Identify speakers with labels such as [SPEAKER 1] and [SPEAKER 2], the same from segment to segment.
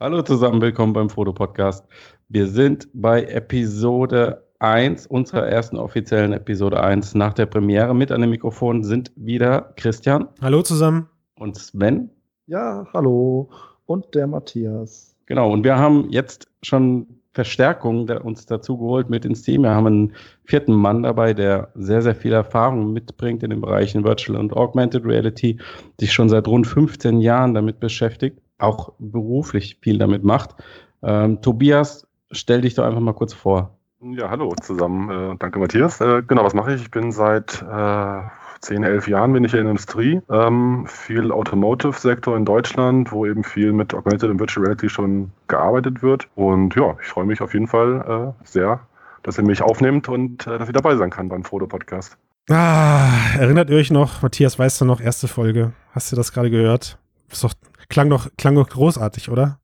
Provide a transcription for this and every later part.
[SPEAKER 1] Hallo zusammen, willkommen beim Foto-Podcast. Wir sind bei Episode 1, unserer ersten offiziellen Episode 1 nach der Premiere. Mit an dem Mikrofon sind wieder Christian.
[SPEAKER 2] Hallo zusammen.
[SPEAKER 1] Und Sven.
[SPEAKER 3] Ja, hallo. Und der Matthias.
[SPEAKER 1] Genau, und wir haben jetzt schon Verstärkung der uns dazu geholt mit ins Team. Wir haben einen vierten Mann dabei, der sehr, sehr viel Erfahrung mitbringt in den Bereichen Virtual und Augmented Reality, sich schon seit rund 15 Jahren damit beschäftigt, auch beruflich viel damit macht. Ähm, Tobias, stell dich doch einfach mal kurz vor.
[SPEAKER 4] Ja, hallo zusammen. Äh, danke, Matthias. Äh, genau, was mache ich? Ich bin seit äh, 10, 11 Jahren bin ich in der Industrie. Ähm, viel Automotive-Sektor in Deutschland, wo eben viel mit Augmented und Virtual Reality schon gearbeitet wird. Und ja, ich freue mich auf jeden Fall äh, sehr, dass ihr mich aufnimmt und äh, dass ich dabei sein kann beim Foto-Podcast.
[SPEAKER 2] Ah, erinnert ihr euch noch, Matthias, weißt du noch, erste Folge? Hast du das gerade gehört? Ist doch, klang doch, klang doch großartig, oder?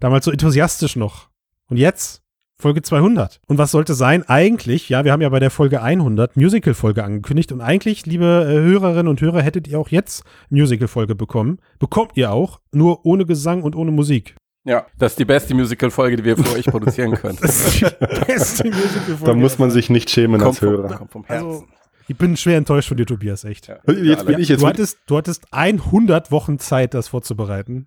[SPEAKER 2] Damals so enthusiastisch noch. Und jetzt? Folge 200. Und was sollte sein? Eigentlich, ja, wir haben ja bei der Folge 100 Musical-Folge angekündigt und eigentlich, liebe äh, Hörerinnen und Hörer, hättet ihr auch jetzt Musical-Folge bekommen. Bekommt ihr auch, nur ohne Gesang und ohne Musik.
[SPEAKER 1] Ja, das ist die beste Musical-Folge, die wir für euch produzieren können. das ist die
[SPEAKER 4] beste Musical-Folge. Da muss man sich nicht schämen kommt als Hörer. Vom, kommt vom
[SPEAKER 2] Herzen. Also, ich bin schwer enttäuscht von dir, Tobias, echt. Ja, jetzt bin ich jetzt du, hattest, du hattest 100 Wochen Zeit, das vorzubereiten.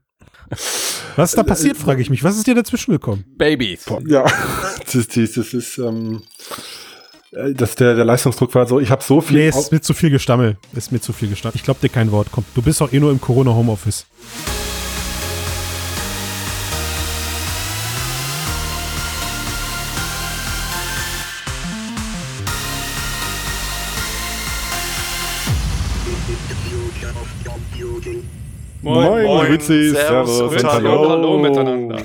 [SPEAKER 2] Was ist da passiert, frage ich mich. Was ist dir dazwischen gekommen?
[SPEAKER 1] Babys.
[SPEAKER 4] Ja, das ist, das ist ähm, äh, das der, der Leistungsdruck war so, ich habe so viel.
[SPEAKER 2] Nee, ist mir zu viel Gestammel. Ist mir zu viel Gestammel. Ich glaube dir kein Wort. Komm, du bist doch eh nur im Corona-Homeoffice.
[SPEAKER 1] Moin, moin, moin Grüezi, Servus, Servus und hallo. hallo miteinander.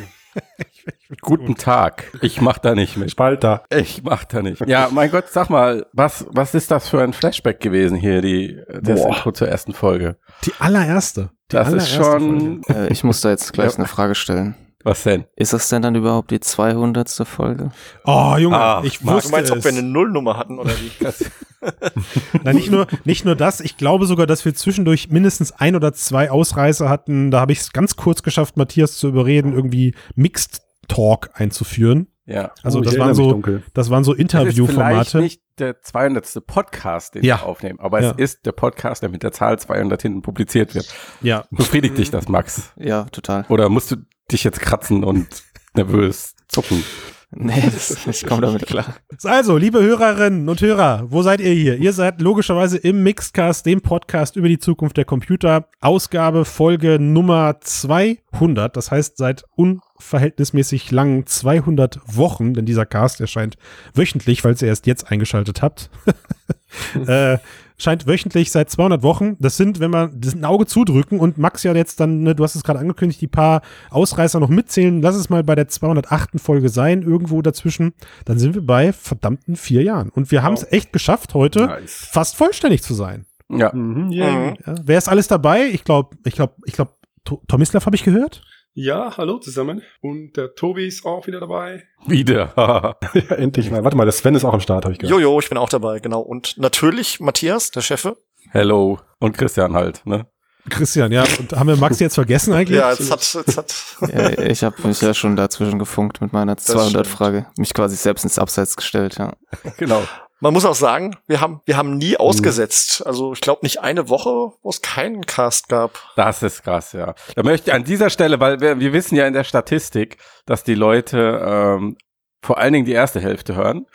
[SPEAKER 1] Guten Tag. Ich mach da nicht mit.
[SPEAKER 4] Spalter.
[SPEAKER 1] Ich mach da nicht. Ja, mein Gott, sag mal, was, was ist das für ein Flashback gewesen hier, die, das Boah. Intro zur ersten Folge?
[SPEAKER 2] Die allererste.
[SPEAKER 1] Die das allererste ist schon.
[SPEAKER 5] Äh, ich muss da jetzt gleich ja. eine Frage stellen.
[SPEAKER 1] Was denn?
[SPEAKER 5] Ist das denn dann überhaupt die 200. Folge?
[SPEAKER 2] Oh, Junge, ah, ich wusste
[SPEAKER 1] Du meinst, es. ob wir eine Nullnummer hatten oder wie?
[SPEAKER 2] Nein, nicht nur, nicht nur das. Ich glaube sogar, dass wir zwischendurch mindestens ein oder zwei Ausreißer hatten. Da habe ich es ganz kurz geschafft, Matthias zu überreden, irgendwie Mixed Talk einzuführen.
[SPEAKER 1] Ja.
[SPEAKER 2] Also oh, das waren so, das waren so Interviewformate. Das ist
[SPEAKER 1] nicht der 200. Podcast, den ja. wir aufnehmen, aber ja. es ist der Podcast, der mit der Zahl 200 hinten publiziert wird.
[SPEAKER 2] Ja.
[SPEAKER 1] Befriedigt dich das, Max?
[SPEAKER 5] Ja, total.
[SPEAKER 1] Oder musst du dich jetzt kratzen und nervös zucken?
[SPEAKER 5] Nee, das, ich komme damit klar.
[SPEAKER 2] Also, liebe Hörerinnen und Hörer, wo seid ihr hier? Ihr seid logischerweise im Mixcast, dem Podcast über die Zukunft der Computer. Ausgabe, Folge Nummer 200. Das heißt, seit unverhältnismäßig langen 200 Wochen, denn dieser Cast erscheint wöchentlich, falls ihr erst jetzt eingeschaltet habt. äh, scheint wöchentlich seit 200 Wochen. Das sind, wenn man das ein Auge zudrücken und Max ja jetzt dann, ne, du hast es gerade angekündigt, die paar Ausreißer noch mitzählen. Lass es mal bei der 208. Folge sein, irgendwo dazwischen. Dann sind wir bei verdammten vier Jahren. Und wir haben es echt geschafft, heute nice. fast vollständig zu sein.
[SPEAKER 1] Ja. Mhm,
[SPEAKER 2] yeah. ja. Wer ist alles dabei? Ich glaube, ich glaube, ich glaube, Tomislav habe ich gehört.
[SPEAKER 6] Ja, hallo zusammen. Und der Tobi ist auch wieder dabei.
[SPEAKER 1] Wieder.
[SPEAKER 4] ja, endlich mal. Warte mal, der Sven ist auch am Start, habe ich
[SPEAKER 7] gehört. Jojo, ich bin auch dabei, genau. Und natürlich Matthias, der Chefe.
[SPEAKER 1] Hello. Und Christian halt, ne?
[SPEAKER 2] Christian, ja. Und haben wir Max jetzt vergessen eigentlich?
[SPEAKER 7] ja, jetzt hat, jetzt hat.
[SPEAKER 5] ja, ich habe mich ja schon dazwischen gefunkt mit meiner 200-Frage. Mich quasi selbst ins Abseits gestellt, ja.
[SPEAKER 1] genau.
[SPEAKER 7] Man muss auch sagen, wir haben, wir haben nie ausgesetzt. Also ich glaube nicht eine Woche, wo es keinen Cast gab.
[SPEAKER 1] Das ist krass, ja. Da möchte ich an dieser Stelle, weil wir, wir wissen ja in der Statistik, dass die Leute ähm, vor allen Dingen die erste Hälfte hören.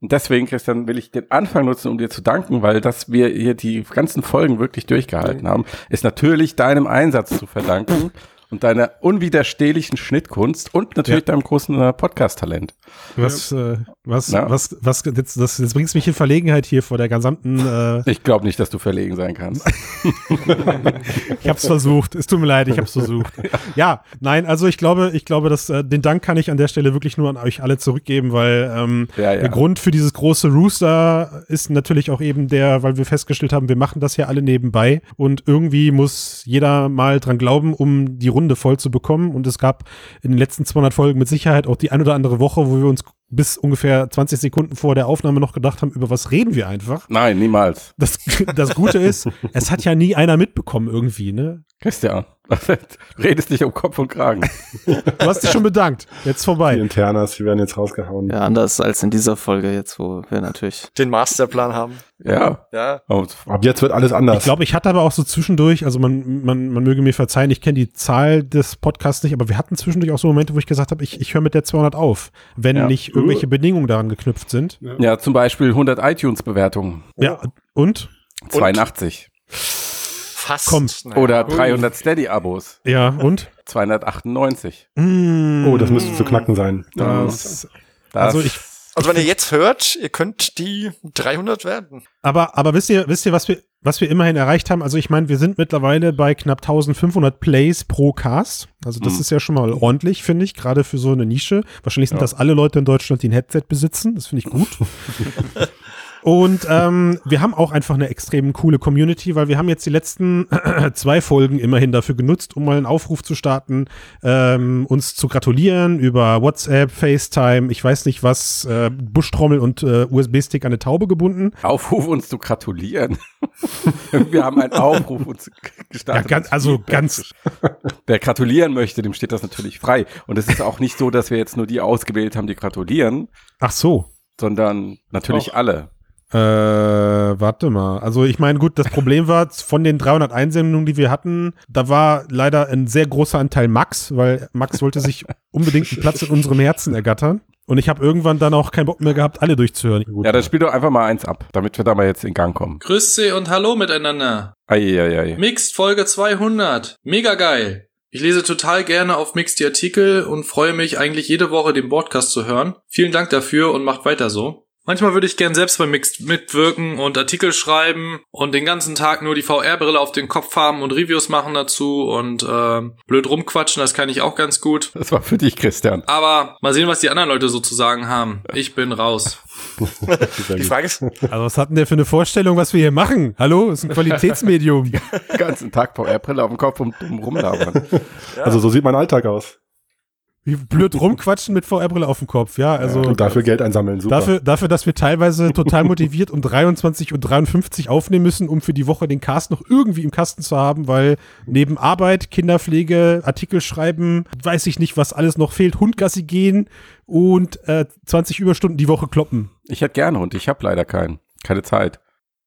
[SPEAKER 1] Und deswegen, Christian, will ich den Anfang nutzen, um dir zu danken, weil dass wir hier die ganzen Folgen wirklich durchgehalten haben, ist natürlich deinem Einsatz zu verdanken und deiner unwiderstehlichen Schnittkunst und natürlich ja. deinem großen äh, Podcast-Talent.
[SPEAKER 2] Was, äh, was, ja. was, was, jetzt, das, jetzt bringst mich in Verlegenheit hier vor der gesamten. Äh
[SPEAKER 1] ich glaube nicht, dass du verlegen sein kannst.
[SPEAKER 2] ich habe es versucht. Es tut mir leid, ich habe es versucht. Ja, nein, also ich glaube, ich glaube, dass äh, den Dank kann ich an der Stelle wirklich nur an euch alle zurückgeben, weil ähm, ja, der Grund für dieses große Rooster ist natürlich auch eben der, weil wir festgestellt haben, wir machen das ja alle nebenbei und irgendwie muss jeder mal dran glauben, um die Runde voll zu bekommen. Und es gab in den letzten 200 Folgen mit Sicherheit auch die ein oder andere Woche, wo wir uns bis ungefähr 20 Sekunden vor der Aufnahme noch gedacht haben, über was reden wir einfach.
[SPEAKER 1] Nein, niemals.
[SPEAKER 2] Das, das Gute ist, es hat ja nie einer mitbekommen irgendwie, ne?
[SPEAKER 1] Christian, du redest dich um Kopf und Kragen.
[SPEAKER 2] Du hast dich schon bedankt. Jetzt
[SPEAKER 8] Die
[SPEAKER 2] vorbei.
[SPEAKER 8] Internas, die werden jetzt rausgehauen.
[SPEAKER 5] Ja, anders als in dieser Folge jetzt, wo wir natürlich.
[SPEAKER 7] Den Masterplan haben.
[SPEAKER 1] Ja.
[SPEAKER 7] Ja.
[SPEAKER 1] Und
[SPEAKER 8] Ab jetzt wird alles anders.
[SPEAKER 2] Ich glaube, ich hatte aber auch so zwischendurch, also man, man, man möge mir verzeihen, ich kenne die Zahl des Podcasts nicht, aber wir hatten zwischendurch auch so Momente, wo ich gesagt habe, ich, ich höre mit der 200 auf, wenn
[SPEAKER 1] Ja.
[SPEAKER 2] nicht irgendwelche Bedingungen daran geknüpft sind.
[SPEAKER 1] ja, zum Beispiel 100 iTunes-Bewertungen.
[SPEAKER 2] Ja, und?
[SPEAKER 1] 82.
[SPEAKER 7] Fast.
[SPEAKER 2] Komm.
[SPEAKER 7] Naja.
[SPEAKER 1] Oder 300 Steady-Abos.
[SPEAKER 2] Ja, und?
[SPEAKER 1] 298.
[SPEAKER 2] Mm,
[SPEAKER 8] oh, das müsste zu knacken sein.
[SPEAKER 2] das,
[SPEAKER 1] Das,
[SPEAKER 2] Also ich-
[SPEAKER 7] Also wenn ihr jetzt hört, ihr könnt die 300 werden.
[SPEAKER 2] aber, aber wisst ihr, wisst ihr, was wir, was wir immerhin erreicht haben? Also ich meine, wir sind mittlerweile bei knapp 1500 Plays pro Cast. Also das
[SPEAKER 1] Mhm.
[SPEAKER 2] ist ja schon mal ordentlich, finde ich, gerade für so eine Nische. Wahrscheinlich sind
[SPEAKER 1] Ja.
[SPEAKER 2] das alle Leute in Deutschland, die ein Headset besitzen. Das finde ich gut. Und ähm, wir haben auch einfach eine extrem coole Community, weil wir haben jetzt die letzten zwei Folgen immerhin dafür genutzt, um mal einen Aufruf zu starten, ähm, uns zu gratulieren über WhatsApp, FaceTime, ich weiß nicht was, äh, Buschtrommel und äh, USB-Stick an eine Taube gebunden.
[SPEAKER 1] Aufruf uns zu gratulieren. Wir haben einen Aufruf uns
[SPEAKER 2] Ja,
[SPEAKER 1] gestartet.
[SPEAKER 2] ganz, also ganz,
[SPEAKER 1] Wer gratulieren möchte, dem steht das natürlich frei. Und es ist auch nicht so, dass wir jetzt nur die ausgewählt haben, die gratulieren,
[SPEAKER 2] ach so.
[SPEAKER 1] sondern natürlich alle.
[SPEAKER 2] Äh, warte mal. Also ich meine, gut, das Problem war, von den 300 Einsendungen, die wir hatten, da war leider ein sehr großer Anteil Max, weil Max wollte sich unbedingt einen Platz in unserem Herzen ergattern. Und ich habe irgendwann dann auch keinen Bock mehr gehabt, alle durchzuhören.
[SPEAKER 8] Gut.
[SPEAKER 1] Ja, dann spiel doch einfach mal eins ab, damit wir da mal jetzt in Gang kommen.
[SPEAKER 9] Grüße und hallo miteinander.
[SPEAKER 1] Eieiei.
[SPEAKER 9] Mixed Folge 200. Mega geil. Ich lese total gerne auf Mixed die Artikel und freue mich eigentlich jede Woche den Podcast zu hören. Vielen Dank dafür und macht weiter so. Manchmal würde ich gern selbst bei Mixed mitwirken und Artikel schreiben und den ganzen Tag nur die VR-Brille auf den Kopf haben und Reviews machen dazu und ähm, blöd rumquatschen, das kann ich auch ganz gut.
[SPEAKER 1] Das war für dich, Christian.
[SPEAKER 9] Aber mal sehen, was die anderen Leute so zu sagen haben. Ich bin raus.
[SPEAKER 7] Die. Frage ist,
[SPEAKER 2] Also was hat denn der für eine Vorstellung, was wir hier machen? Hallo, das ist ein Qualitätsmedium.
[SPEAKER 1] Den ganzen Tag VR-Brille auf dem Kopf und rumlabern.
[SPEAKER 8] Also so sieht mein Alltag aus.
[SPEAKER 2] Wie blöd rumquatschen mit VR-Brille auf dem Kopf, ja. Also
[SPEAKER 8] Und dafür Geld einsammeln, super.
[SPEAKER 2] Dafür, dafür, dass wir teilweise total motiviert um 23 und 53 aufnehmen müssen, um für die Woche den Cast noch irgendwie im Kasten zu haben, weil neben Arbeit, Kinderpflege, Artikel schreiben, weiß ich nicht, was alles noch fehlt, Hundgassi gehen und äh, 20 Überstunden die Woche kloppen.
[SPEAKER 1] Ich hätte gerne Hund, ich habe leider keinen. Keine Zeit.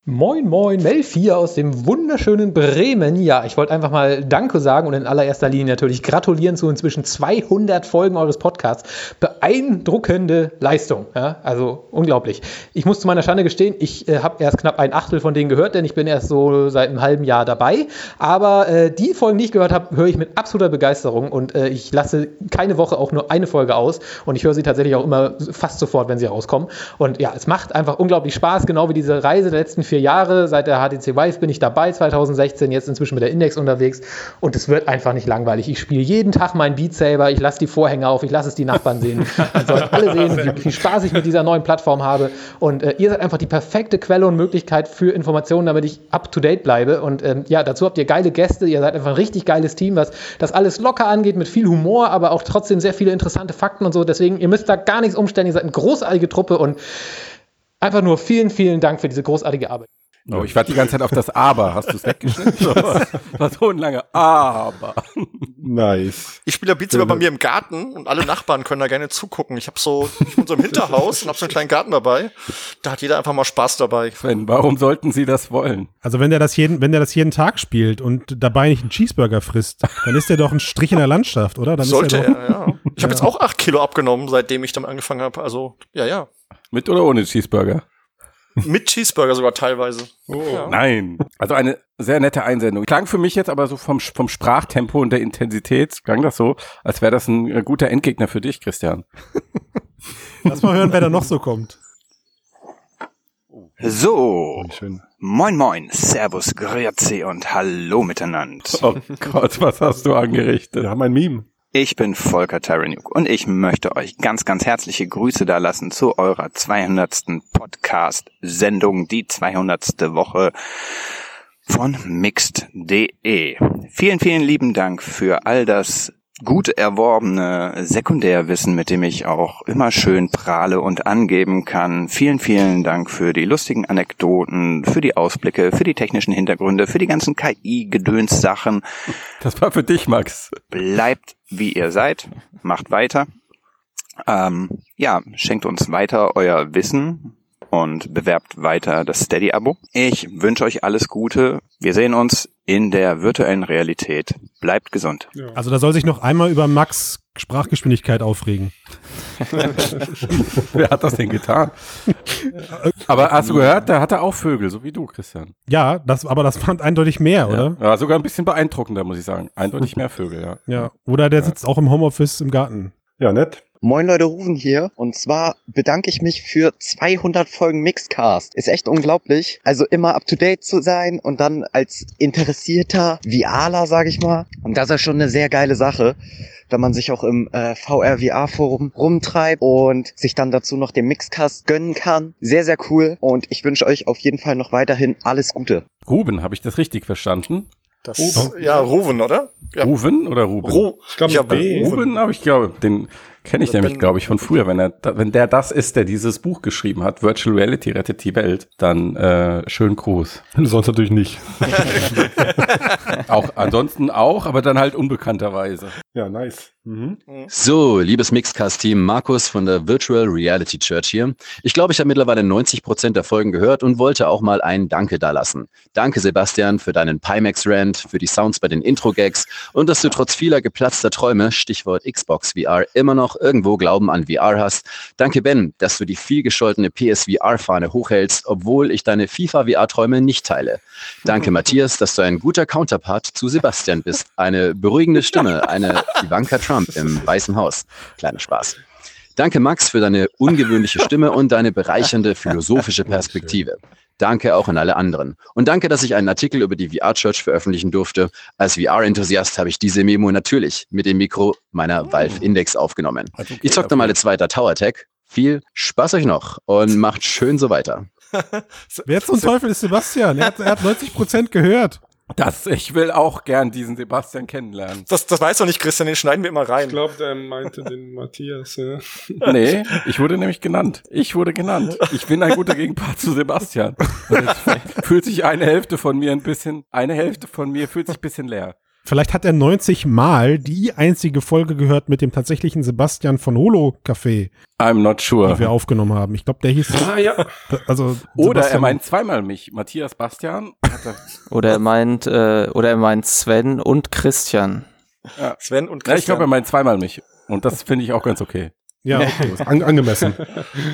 [SPEAKER 10] Moin, moin, Mel 4 aus dem wunderschönen Bremen. Ja, ich wollte einfach mal Danke sagen und in allererster Linie natürlich gratulieren zu inzwischen 200 Folgen eures Podcasts. Beeindruckende Leistung. Ja, also unglaublich. Ich muss zu meiner Schande gestehen, ich äh, habe erst knapp ein Achtel von denen gehört, denn ich bin erst so seit einem halben Jahr dabei. Aber äh, die Folgen, die ich gehört habe, höre ich mit absoluter Begeisterung und äh, ich lasse keine Woche auch nur eine Folge aus und ich höre sie tatsächlich auch immer fast sofort, wenn sie rauskommen. Und ja, es macht einfach unglaublich Spaß, genau wie diese Reise der letzten vier Jahre. Seit der HTC Vive bin ich dabei, 2016, jetzt inzwischen mit der Index unterwegs und es wird einfach nicht langweilig. Ich spiele jeden Tag meinen Beat Saber, ich lasse die Vorhänge auf, ich lasse es die Nachbarn sehen. Dann sollen alle sehen, wie viel Spaß ich mit dieser neuen Plattform habe. Und äh, ihr seid einfach die perfekte Quelle und Möglichkeit für Informationen, damit ich up to date bleibe. Und ähm, ja, dazu habt ihr geile Gäste, ihr seid einfach ein richtig geiles Team, was das alles locker angeht, mit viel Humor, aber auch trotzdem sehr viele interessante Fakten und so. Deswegen, ihr müsst da gar nichts umstellen, ihr seid eine großartige Truppe und einfach nur vielen, vielen Dank für diese großartige Arbeit.
[SPEAKER 1] Oh, ich warte die ganze Zeit auf das Aber. Hast du es weggeschnitten? war so ein langer Aber.
[SPEAKER 8] Nice.
[SPEAKER 7] ich spiele Beat Saber bei mir im Garten und alle Nachbarn können da gerne zugucken. Ich habe so, ich bin so im Hinterhaus und habe so einen kleinen Garten dabei. Da hat jeder einfach mal Spaß dabei.
[SPEAKER 1] Sven, warum sollten sie das wollen?
[SPEAKER 2] Also wenn der das jeden, wenn der das jeden Tag spielt und dabei nicht einen Cheeseburger frisst, dann ist der doch ein Strich in der Landschaft, oder? Dann
[SPEAKER 7] Sollte
[SPEAKER 2] ist er doch,
[SPEAKER 7] er, ja. Ich habe jetzt auch acht Kilo abgenommen, seitdem ich damit angefangen habe. Also, ja, ja.
[SPEAKER 1] Mit oder ohne Cheeseburger?
[SPEAKER 7] Mit Cheeseburger sogar teilweise. Ja.
[SPEAKER 1] Nein. Also eine sehr nette Einsendung. Klang für mich jetzt aber so vom, vom Sprachtempo und der Intensität, klang das so, als wäre das ein äh, guter Endgegner für dich, Christian.
[SPEAKER 2] Lass mal hören, wer da noch so kommt.
[SPEAKER 11] So,
[SPEAKER 8] Schön.
[SPEAKER 11] moin moin, servus, grüezi und hallo miteinander.
[SPEAKER 1] Oh Gott, was hast du angerichtet?
[SPEAKER 8] Wir haben ein Meme.
[SPEAKER 11] Ich bin Volker Taranuk und ich möchte euch ganz, ganz herzliche Grüße da lassen zu eurer 200. Podcast-Sendung, die 200. Woche von mixed.de. Vielen, vielen lieben Dank für all das gut erworbene Sekundärwissen, mit dem ich auch immer schön prahle und angeben kann. Vielen, vielen Dank für die lustigen Anekdoten, für die Ausblicke, für die technischen Hintergründe, für die ganzen KI-Gedöns-Sachen.
[SPEAKER 1] Das war für dich, Max.
[SPEAKER 11] Bleibt wie ihr seid, macht weiter. Ähm, ja, schenkt uns weiter euer Wissen und bewerbt weiter das Steady-Abo. Ich wünsche euch alles Gute. Wir sehen uns in der virtuellen Realität. Bleibt gesund.
[SPEAKER 2] Also da soll sich noch einmal über Max Sprachgeschwindigkeit aufregen.
[SPEAKER 1] Wer hat das denn getan? Aber hast du gehört, da hat er auch Vögel, so wie du, Christian.
[SPEAKER 2] Ja, das, aber das fand eindeutig mehr, oder?
[SPEAKER 1] Ja, sogar ein bisschen beeindruckender, muss ich sagen. Eindeutig mehr Vögel, ja.
[SPEAKER 2] Ja. Oder der sitzt auch im Homeoffice im Garten.
[SPEAKER 8] Ja, nett.
[SPEAKER 12] Moin Leute, Rufen hier. Und zwar bedanke ich mich für 200 Folgen Mixcast. Ist echt unglaublich. Also immer up to date zu sein und dann als interessierter VRler, sag ich mal. Und das ist schon eine sehr geile Sache, wenn man sich auch im äh, VR-VR-Forum rumtreibt und sich dann dazu noch den Mixcast gönnen kann. Sehr, sehr cool. Und ich wünsche euch auf jeden Fall noch weiterhin alles Gute.
[SPEAKER 1] Ruben, habe ich das richtig verstanden?
[SPEAKER 7] Das, ja, Ruven, oder? Ja.
[SPEAKER 1] Ruven oder Ruben?
[SPEAKER 7] Ru
[SPEAKER 6] Ich glaube,
[SPEAKER 7] Ja.
[SPEAKER 1] Ruben habe ich, glaube den kenne ich nämlich, glaube ich, von früher. Wenn er, wenn der das ist, der dieses Buch geschrieben hat, Virtual Reality rettet die Welt, dann äh, schönen Gruß.
[SPEAKER 8] Sonst natürlich nicht.
[SPEAKER 1] Auch ansonsten auch, aber dann halt unbekannterweise.
[SPEAKER 8] Ja, nice. Mhm.
[SPEAKER 13] So, liebes Mixcast-Team, Markus von der Virtual Reality Church hier. Ich glaube, ich habe mittlerweile 90 Prozent der Folgen gehört und wollte auch mal ein Danke dalassen. Danke, Sebastian, für deinen Pimax-Rant, für die Sounds bei den Intro-Gags und dass du trotz vieler geplatzter Träume, Stichwort Xbox VR, immer noch irgendwo Glauben an VR hast. Danke, Ben, dass du die vielgescholtene PSVR-Fahne hochhältst, obwohl ich deine FIFA-VR-Träume nicht teile. Danke, Matthias, dass du ein guter Counterpart zu Sebastian bist. Eine beruhigende Stimme, eine Ivanka Trump im Weißen Haus. Kleiner Spaß. Danke, Max, für deine ungewöhnliche Stimme und deine bereichernde philosophische Perspektive. Danke auch an alle anderen. Und danke, dass ich einen Artikel über die VR Church veröffentlichen durfte. Als VR-Enthusiast habe ich diese Memo natürlich mit dem Mikro meiner Valve Index aufgenommen. Ich zock da mal jetzt weiter Tower Tech. Viel Spaß euch noch und macht schön so weiter.
[SPEAKER 2] Wer zum Teufel ist Sebastian? Er hat, er hat 90 Prozent gehört.
[SPEAKER 1] Das, ich will auch gern diesen Sebastian kennenlernen.
[SPEAKER 7] Das, das weißt du nicht, Christian, den schneiden wir immer rein.
[SPEAKER 6] Ich glaube, der meinte den Matthias. Ja.
[SPEAKER 1] Nee, ich wurde nämlich genannt. Ich wurde genannt. Ich bin ein guter Gegenpart zu Sebastian. Fühlt sich eine Hälfte von mir ein bisschen, eine Hälfte von mir fühlt sich ein bisschen leer.
[SPEAKER 2] Vielleicht hat er 90 Mal die einzige Folge gehört mit dem tatsächlichen Sebastian von Holo Café,
[SPEAKER 1] I'm not sure.
[SPEAKER 2] die wir aufgenommen haben. Ich glaube, der hieß.
[SPEAKER 6] Ah, ja.
[SPEAKER 2] Also
[SPEAKER 1] Oder er meint zweimal mich. Matthias Bastian. Er,
[SPEAKER 5] Oder er meint, äh, oder er meint Sven und Christian.
[SPEAKER 1] ja.
[SPEAKER 7] Sven und
[SPEAKER 1] Ja, ich glaube, er
[SPEAKER 7] Christian.
[SPEAKER 1] meint zweimal mich. Und das finde ich auch ganz okay.
[SPEAKER 2] Ja, okay.
[SPEAKER 8] An, angemessen.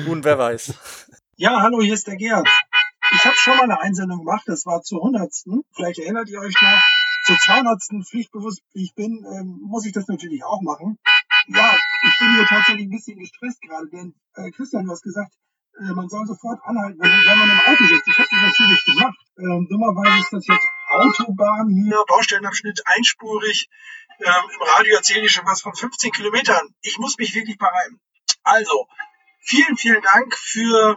[SPEAKER 7] Nun, wer weiß.
[SPEAKER 14] Ja, hallo, hier ist der Gerd. Ich habe schon mal eine Einsendung gemacht, das war zur 100. Vielleicht erinnert ihr euch noch. Zur 200. pflichtbewusst, wie ich bin, ähm, muss ich das natürlich auch machen. Ja, ich bin hier tatsächlich ein bisschen gestresst gerade, denn äh, Christian, du hast gesagt, äh, man soll sofort anhalten, wenn, wenn man im Auto sitzt. Ich habe das natürlich gemacht. Ähm, dummerweise ist das jetzt Autobahn hier, Baustellenabschnitt einspurig. Ähm, Im Radio erzählen die schon was von 15 Kilometern. Ich muss mich wirklich beeilen. Also, vielen, vielen Dank für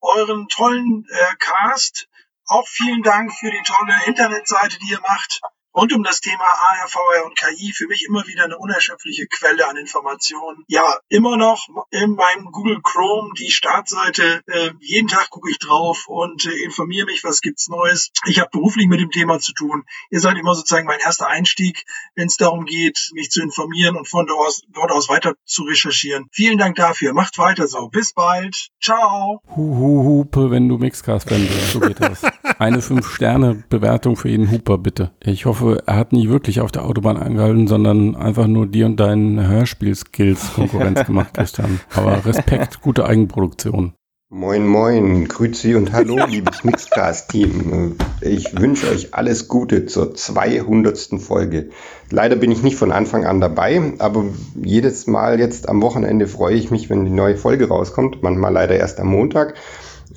[SPEAKER 14] euren tollen äh, Cast. Auch vielen Dank für die tolle Internetseite, die ihr macht. Rund um das Thema AR, VR und KI für mich immer wieder eine unerschöpfliche Quelle an Informationen. Ja, immer noch in meinem Google Chrome die Startseite. Äh, jeden Tag gucke ich drauf und äh, informiere mich, was gibt's Neues. Ich habe beruflich mit dem Thema zu tun. Ihr seid immer sozusagen mein erster Einstieg, wenn es darum geht, mich zu informieren und von dort aus, dort aus weiter zu recherchieren. Vielen Dank dafür. Macht weiter so. Bis bald. Ciao.
[SPEAKER 1] Hu, hu, Hupe, wenn du Mixcast-Fan bist. So geht das. Eine 5-Sterne-Bewertung für jeden Huper, bitte. Ich hoffe, er hat nicht wirklich auf der Autobahn angehalten, sondern einfach nur dir und deinen Hörspiel-Skills Konkurrenz gemacht, Christian. Aber Respekt, gute Eigenproduktion.
[SPEAKER 15] Moin, moin, Grüezi und hallo, liebes Mixcast-Team. Ich wünsche euch alles Gute zur 200. Folge. Leider bin ich nicht von Anfang an dabei, aber jedes Mal jetzt am Wochenende freue ich mich, wenn die neue Folge rauskommt. Manchmal leider erst am Montag,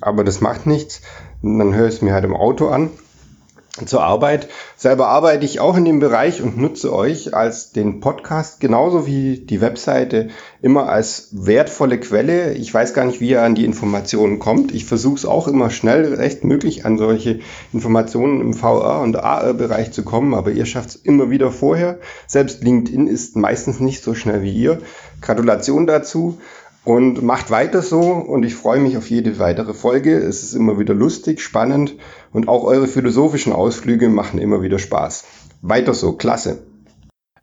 [SPEAKER 15] aber das macht nichts. Und dann höre ich es mir halt im Auto an. Zur Arbeit. Selber arbeite ich auch in dem Bereich und nutze euch als den Podcast genauso wie die Webseite immer als wertvolle Quelle. Ich weiß gar nicht, wie ihr an die Informationen kommt. Ich versuche es auch immer schnell, recht möglich, an solche Informationen im VR und AR-Bereich zu kommen, aber ihr schafft es immer wieder vorher. Selbst LinkedIn ist meistens nicht so schnell wie ihr. Gratulation dazu und macht weiter so und ich freue mich auf jede weitere Folge. Es ist immer wieder lustig, spannend und auch eure philosophischen Ausflüge machen immer wieder Spaß. Weiter so, klasse.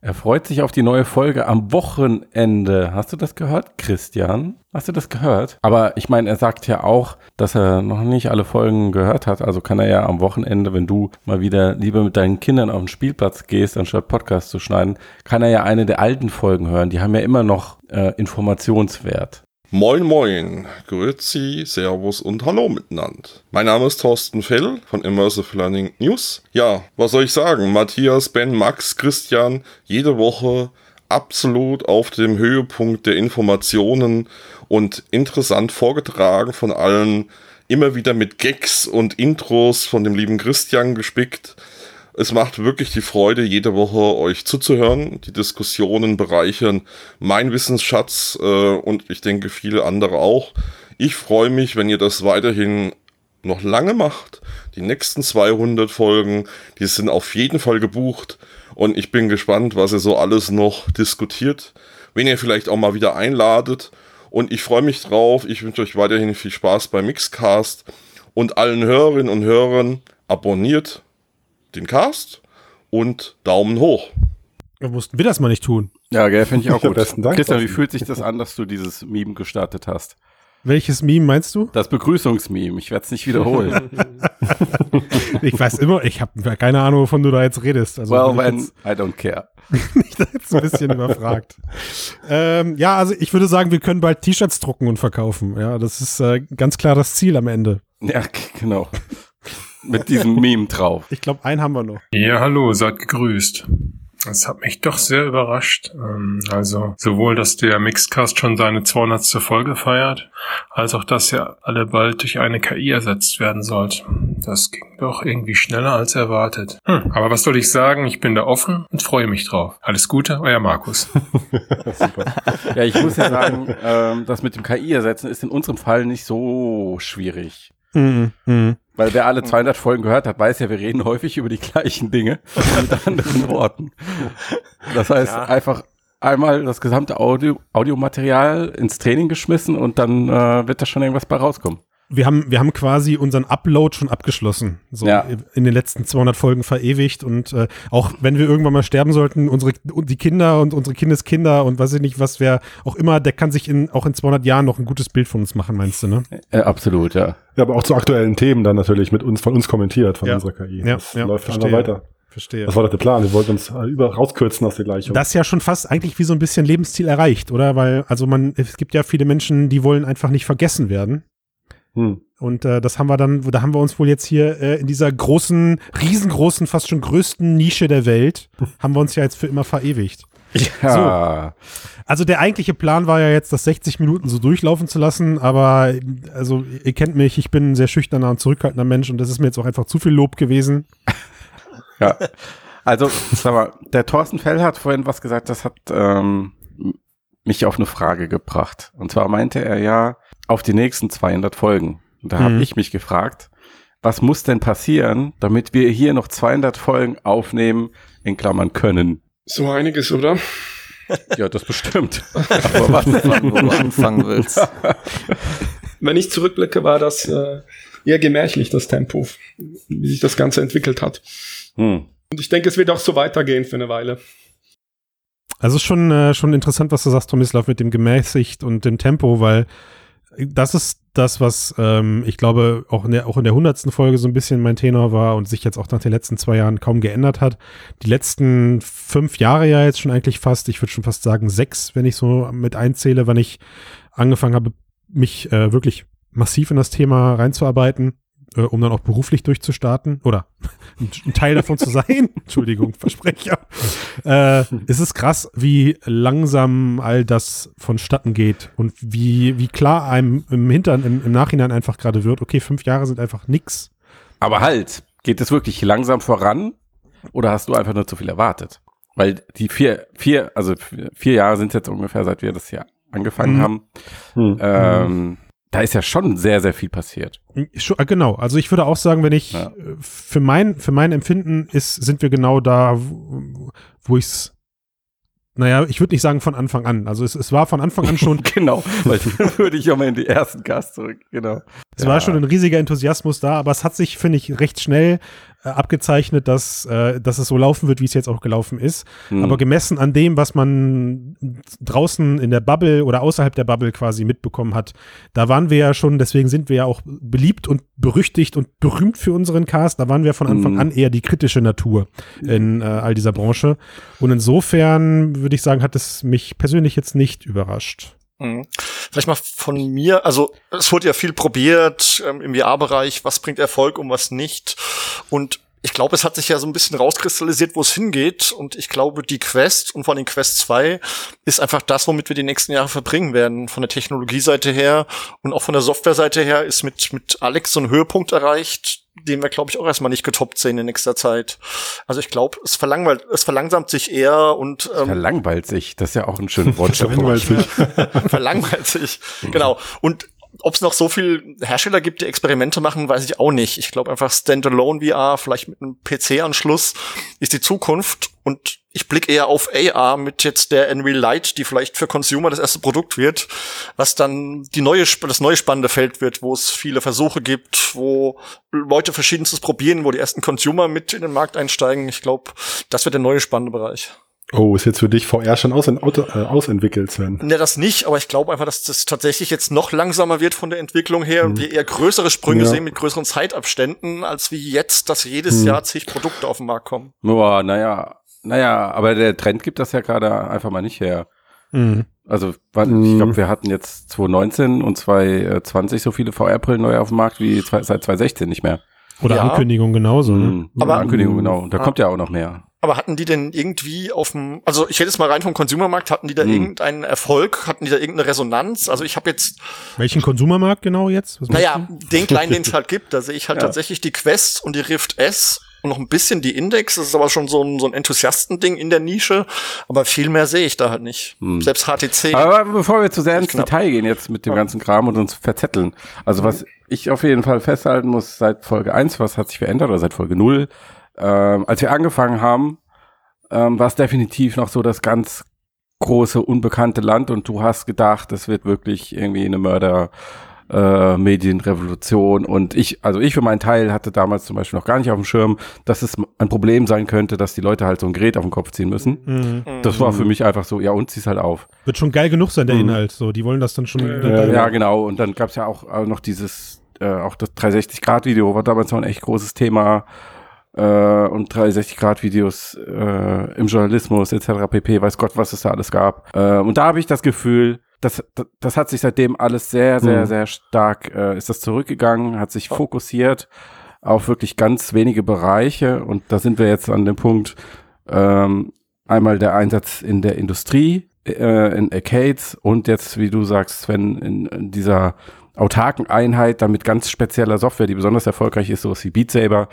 [SPEAKER 1] Er freut sich auf die neue Folge am Wochenende. Hast du das gehört, Christian? Hast du das gehört? Aber ich meine, er sagt ja auch, dass er noch nicht alle Folgen gehört hat. Also kann er ja am Wochenende, wenn du mal wieder lieber mit deinen Kindern auf den Spielplatz gehst, anstatt Podcast zu schneiden, kann er ja eine der alten Folgen hören. Die haben ja immer noch äh, Informationswert.
[SPEAKER 16] Moin Moin, Grüezi, Servus und Hallo miteinander. Mein Name ist Thorsten Fell von Immersive Learning News. Ja, was soll ich sagen? Matthias, Ben, Max, Christian, jede Woche absolut auf dem Höhepunkt der Informationen und interessant vorgetragen von allen, immer wieder mit Gags und Intros von dem lieben Christian gespickt. Es macht wirklich die Freude, jede Woche euch zuzuhören. Die Diskussionen bereichern mein Wissensschatz äh, und ich denke viele andere auch. Ich freue mich, wenn ihr das weiterhin noch lange macht. Die nächsten 200 Folgen, die sind auf jeden Fall gebucht und ich bin gespannt, was ihr so alles noch diskutiert. Wenn ihr vielleicht auch mal wieder einladet und ich freue mich drauf. Ich wünsche euch weiterhin viel Spaß beim Mixcast und allen Hörerinnen und Hörern abonniert den Cast und Daumen hoch.
[SPEAKER 2] Da mussten wir das mal nicht tun.
[SPEAKER 1] Ja, gell, finde ich auch gut.
[SPEAKER 8] besten Dank,
[SPEAKER 1] Christian, wie fühlt sich das an, dass du dieses Meme gestartet hast?
[SPEAKER 2] Welches Meme meinst du?
[SPEAKER 1] Das Begrüßungsmeme. Ich werde es nicht wiederholen.
[SPEAKER 2] ich weiß immer, ich habe keine Ahnung, wovon du da jetzt redest. Also
[SPEAKER 1] well, when
[SPEAKER 2] jetzt-
[SPEAKER 1] I don't care.
[SPEAKER 2] ich bin jetzt ein bisschen überfragt. Ähm, ja, also ich würde sagen, wir können bald T-Shirts drucken und verkaufen. Ja, das ist äh, ganz klar das Ziel am Ende.
[SPEAKER 1] Ja, genau. Mit diesem Meme drauf.
[SPEAKER 2] Ich glaube, einen haben wir noch.
[SPEAKER 17] Ja, hallo, seid gegrüßt. Das hat mich doch sehr überrascht. Ähm, Also sowohl, dass der Mixcast schon seine 200. Folge feiert, als auch, dass ja alle bald durch eine KI ersetzt werden sollt. Das ging doch irgendwie schneller als erwartet. Hm, aber was soll ich sagen? Ich bin da offen und freue mich drauf. Alles Gute, euer Markus.
[SPEAKER 1] Ja, ich muss ja sagen, ähm, das mit dem KI ersetzen ist in unserem Fall nicht so schwierig.
[SPEAKER 2] Mhm. Mhm.
[SPEAKER 1] Weil wer alle 200 Folgen gehört hat, weiß ja, wir reden häufig über die gleichen Dinge mit anderen Worten. Das heißt,
[SPEAKER 7] Ja.
[SPEAKER 1] einfach einmal das gesamte Audio, Audiomaterial ins Training geschmissen und dann äh, wird da schon irgendwas bei rauskommen.
[SPEAKER 2] Wir haben, wir haben quasi unseren Upload schon abgeschlossen. So
[SPEAKER 1] Ja.
[SPEAKER 2] in den letzten 200 Folgen verewigt. Und äh, auch wenn wir irgendwann mal sterben sollten, unsere, die Kinder und unsere Kindeskinder und weiß ich nicht, was wer auch immer, der kann sich in, auch in 200 Jahren noch ein gutes Bild von uns machen, meinst du, ne?
[SPEAKER 1] Äh, absolut, ja.
[SPEAKER 8] Ja, aber auch zu aktuellen Themen dann natürlich mit uns, von uns kommentiert, von
[SPEAKER 2] Ja.
[SPEAKER 8] unserer KI.
[SPEAKER 2] Ja,
[SPEAKER 8] das
[SPEAKER 2] ja,
[SPEAKER 8] läuft
[SPEAKER 2] verstehe.
[SPEAKER 8] weiter.
[SPEAKER 2] Verstehe.
[SPEAKER 8] Das war doch der Plan. Wir wollten uns äh, über rauskürzen aus der Gleichung.
[SPEAKER 2] Das ist ja schon fast eigentlich wie so ein bisschen Lebensziel erreicht, oder? Weil, also man, es gibt ja viele Menschen, die wollen einfach nicht vergessen werden.
[SPEAKER 8] Hm.
[SPEAKER 2] Und äh, das haben wir dann, da haben wir uns wohl jetzt hier äh, in dieser großen, riesengroßen, fast schon größten Nische der Welt, haben wir uns ja jetzt für immer verewigt.
[SPEAKER 1] Ja.
[SPEAKER 2] Also der eigentliche Plan war ja jetzt, das 60 Minuten so durchlaufen zu lassen, aber also ihr kennt mich, ich bin ein sehr schüchterner und zurückhaltender Mensch und das ist mir jetzt auch einfach zu viel Lob gewesen.
[SPEAKER 1] Ja. Also, sag mal, der Thorsten Fell hat vorhin was gesagt, das hat ähm, mich auf eine Frage gebracht. Und zwar meinte er ja, auf die nächsten 200 Folgen. Und da habe
[SPEAKER 2] Mhm.
[SPEAKER 1] ich mich gefragt, was muss denn passieren, damit wir hier noch 200 Folgen aufnehmen, in Klammern können?
[SPEAKER 6] So einiges, oder?
[SPEAKER 1] Ja, das bestimmt. Aber was, wo du anfangen willst.
[SPEAKER 6] Wenn ich zurückblicke, war das äh, eher gemächlich, das Tempo, wie sich das Ganze entwickelt hat.
[SPEAKER 1] Hm.
[SPEAKER 6] Und ich denke, es wird auch so weitergehen für eine Weile.
[SPEAKER 2] Also es ist schon, äh, schon interessant, was du sagst, Tomislav, mit dem gemäßigt und dem Tempo, weil das ist das, was ähm, ich glaube auch in der auch in der hundertsten Folge so ein bisschen mein Tenor war und sich jetzt auch nach den letzten zwei Jahren kaum geändert hat. Die letzten fünf Jahre ja jetzt schon eigentlich fast, ich würde schon fast sagen sechs, wenn ich so mit einzähle, wann ich angefangen habe, mich äh, wirklich massiv in das Thema reinzuarbeiten, äh, um dann auch beruflich durchzustarten oder ein, ein Teil davon zu sein. Entschuldigung, Versprecher. Äh, es ist krass, wie langsam all das vonstatten geht und wie, wie klar einem im Hintern, im, im Nachhinein einfach gerade wird, okay, fünf Jahre sind einfach nix.
[SPEAKER 1] Aber halt, geht es wirklich langsam voran oder hast du einfach nur zu viel erwartet? Weil die vier, vier, also vier Jahre sind jetzt ungefähr, seit wir das hier angefangen
[SPEAKER 2] Mhm.
[SPEAKER 1] haben.
[SPEAKER 2] Mhm.
[SPEAKER 1] Ähm, da ist ja schon sehr, sehr viel passiert.
[SPEAKER 2] Äh, Genau, also ich würde auch sagen, wenn ich äh, für mein für mein Empfinden ist, sind wir genau da, wo, ich es naja, ich würde nicht sagen von Anfang an. Also es, es war von Anfang an schon.
[SPEAKER 1] genau, weil dann würde ich auch mal in die ersten Cast zurück. Genau.
[SPEAKER 2] Es war schon ein riesiger Enthusiasmus da, aber es hat sich, finde ich, recht schnell abgezeichnet, dass, äh, dass es so laufen wird, wie es jetzt auch gelaufen ist.
[SPEAKER 1] Hm.
[SPEAKER 2] Aber gemessen an dem, was man draußen in der Bubble oder außerhalb der Bubble quasi mitbekommen hat, da waren wir ja schon, deswegen sind wir ja auch beliebt und berüchtigt und berühmt für unseren Cast. Da waren wir von Anfang
[SPEAKER 1] Mhm.
[SPEAKER 2] an eher die kritische Natur in äh, all dieser Branche. Und insofern würde ich sagen, hat es mich persönlich jetzt nicht überrascht.
[SPEAKER 7] Mhm. Vielleicht mal von mir, also es wurde ja viel probiert ähm, im VR-Bereich, was bringt Erfolg und was nicht. Und ich glaube, es hat sich ja so ein bisschen rauskristallisiert, wo es hingeht. Und ich glaube, die Quest und vor allem Quest 2 ist einfach das, womit wir die nächsten Jahre verbringen werden. Von der Technologieseite her und auch von der Softwareseite her ist mit, mit Alex so ein Höhepunkt erreicht, den wir, glaube ich, auch erstmal nicht getoppt sehen in nächster Zeit. Also ich glaube, es verlangweilt, es verlangsamt sich eher und ähm,
[SPEAKER 1] Verlangweilt sich. Das ist ja auch ein schönes Wort.
[SPEAKER 8] Verlangweilt sich.
[SPEAKER 7] verlangweilt sich. Genau. Und ob es noch so viel Hersteller gibt, die Experimente machen, weiß ich auch nicht. Ich glaube einfach Standalone VR, vielleicht mit einem PC-Anschluss, ist die Zukunft. Und ich blicke eher auf AR mit jetzt der Unreal Light, die vielleicht für Consumer das erste Produkt wird, was dann die neue, das neue spannende Feld wird, wo es viele Versuche gibt, wo Leute verschiedenstes probieren, wo die ersten Consumer mit in den Markt einsteigen. Ich glaube, das wird der neue spannende Bereich.
[SPEAKER 8] Oh, ist jetzt für dich VR schon aus, äh, ausentwickelt, Sven?
[SPEAKER 7] Ne, das nicht, aber ich glaube einfach, dass das tatsächlich jetzt noch langsamer wird von der Entwicklung her und
[SPEAKER 8] Mhm.
[SPEAKER 7] wir eher größere Sprünge
[SPEAKER 8] Ja.
[SPEAKER 7] sehen mit größeren Zeitabständen, als wie jetzt, dass jedes
[SPEAKER 1] Mhm.
[SPEAKER 7] Jahr zig Produkte auf den Markt kommen.
[SPEAKER 1] Boah, naja, naja, aber der Trend gibt das ja gerade einfach mal nicht her.
[SPEAKER 2] Mhm.
[SPEAKER 1] Also, wann-
[SPEAKER 8] Mhm.
[SPEAKER 1] ich glaube, wir hatten jetzt 2019 und 2020 so viele VR-Brillen neu auf dem Markt wie zwei, seit 2016 nicht mehr.
[SPEAKER 2] Oder
[SPEAKER 7] Ja.
[SPEAKER 2] Ankündigung genauso. Ne?
[SPEAKER 1] Mhm.
[SPEAKER 7] Aber-
[SPEAKER 1] Ankündigung, genau. Und da
[SPEAKER 7] Ah.
[SPEAKER 1] kommt ja auch noch mehr.
[SPEAKER 7] Aber hatten die denn irgendwie auf dem, also ich hätte jetzt mal rein vom Consumermarkt, hatten die da
[SPEAKER 1] Mhm.
[SPEAKER 7] irgendeinen Erfolg, hatten die da irgendeine Resonanz? Also ich habe jetzt,
[SPEAKER 2] Welchen Konsumermarkt genau jetzt? Was
[SPEAKER 7] naja, den kleinen, den es halt gibt, da sehe ich halt
[SPEAKER 1] Ja.
[SPEAKER 7] tatsächlich die Quest und die Rift S und noch ein bisschen die Index, das ist aber schon so ein, so ein Enthusiastending in der Nische, aber viel mehr sehe ich da halt nicht.
[SPEAKER 1] Hm.
[SPEAKER 7] Selbst HTC.
[SPEAKER 1] Aber bevor wir zu sehr ins
[SPEAKER 7] knapp.
[SPEAKER 1] Detail gehen jetzt mit dem ganzen Kram und uns verzetteln. Also was ich auf jeden Fall festhalten muss, seit Folge 1, was hat sich verändert, oder seit Folge 0, ähm, als wir angefangen haben, ähm, war es definitiv noch so das ganz große, unbekannte Land und du hast gedacht, das wird wirklich irgendwie eine Mörder äh, Medienrevolution und ich, also ich für meinen Teil hatte damals zum Beispiel noch gar nicht auf dem Schirm, dass es ein Problem sein könnte, dass die Leute halt so ein Gerät auf den Kopf ziehen müssen.
[SPEAKER 2] Mhm.
[SPEAKER 1] Das war für mich einfach so, ja und zieh's halt auf.
[SPEAKER 2] Wird schon geil genug sein, der
[SPEAKER 1] Mhm.
[SPEAKER 2] Inhalt. So, die wollen das dann schon.
[SPEAKER 8] Ja,
[SPEAKER 1] Ja, genau. Und dann gab's ja auch äh, noch dieses, äh, auch das 360-Grad-Video war damals noch ein echt großes Thema. Äh, und 360-Grad-Videos äh, im Journalismus etc. pp. Weiß Gott, was es da alles gab. Äh, und da habe ich das Gefühl, das, das, das hat sich seitdem alles sehr, sehr,
[SPEAKER 8] Mhm.
[SPEAKER 1] sehr stark, äh, ist das zurückgegangen, hat sich fokussiert auf wirklich ganz wenige Bereiche. Und da sind wir jetzt an dem Punkt, ähm, einmal der Einsatz in der Industrie, äh, in Arcades und jetzt, wie du sagst, Sven, in, in dieser autarken Einheit, dann mit ganz spezieller Software, die besonders erfolgreich ist, sowas wie Beat Saber,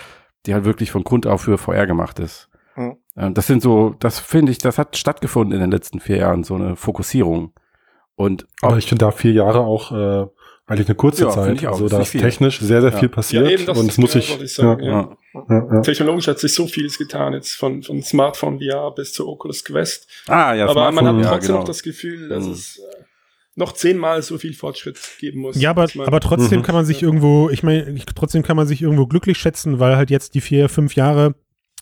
[SPEAKER 1] die halt wirklich von Grund auf für VR gemacht ist.
[SPEAKER 7] Mhm.
[SPEAKER 1] Das sind so, das finde ich, das hat stattgefunden in den letzten vier Jahren, so eine Fokussierung. Und
[SPEAKER 8] Aber ich finde da vier Jahre auch äh, eigentlich eine kurze
[SPEAKER 1] Ja, finde
[SPEAKER 8] Zeit.
[SPEAKER 1] ich auch.
[SPEAKER 8] Also da ist
[SPEAKER 1] viel.
[SPEAKER 8] technisch sehr, sehr
[SPEAKER 1] Ja.
[SPEAKER 8] viel passiert.
[SPEAKER 6] Ja, eben, das
[SPEAKER 8] und es muss sich.
[SPEAKER 6] wollte ich sagen,
[SPEAKER 8] ja,
[SPEAKER 6] ja.
[SPEAKER 8] ja, ja.
[SPEAKER 6] Technologisch hat sich so vieles getan, jetzt von, von Smartphone VR bis zu Oculus Quest.
[SPEAKER 1] Ah, ja,
[SPEAKER 6] Aber man
[SPEAKER 1] Smartphone,
[SPEAKER 6] hat
[SPEAKER 1] ja,
[SPEAKER 6] trotzdem
[SPEAKER 1] genau.
[SPEAKER 6] noch das Gefühl, dass
[SPEAKER 1] Mhm.
[SPEAKER 6] es äh, noch zehnmal so viel Fortschritt geben muss.
[SPEAKER 2] Ja, aber, aber trotzdem
[SPEAKER 8] Mhm.
[SPEAKER 2] kann man sich irgendwo, ich meine, trotzdem kann man sich irgendwo glücklich schätzen, weil halt jetzt die vier, fünf Jahre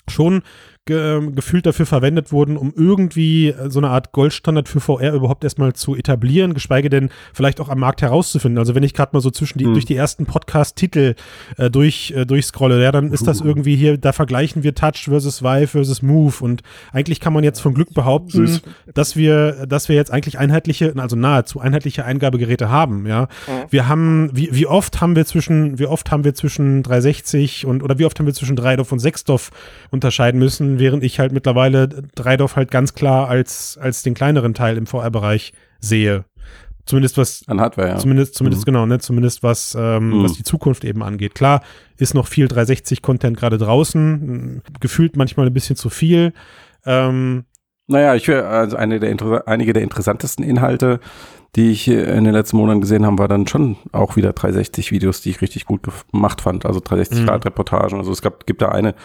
[SPEAKER 2] schon ge ähm, gefühlt dafür verwendet wurden, um irgendwie äh, so eine Art Goldstandard für VR überhaupt erstmal zu etablieren, geschweige denn vielleicht auch am Markt herauszufinden. Also wenn ich gerade mal so zwischen die,
[SPEAKER 8] Mhm.
[SPEAKER 2] durch die ersten Podcast-Titel äh, durch, äh, durchscrolle, ja, dann ist das irgendwie hier, da vergleichen wir Touch versus Vive versus Move und eigentlich kann man jetzt von Glück behaupten,
[SPEAKER 8] Süß.
[SPEAKER 2] dass wir, dass wir jetzt eigentlich einheitliche, also nahezu einheitliche Eingabegeräte haben, ja.
[SPEAKER 7] Mhm.
[SPEAKER 2] Wir haben, wie, wie oft haben wir zwischen, wie oft haben wir zwischen 360 und, oder wie oft haben wir zwischen Dreidorf und Sechsdorf unterscheiden müssen, während ich halt mittlerweile Dreidorf halt ganz klar als, als den kleineren Teil im VR-Bereich sehe. Zumindest was
[SPEAKER 1] an Hardware, ja.
[SPEAKER 2] Zumindest, zumindest
[SPEAKER 1] Mhm.
[SPEAKER 2] genau, ne? Zumindest was, ähm,
[SPEAKER 1] Mhm.
[SPEAKER 2] was die Zukunft eben angeht. Klar, ist noch viel 360-Content gerade draußen, mh, gefühlt manchmal ein bisschen zu viel. Ähm,
[SPEAKER 1] Naja, ich also eine der, einige der interessantesten Inhalte, die ich in den letzten Monaten gesehen habe, war dann schon auch wieder 360-Videos, die ich richtig gut gemacht fand. Also 360-Grad-Reportagen. Also es gab, gibt da eine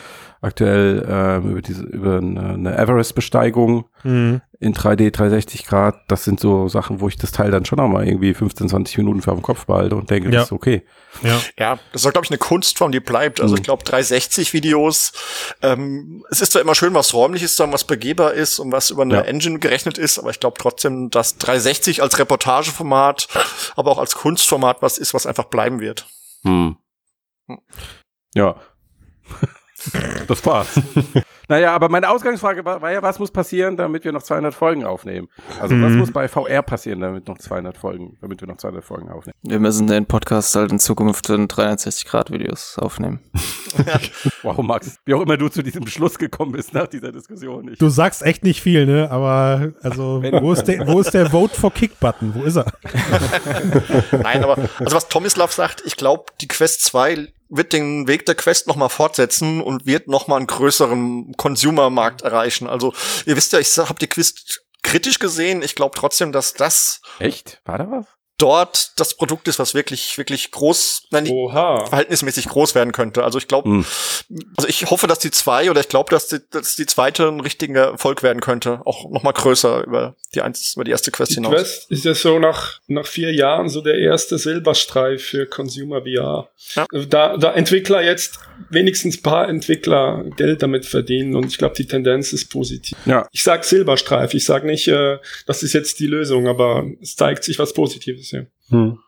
[SPEAKER 1] aktuell ähm, über diese über eine, eine Everest-Besteigung
[SPEAKER 2] Mhm.
[SPEAKER 1] in 3D 360 Grad. Das sind so Sachen, wo ich das Teil dann schon noch mal irgendwie 15, 20 Minuten für auf dem Kopf behalte und denke,
[SPEAKER 2] Ja.
[SPEAKER 1] das ist okay.
[SPEAKER 2] Ja.
[SPEAKER 7] Ja, das ist, glaube ich, eine Kunstform, die bleibt. Also
[SPEAKER 1] Mhm.
[SPEAKER 7] ich glaube, 360-Videos, ähm, es ist zwar immer schön, was räumlich ist, dann was begehbar ist und was über eine
[SPEAKER 1] Ja.
[SPEAKER 7] Engine gerechnet ist, aber ich glaube trotzdem, dass 360 als Reportageformat, aber auch als Kunstformat was ist, was einfach bleiben wird.
[SPEAKER 1] Hm. Ja. Das war's. naja, aber meine Ausgangsfrage war, war ja, was muss passieren, damit wir noch 200 Folgen aufnehmen? Also was
[SPEAKER 5] Mhm.
[SPEAKER 1] muss bei VR passieren, damit noch 200 Folgen, damit wir noch 200 Folgen aufnehmen?
[SPEAKER 5] Wir müssen den Podcast halt in Zukunft in 360-Grad-Videos aufnehmen.
[SPEAKER 1] Wow, Max, wie auch immer du zu diesem Schluss gekommen bist nach dieser Diskussion. Ich,
[SPEAKER 2] du sagst echt nicht viel, ne? Aber also, wo ist der, wo ist der Vote for Kick-Button? Wo ist er?
[SPEAKER 7] Nein, aber also was Tomislav sagt, ich glaube, die Quest 2 wird den Weg der Quest noch mal fortsetzen und wird noch mal einen größeren Consumer-Markt erreichen. Also ihr wisst ja, ich habe die Quest kritisch gesehen. Ich glaube trotzdem, dass das
[SPEAKER 1] Echt? War da was?
[SPEAKER 7] Dort das Produkt ist, was wirklich, wirklich groß, nein, nicht verhältnismäßig groß werden könnte. Also ich glaube,
[SPEAKER 1] Hm.
[SPEAKER 7] also ich hoffe, dass die zwei oder ich glaube, dass die, dass die zweite ein richtiger Erfolg werden könnte. Auch noch mal größer über die eins, über die erste Quest
[SPEAKER 6] Die
[SPEAKER 7] hinaus.
[SPEAKER 6] Quest ist ja so nach, nach vier Jahren so der erste Silberstreif für Consumer VR. Da, da Entwickler jetzt wenigstens paar Entwickler Geld damit verdienen und ich glaube, die Tendenz ist positiv.
[SPEAKER 1] Ja.
[SPEAKER 6] Ich sag Silberstreif, ich sag nicht, äh, das ist jetzt die Lösung, aber es zeigt sich was Positives hier.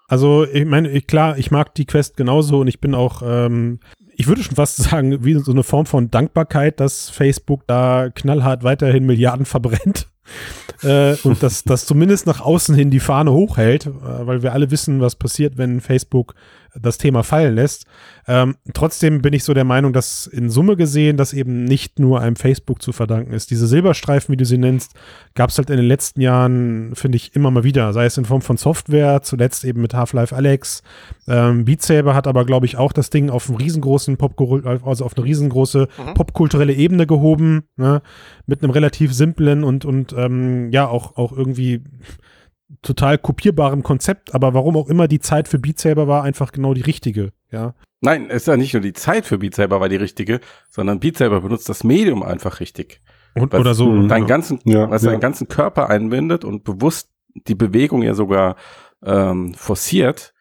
[SPEAKER 2] Also, ich meine, ich, klar, ich mag die Quest genauso und ich bin auch, ähm, ich würde schon fast sagen, wie so eine Form von Dankbarkeit, dass Facebook da knallhart weiterhin Milliarden verbrennt. Äh, und dass das zumindest nach außen hin die Fahne hochhält, äh, weil wir alle wissen, was passiert, wenn Facebook das Thema fallen lässt. Ähm, trotzdem bin ich so der Meinung, dass in Summe gesehen das eben nicht nur einem Facebook zu verdanken ist. Diese Silberstreifen, wie du sie nennst, gab es halt in den letzten Jahren, finde ich, immer mal wieder. Sei es in Form von Software, zuletzt eben mit Half-Life Alex. Ähm, Beat Saber hat aber, glaube ich, auch das Ding auf einen riesengroßen Pop also auf eine riesengroße
[SPEAKER 7] Mhm.
[SPEAKER 2] popkulturelle Ebene gehoben, ne? mit einem relativ simplen und, und ähm, ja, auch, auch irgendwie total kopierbarem Konzept, aber warum auch immer die Zeit für Beat Saber war einfach genau die richtige, ja.
[SPEAKER 1] Nein, es ist ja nicht nur die Zeit für Beat Saber war die richtige, sondern Beat Saber benutzt das Medium einfach richtig.
[SPEAKER 2] Und,
[SPEAKER 1] was
[SPEAKER 2] oder so.
[SPEAKER 1] Deinen
[SPEAKER 2] Ja.
[SPEAKER 1] ganzen,
[SPEAKER 8] Ja,
[SPEAKER 1] was
[SPEAKER 8] ja.
[SPEAKER 1] deinen ganzen Körper einbindet und bewusst die Bewegung ja sogar ähm, forciert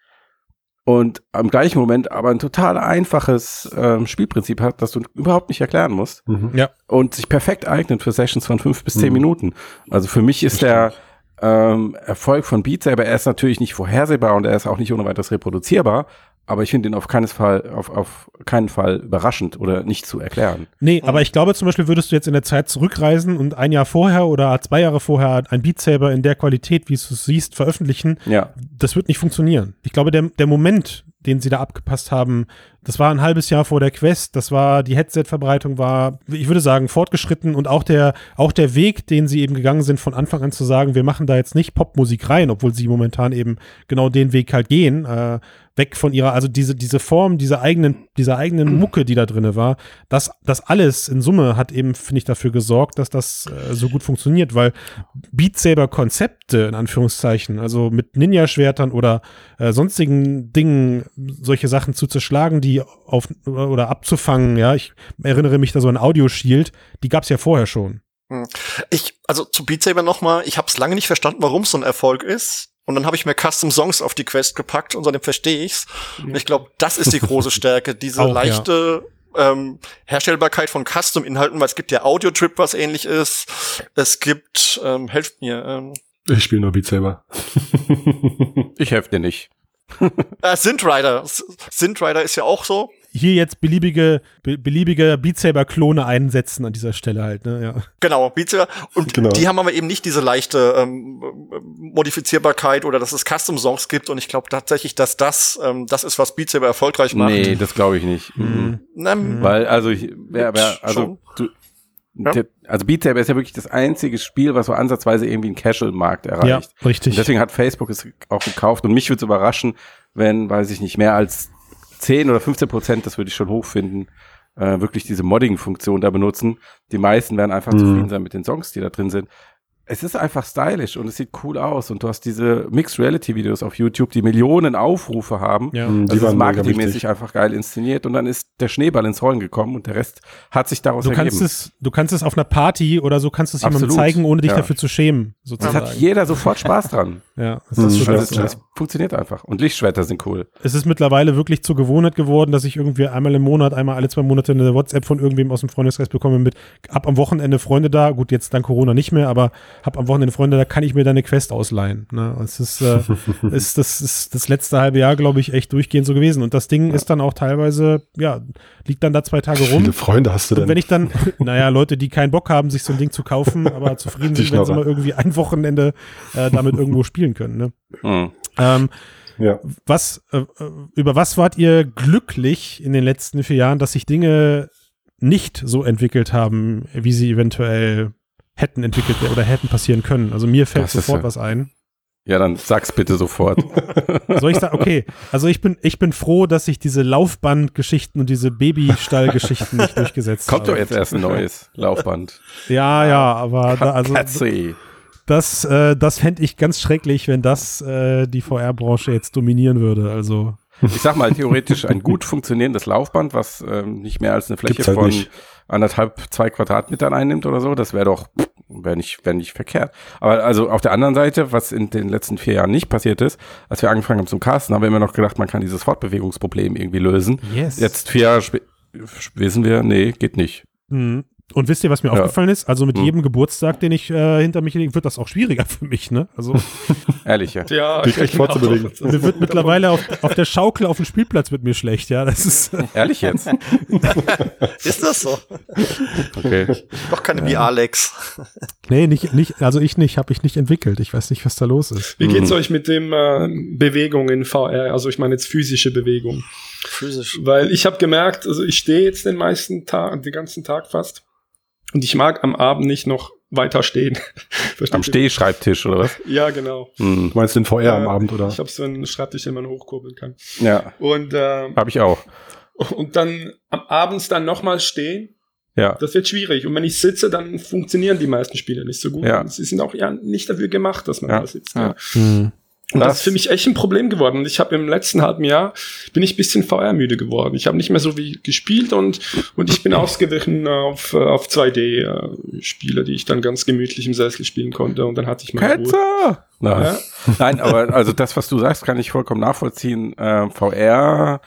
[SPEAKER 1] und am gleichen Moment aber ein total einfaches ähm, Spielprinzip hat, das du überhaupt nicht erklären musst.
[SPEAKER 2] Ja.
[SPEAKER 1] Und sich perfekt eignet für Sessions von fünf bis zehn
[SPEAKER 8] Mhm.
[SPEAKER 1] Minuten. Also für mich ist der ähm, Erfolg von Beat Saber, er ist natürlich nicht vorhersehbar und er ist auch nicht ohne weiteres reproduzierbar, aber ich finde ihn auf keinen Fall, auf, auf keinen Fall überraschend oder nicht zu erklären.
[SPEAKER 2] Nee, aber ich glaube zum Beispiel, würdest du jetzt in der Zeit zurückreisen und ein Jahr vorher oder zwei Jahre vorher ein Beat Saber in der Qualität, wie du es siehst, veröffentlichen,
[SPEAKER 1] Ja.
[SPEAKER 2] das wird nicht funktionieren. Ich glaube, der, der Moment, den sie da abgepasst haben, das war ein halbes Jahr vor der Quest, das war, die Headset-Verbreitung war, ich würde sagen, fortgeschritten und auch der, auch der Weg, den sie eben gegangen sind, von Anfang an zu sagen, wir machen da jetzt nicht Popmusik rein, obwohl sie momentan eben genau den Weg halt gehen, äh, weg von ihrer, also diese, diese Form, diese eigenen, dieser eigenen Mucke, die da drinne war, das, das alles in Summe hat eben, finde ich, dafür gesorgt, dass das äh, so gut funktioniert, weil Beat Saber Konzepte, in Anführungszeichen, also mit Ninja-Schwertern oder äh, sonstigen Dingen, solche Sachen zu zerschlagen, die auf, oder abzufangen, ja, ich erinnere mich da so an Audio Shield, die gab's ja vorher schon.
[SPEAKER 7] Hm. Ich, also zu Beat Saber nochmal, ich habe es lange nicht verstanden, warum es so ein Erfolg ist. Und dann habe ich mir Custom Songs auf die Quest gepackt und seitdem verstehe ich's. Und ich glaube, das ist die große Stärke, diese
[SPEAKER 2] Auch, ja.
[SPEAKER 7] leichte ähm, Herstellbarkeit von Custom-Inhalten, weil es gibt ja Audio-Trip, was ähnlich ist. Es gibt, ähm, helft mir, ähm,
[SPEAKER 8] Ich spiele nur Beat Saber.
[SPEAKER 1] Ich helfe dir nicht.
[SPEAKER 7] äh, Synth Rider. S- Synth Rider ist ja auch so.
[SPEAKER 2] Hier jetzt beliebige, be beliebige Beat Saber Klone einsetzen an dieser Stelle halt, ne, ja.
[SPEAKER 7] Genau, Beat Saber. Und
[SPEAKER 8] Genau.
[SPEAKER 7] die haben aber eben nicht diese leichte ähm, Modifizierbarkeit oder dass es Custom-Songs gibt. Und ich glaube tatsächlich, dass das ähm, das ist, was Beat Saber erfolgreich macht.
[SPEAKER 1] Nee, das glaube ich nicht. Mhm.
[SPEAKER 7] Na,
[SPEAKER 1] Weil, also, ich, wer, wer, also, du,
[SPEAKER 7] Ja.
[SPEAKER 1] Also Beat Saber ist ja wirklich das einzige Spiel, was so ansatzweise irgendwie einen Casual-Markt erreicht.
[SPEAKER 2] Ja, richtig.
[SPEAKER 1] Und deswegen hat Facebook es auch gekauft und mich würde es überraschen, wenn, weiß ich nicht, mehr als 10 oder 15 Prozent, das würde ich schon hoch finden, äh, wirklich diese Modding-Funktion da benutzen. Die meisten werden einfach
[SPEAKER 8] Mhm.
[SPEAKER 1] zufrieden sein mit den Songs, die da drin sind. Es ist einfach stylisch und es sieht cool aus und du hast diese Mixed Reality Videos auf YouTube, die Millionen Aufrufe haben.
[SPEAKER 2] Ja.
[SPEAKER 8] Mhm,
[SPEAKER 1] Also
[SPEAKER 8] die waren
[SPEAKER 1] marketingmäßig einfach geil inszeniert und dann ist der Schneeball ins Rollen gekommen und der Rest hat sich daraus
[SPEAKER 2] Du
[SPEAKER 1] ergeben.
[SPEAKER 2] kannst es, du kannst es auf einer Party oder so kannst du es jemandem zeigen, ohne dich
[SPEAKER 1] Ja.
[SPEAKER 2] dafür zu schämen,
[SPEAKER 1] das
[SPEAKER 2] sozusagen.
[SPEAKER 1] hat jeder sofort Spaß dran.
[SPEAKER 2] ja, das
[SPEAKER 8] Mhm.
[SPEAKER 2] ist so
[SPEAKER 1] Also
[SPEAKER 2] das,
[SPEAKER 1] es, es funktioniert einfach. Und Lichtschwerter sind cool.
[SPEAKER 2] es ist mittlerweile wirklich zur Gewohnheit geworden, dass ich irgendwie einmal im Monat, einmal alle zwei Monate eine WhatsApp von irgendwem aus dem Freundeskreis bekomme mit ab am Wochenende Freunde da. Gut, jetzt dank Corona nicht mehr, aber hab am Wochenende Freunde, da kann ich mir deine Quest ausleihen. Ne? Es ist, äh, ist, das ist das letzte halbe Jahr, glaube ich, echt durchgehend so gewesen. Und das Ding ist dann auch teilweise, ja, liegt dann da zwei Tage
[SPEAKER 8] Wie
[SPEAKER 2] rum.
[SPEAKER 8] viele Freunde hast du
[SPEAKER 2] Und
[SPEAKER 8] denn?
[SPEAKER 2] wenn ich dann, naja, Leute, die keinen Bock haben, sich so ein Ding zu kaufen, aber zufrieden sind, wenn sie mal irgendwie ein Wochenende äh, damit irgendwo spielen können. Ne?
[SPEAKER 1] Mhm.
[SPEAKER 2] Ähm,
[SPEAKER 8] ja.
[SPEAKER 2] was, äh, äh, über was wart ihr glücklich in den letzten vier Jahren, dass sich Dinge nicht so entwickelt haben, wie sie eventuell hätten entwickelt oder hätten passieren können? Also mir fällt
[SPEAKER 1] Das
[SPEAKER 2] sofort
[SPEAKER 1] ja-
[SPEAKER 2] was ein.
[SPEAKER 1] Ja, dann sag's bitte sofort.
[SPEAKER 2] Soll ich sagen, okay, also ich bin, ich bin froh, dass sich diese Laufbandgeschichten und diese Babystallgeschichten nicht durchgesetzt
[SPEAKER 1] Kommt
[SPEAKER 2] haben.
[SPEAKER 1] doch jetzt erst ein neues Laufband.
[SPEAKER 2] Ja, ja, aber da, also
[SPEAKER 1] Katze.
[SPEAKER 2] das, äh, das fände ich ganz schrecklich, wenn das äh, die VR-Branche jetzt dominieren würde. Also
[SPEAKER 1] Ich sag mal, theoretisch ein gut funktionierendes Laufband, was ähm, nicht mehr als eine Fläche
[SPEAKER 8] halt
[SPEAKER 1] von
[SPEAKER 8] nicht.
[SPEAKER 1] anderthalb, zwei Quadratmetern einnimmt oder so, das wäre doch, wäre nicht, wär nicht verkehrt. Aber also auf der anderen Seite, was in den letzten vier Jahren nicht passiert ist, als wir angefangen haben zum Casten, haben wir immer noch gedacht, man kann dieses Fortbewegungsproblem irgendwie lösen.
[SPEAKER 2] Yes.
[SPEAKER 1] Jetzt vier Jahre spä- wissen wir, nee, geht nicht.
[SPEAKER 2] Mhm. Und wisst ihr, was mir
[SPEAKER 1] Ja.
[SPEAKER 2] aufgefallen ist? Also mit
[SPEAKER 1] Mhm.
[SPEAKER 2] jedem Geburtstag, den ich äh, hinter mich lege, wird das auch schwieriger für mich, ne? Also
[SPEAKER 1] Ehrlich, ja.
[SPEAKER 6] Ja,
[SPEAKER 8] Dich echt vorzubewegen.
[SPEAKER 2] mir wird mittlerweile auf, auf der Schaukel auf dem Spielplatz mit mir schlecht, ja. Das ist
[SPEAKER 1] Ehrlich jetzt?
[SPEAKER 7] Ist das so?
[SPEAKER 1] Okay.
[SPEAKER 7] Doch keine wie Alex.
[SPEAKER 2] nee, nicht, nicht, also ich nicht, habe ich nicht entwickelt. Ich weiß nicht, was da los ist.
[SPEAKER 6] Wie
[SPEAKER 1] Mhm.
[SPEAKER 6] geht's euch mit dem äh, Bewegung in VR? Also ich meine jetzt physische Bewegung.
[SPEAKER 7] Physisch.
[SPEAKER 6] Weil ich habe gemerkt, also ich stehe jetzt den meisten Tag, den ganzen Tag fast. Und ich mag am Abend nicht noch weiter stehen.
[SPEAKER 1] Am? Stehschreibtisch oder was?
[SPEAKER 6] Ja, genau.
[SPEAKER 1] Hm.
[SPEAKER 8] Du meinst den VR am
[SPEAKER 6] Äh,
[SPEAKER 8] Abend, oder?
[SPEAKER 6] Ich habe so einen Schreibtisch, den man hochkurbeln kann.
[SPEAKER 1] Ja,
[SPEAKER 6] Und, äh,
[SPEAKER 1] habe ich auch.
[SPEAKER 6] und dann am abends dann nochmal stehen,
[SPEAKER 1] Ja.
[SPEAKER 6] das wird schwierig. Und wenn ich sitze, dann funktionieren die meisten Spiele nicht so gut.
[SPEAKER 1] Ja.
[SPEAKER 6] Und sie sind auch ja nicht dafür gemacht, dass man
[SPEAKER 1] Ja.
[SPEAKER 6] da sitzt.
[SPEAKER 1] Ja.
[SPEAKER 6] Ja. Und das,
[SPEAKER 1] Das-
[SPEAKER 6] ist für mich echt ein Problem geworden. Und ich habe im letzten halben Jahr bin ich bisschen VR-müde geworden. Ich habe nicht mehr so wie gespielt und und ich bin ausgewichen auf äh, auf 2D-Spiele, die ich dann ganz gemütlich im Sessel spielen konnte. Und dann hatte ich mal Ruhe.
[SPEAKER 1] Ketzer! Nein.
[SPEAKER 6] Ja.
[SPEAKER 1] Nein, aber also das, was du sagst, kann ich vollkommen nachvollziehen. Äh, VR,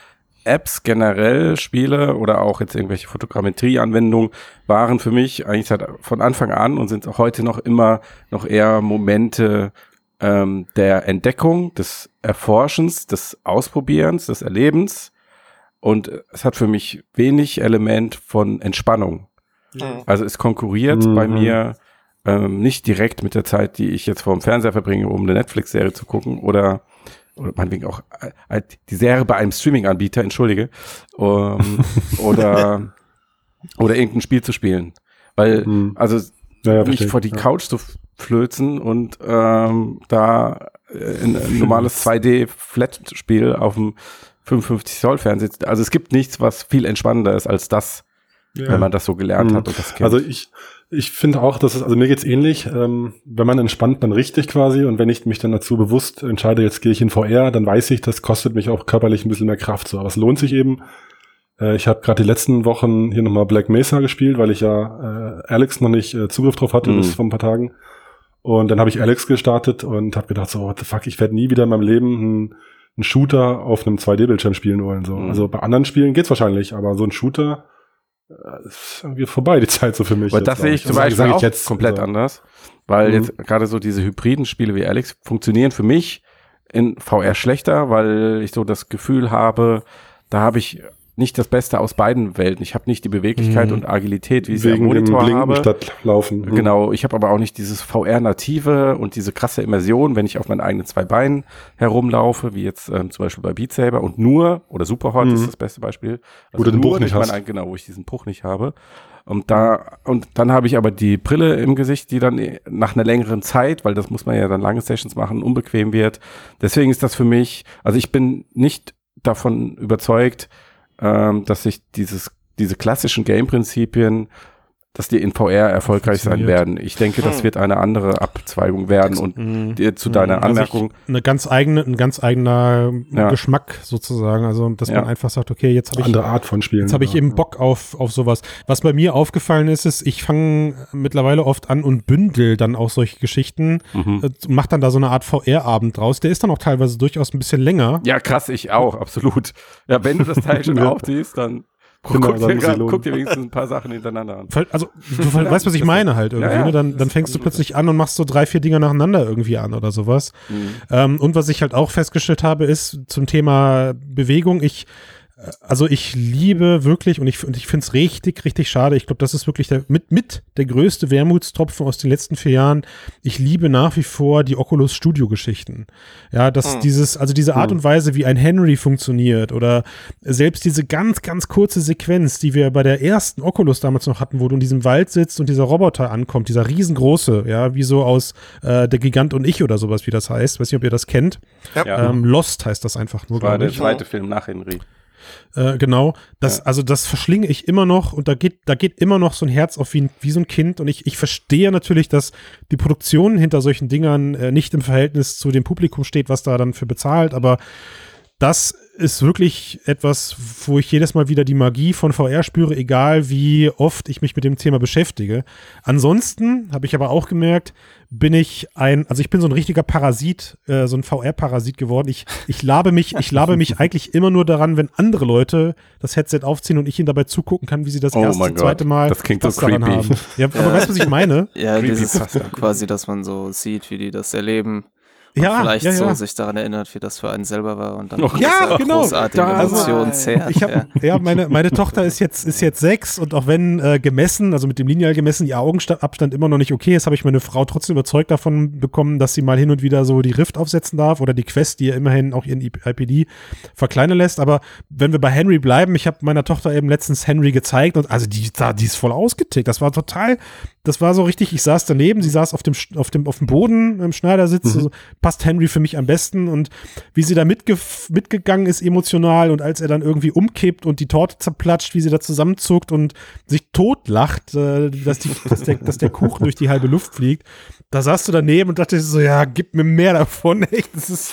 [SPEAKER 1] Apps generell, Spiele oder auch jetzt irgendwelche Fotogrammetrie-Anwendungen waren für mich eigentlich seit von Anfang an und sind auch heute noch immer noch eher Momente ähm, der Entdeckung, des Erforschens, des Ausprobierens, des Erlebens. Und es hat für mich wenig Element von Entspannung.
[SPEAKER 7] Mhm.
[SPEAKER 1] Also es konkurriert
[SPEAKER 8] Mhm.
[SPEAKER 1] bei mir ähm, nicht direkt mit der Zeit, die ich jetzt vor dem Fernseher verbringe, um eine Netflix-Serie zu gucken oder oder meinetwegen auch äh, äh, die Serie bei einem Streaming-Anbieter, entschuldige, ähm, oder oder irgendein Spiel zu spielen, weil
[SPEAKER 8] Mhm.
[SPEAKER 1] also
[SPEAKER 8] Ja,
[SPEAKER 1] mich
[SPEAKER 8] verstehe.
[SPEAKER 1] vor die
[SPEAKER 8] Ja.
[SPEAKER 1] Couch zu flözen und ähm, da äh, ein, ein normales 2D-Flat-Spiel auf dem 55 Zoll Fernseher. Also es gibt nichts, was viel entspannender ist als das,
[SPEAKER 6] Ja.
[SPEAKER 1] wenn man das so gelernt
[SPEAKER 8] Mhm.
[SPEAKER 1] hat und das kennt.
[SPEAKER 8] Also ich, ich finde auch, dass es, also mir geht's ähnlich. Ähm, wenn man entspannt, dann richtig quasi. Und wenn ich mich dann dazu bewusst entscheide, jetzt gehe ich in VR, dann weiß ich, das kostet mich auch körperlich ein bisschen mehr Kraft. So, aber es lohnt sich eben. Äh, ich habe gerade die letzten Wochen hier nochmal Black Mesa gespielt, weil ich ja äh, Alex noch nicht äh, Zugriff drauf hatte
[SPEAKER 1] Mhm.
[SPEAKER 8] bis vor ein paar Tagen. Und dann habe ich Alex gestartet und habe gedacht, so, what the fuck, ich werde nie wieder in meinem Leben einen, einen Shooter auf einem 2D-Bildschirm spielen wollen. So.
[SPEAKER 1] Mhm.
[SPEAKER 8] Also bei anderen Spielen geht's wahrscheinlich, aber so ein Shooter äh, ist irgendwie vorbei, die Zeit so für mich.
[SPEAKER 1] Aber das sehe ich zum
[SPEAKER 8] Also
[SPEAKER 1] Beispiel
[SPEAKER 8] sag ich
[SPEAKER 1] auch
[SPEAKER 8] jetzt,
[SPEAKER 1] komplett
[SPEAKER 8] also,
[SPEAKER 1] anders, weil
[SPEAKER 8] Mhm.
[SPEAKER 1] jetzt gerade so diese hybriden Spiele wie Alex funktionieren für mich in VR schlechter, weil ich so das Gefühl habe, da habe ich nicht das Beste aus beiden Welten. Ich habe nicht die Beweglichkeit
[SPEAKER 8] Mhm.
[SPEAKER 1] und Agilität, wie ich sie am
[SPEAKER 8] dem
[SPEAKER 1] Monitor
[SPEAKER 8] Blinken
[SPEAKER 1] habe.
[SPEAKER 8] statt Laufen. Mhm.
[SPEAKER 1] Genau, ich habe aber auch nicht dieses VR-Native und diese krasse Immersion, wenn ich auf meinen eigenen zwei Beinen herumlaufe, wie jetzt ähm, zum Beispiel bei Beat Saber und nur, oder Superhot
[SPEAKER 8] Mhm.
[SPEAKER 1] ist das beste Beispiel.
[SPEAKER 8] Wo du den Bruch nicht hast.
[SPEAKER 1] eigenen- Genau, wo ich diesen Bruch nicht habe. Und da, und dann habe ich aber die Brille im Gesicht, die dann nach einer längeren Zeit, weil das muss man ja dann lange Sessions machen, unbequem wird. Deswegen ist das für mich, also ich bin nicht davon überzeugt, ähm, dass sich dieses, diese klassischen Game-Prinzipien, dass die in VR erfolgreich sein werden. Ich denke, das
[SPEAKER 2] Hm.
[SPEAKER 1] wird eine andere Abzweigung werden. Und
[SPEAKER 2] Mhm.
[SPEAKER 1] dir zu deiner
[SPEAKER 2] Also
[SPEAKER 1] Anmerkung,
[SPEAKER 2] Ich, eine ganz eigene, ein ganz eigener
[SPEAKER 1] Ja.
[SPEAKER 2] Geschmack sozusagen. Also, dass
[SPEAKER 1] Ja.
[SPEAKER 2] man einfach sagt, okay, jetzt habe ich,
[SPEAKER 8] Andere Art von Spielen.
[SPEAKER 2] jetzt habe ich
[SPEAKER 8] ja.
[SPEAKER 2] eben Bock auf, auf sowas. Was bei mir aufgefallen ist, ist, ich fange mittlerweile oft an und bündel dann auch solche Geschichten,
[SPEAKER 1] Mhm.
[SPEAKER 2] äh, mach dann da so eine Art VR-Abend draus. Der ist dann auch teilweise durchaus ein bisschen länger.
[SPEAKER 1] ja krass, ich auch, absolut. Ja, wenn du das Teil schon aufziehst, dann
[SPEAKER 8] Genau,
[SPEAKER 1] guck, dir, grad- guck dir wenigstens ein paar Sachen hintereinander an.
[SPEAKER 2] Also, du weißt, was ich meine halt irgendwie.
[SPEAKER 1] Ja, ja.
[SPEAKER 2] Ne? Dann, dann fängst du plötzlich an und machst so drei, vier Dinger nacheinander irgendwie an oder sowas.
[SPEAKER 1] Mhm.
[SPEAKER 2] Ähm, und was ich halt auch festgestellt habe, ist zum Thema Bewegung, ich, also ich liebe wirklich und ich, und ich finde es richtig, richtig schade. Ich glaube, das ist wirklich der, mit, mit der größte Wermutstropfen aus den letzten vier Jahren. Ich liebe nach wie vor die Oculus Studio Geschichten. Ja, dass
[SPEAKER 1] Hm.
[SPEAKER 2] dieses, also diese Art
[SPEAKER 1] Hm.
[SPEAKER 2] und Weise, wie ein Henry funktioniert oder selbst diese ganz, ganz kurze Sequenz, die wir bei der ersten Oculus damals noch hatten, wo du in diesem Wald sitzt und dieser Roboter ankommt, dieser riesengroße, ja, wie so aus äh, Der Gigant und ich oder sowas, wie das heißt. Weiß nicht, ob ihr das kennt.
[SPEAKER 1] Ja.
[SPEAKER 2] Ähm, Lost heißt das einfach nur,
[SPEAKER 1] Das war der zweite Film nach Henry.
[SPEAKER 2] Äh, genau. Das, Also das verschlinge ich immer noch und da geht, da geht immer noch so ein Herz auf wie, ein, wie so ein Kind. Und ich, ich verstehe natürlich, dass die Produktion hinter solchen Dingern äh, nicht im Verhältnis zu dem Publikum steht, was da dann für bezahlt, aber das ist wirklich etwas, wo ich jedes Mal wieder die Magie von VR spüre, egal wie oft ich mich mit dem Thema beschäftige. Ansonsten habe ich aber auch gemerkt, bin ich ein, also ich bin so ein richtiger Parasit, äh, so ein VR-Parasit geworden. Ich, ich labe mich, ich labe mich eigentlich immer nur daran, wenn andere Leute das Headset aufziehen und ich ihnen dabei zugucken kann, wie sie das
[SPEAKER 1] Oh
[SPEAKER 2] erste, zweite Mal
[SPEAKER 1] das klingt so
[SPEAKER 2] Spaß daran
[SPEAKER 1] creepy.
[SPEAKER 2] haben. Ja, aber weißt du, was ich meine?
[SPEAKER 5] Ja, dieses quasi, dass man so sieht, wie die das erleben.
[SPEAKER 2] Ja,
[SPEAKER 5] vielleicht
[SPEAKER 2] ja, ja.
[SPEAKER 5] so sich daran erinnert, wie das für einen selber war und dann von
[SPEAKER 2] Ja, genau.
[SPEAKER 5] großartigen
[SPEAKER 2] Da- also,
[SPEAKER 5] Emotion zehrt.
[SPEAKER 2] Ich hab,
[SPEAKER 5] ja.
[SPEAKER 2] meine, meine Tochter ist jetzt, ist jetzt sechs und auch wenn äh, gemessen, also mit dem Lineal gemessen, ihr Augenabstand immer noch nicht okay ist, habe ich meine Frau trotzdem überzeugt davon bekommen, dass sie mal hin und wieder so die Rift aufsetzen darf oder die Quest, die ja immerhin auch ihren IPD verkleinern lässt. Aber wenn wir bei Henry bleiben, ich habe meiner Tochter eben letztens Henry gezeigt und also die, die ist voll ausgetickt. Das war total, das war so richtig, ich saß daneben, sie saß auf dem, auf dem, auf dem Boden im Schneidersitz,
[SPEAKER 8] Mhm.
[SPEAKER 2] so, passt Henry für mich am besten. Und wie sie da mitge mitgegangen ist emotional und als er dann irgendwie umkippt und die Torte zerplatscht, wie sie da zusammenzuckt und sich totlacht, äh, dass, die, dass, der, dass der Kuchen durch die halbe Luft fliegt, da saß du daneben und dachte so, ja, gib mir mehr davon, echt, das ist,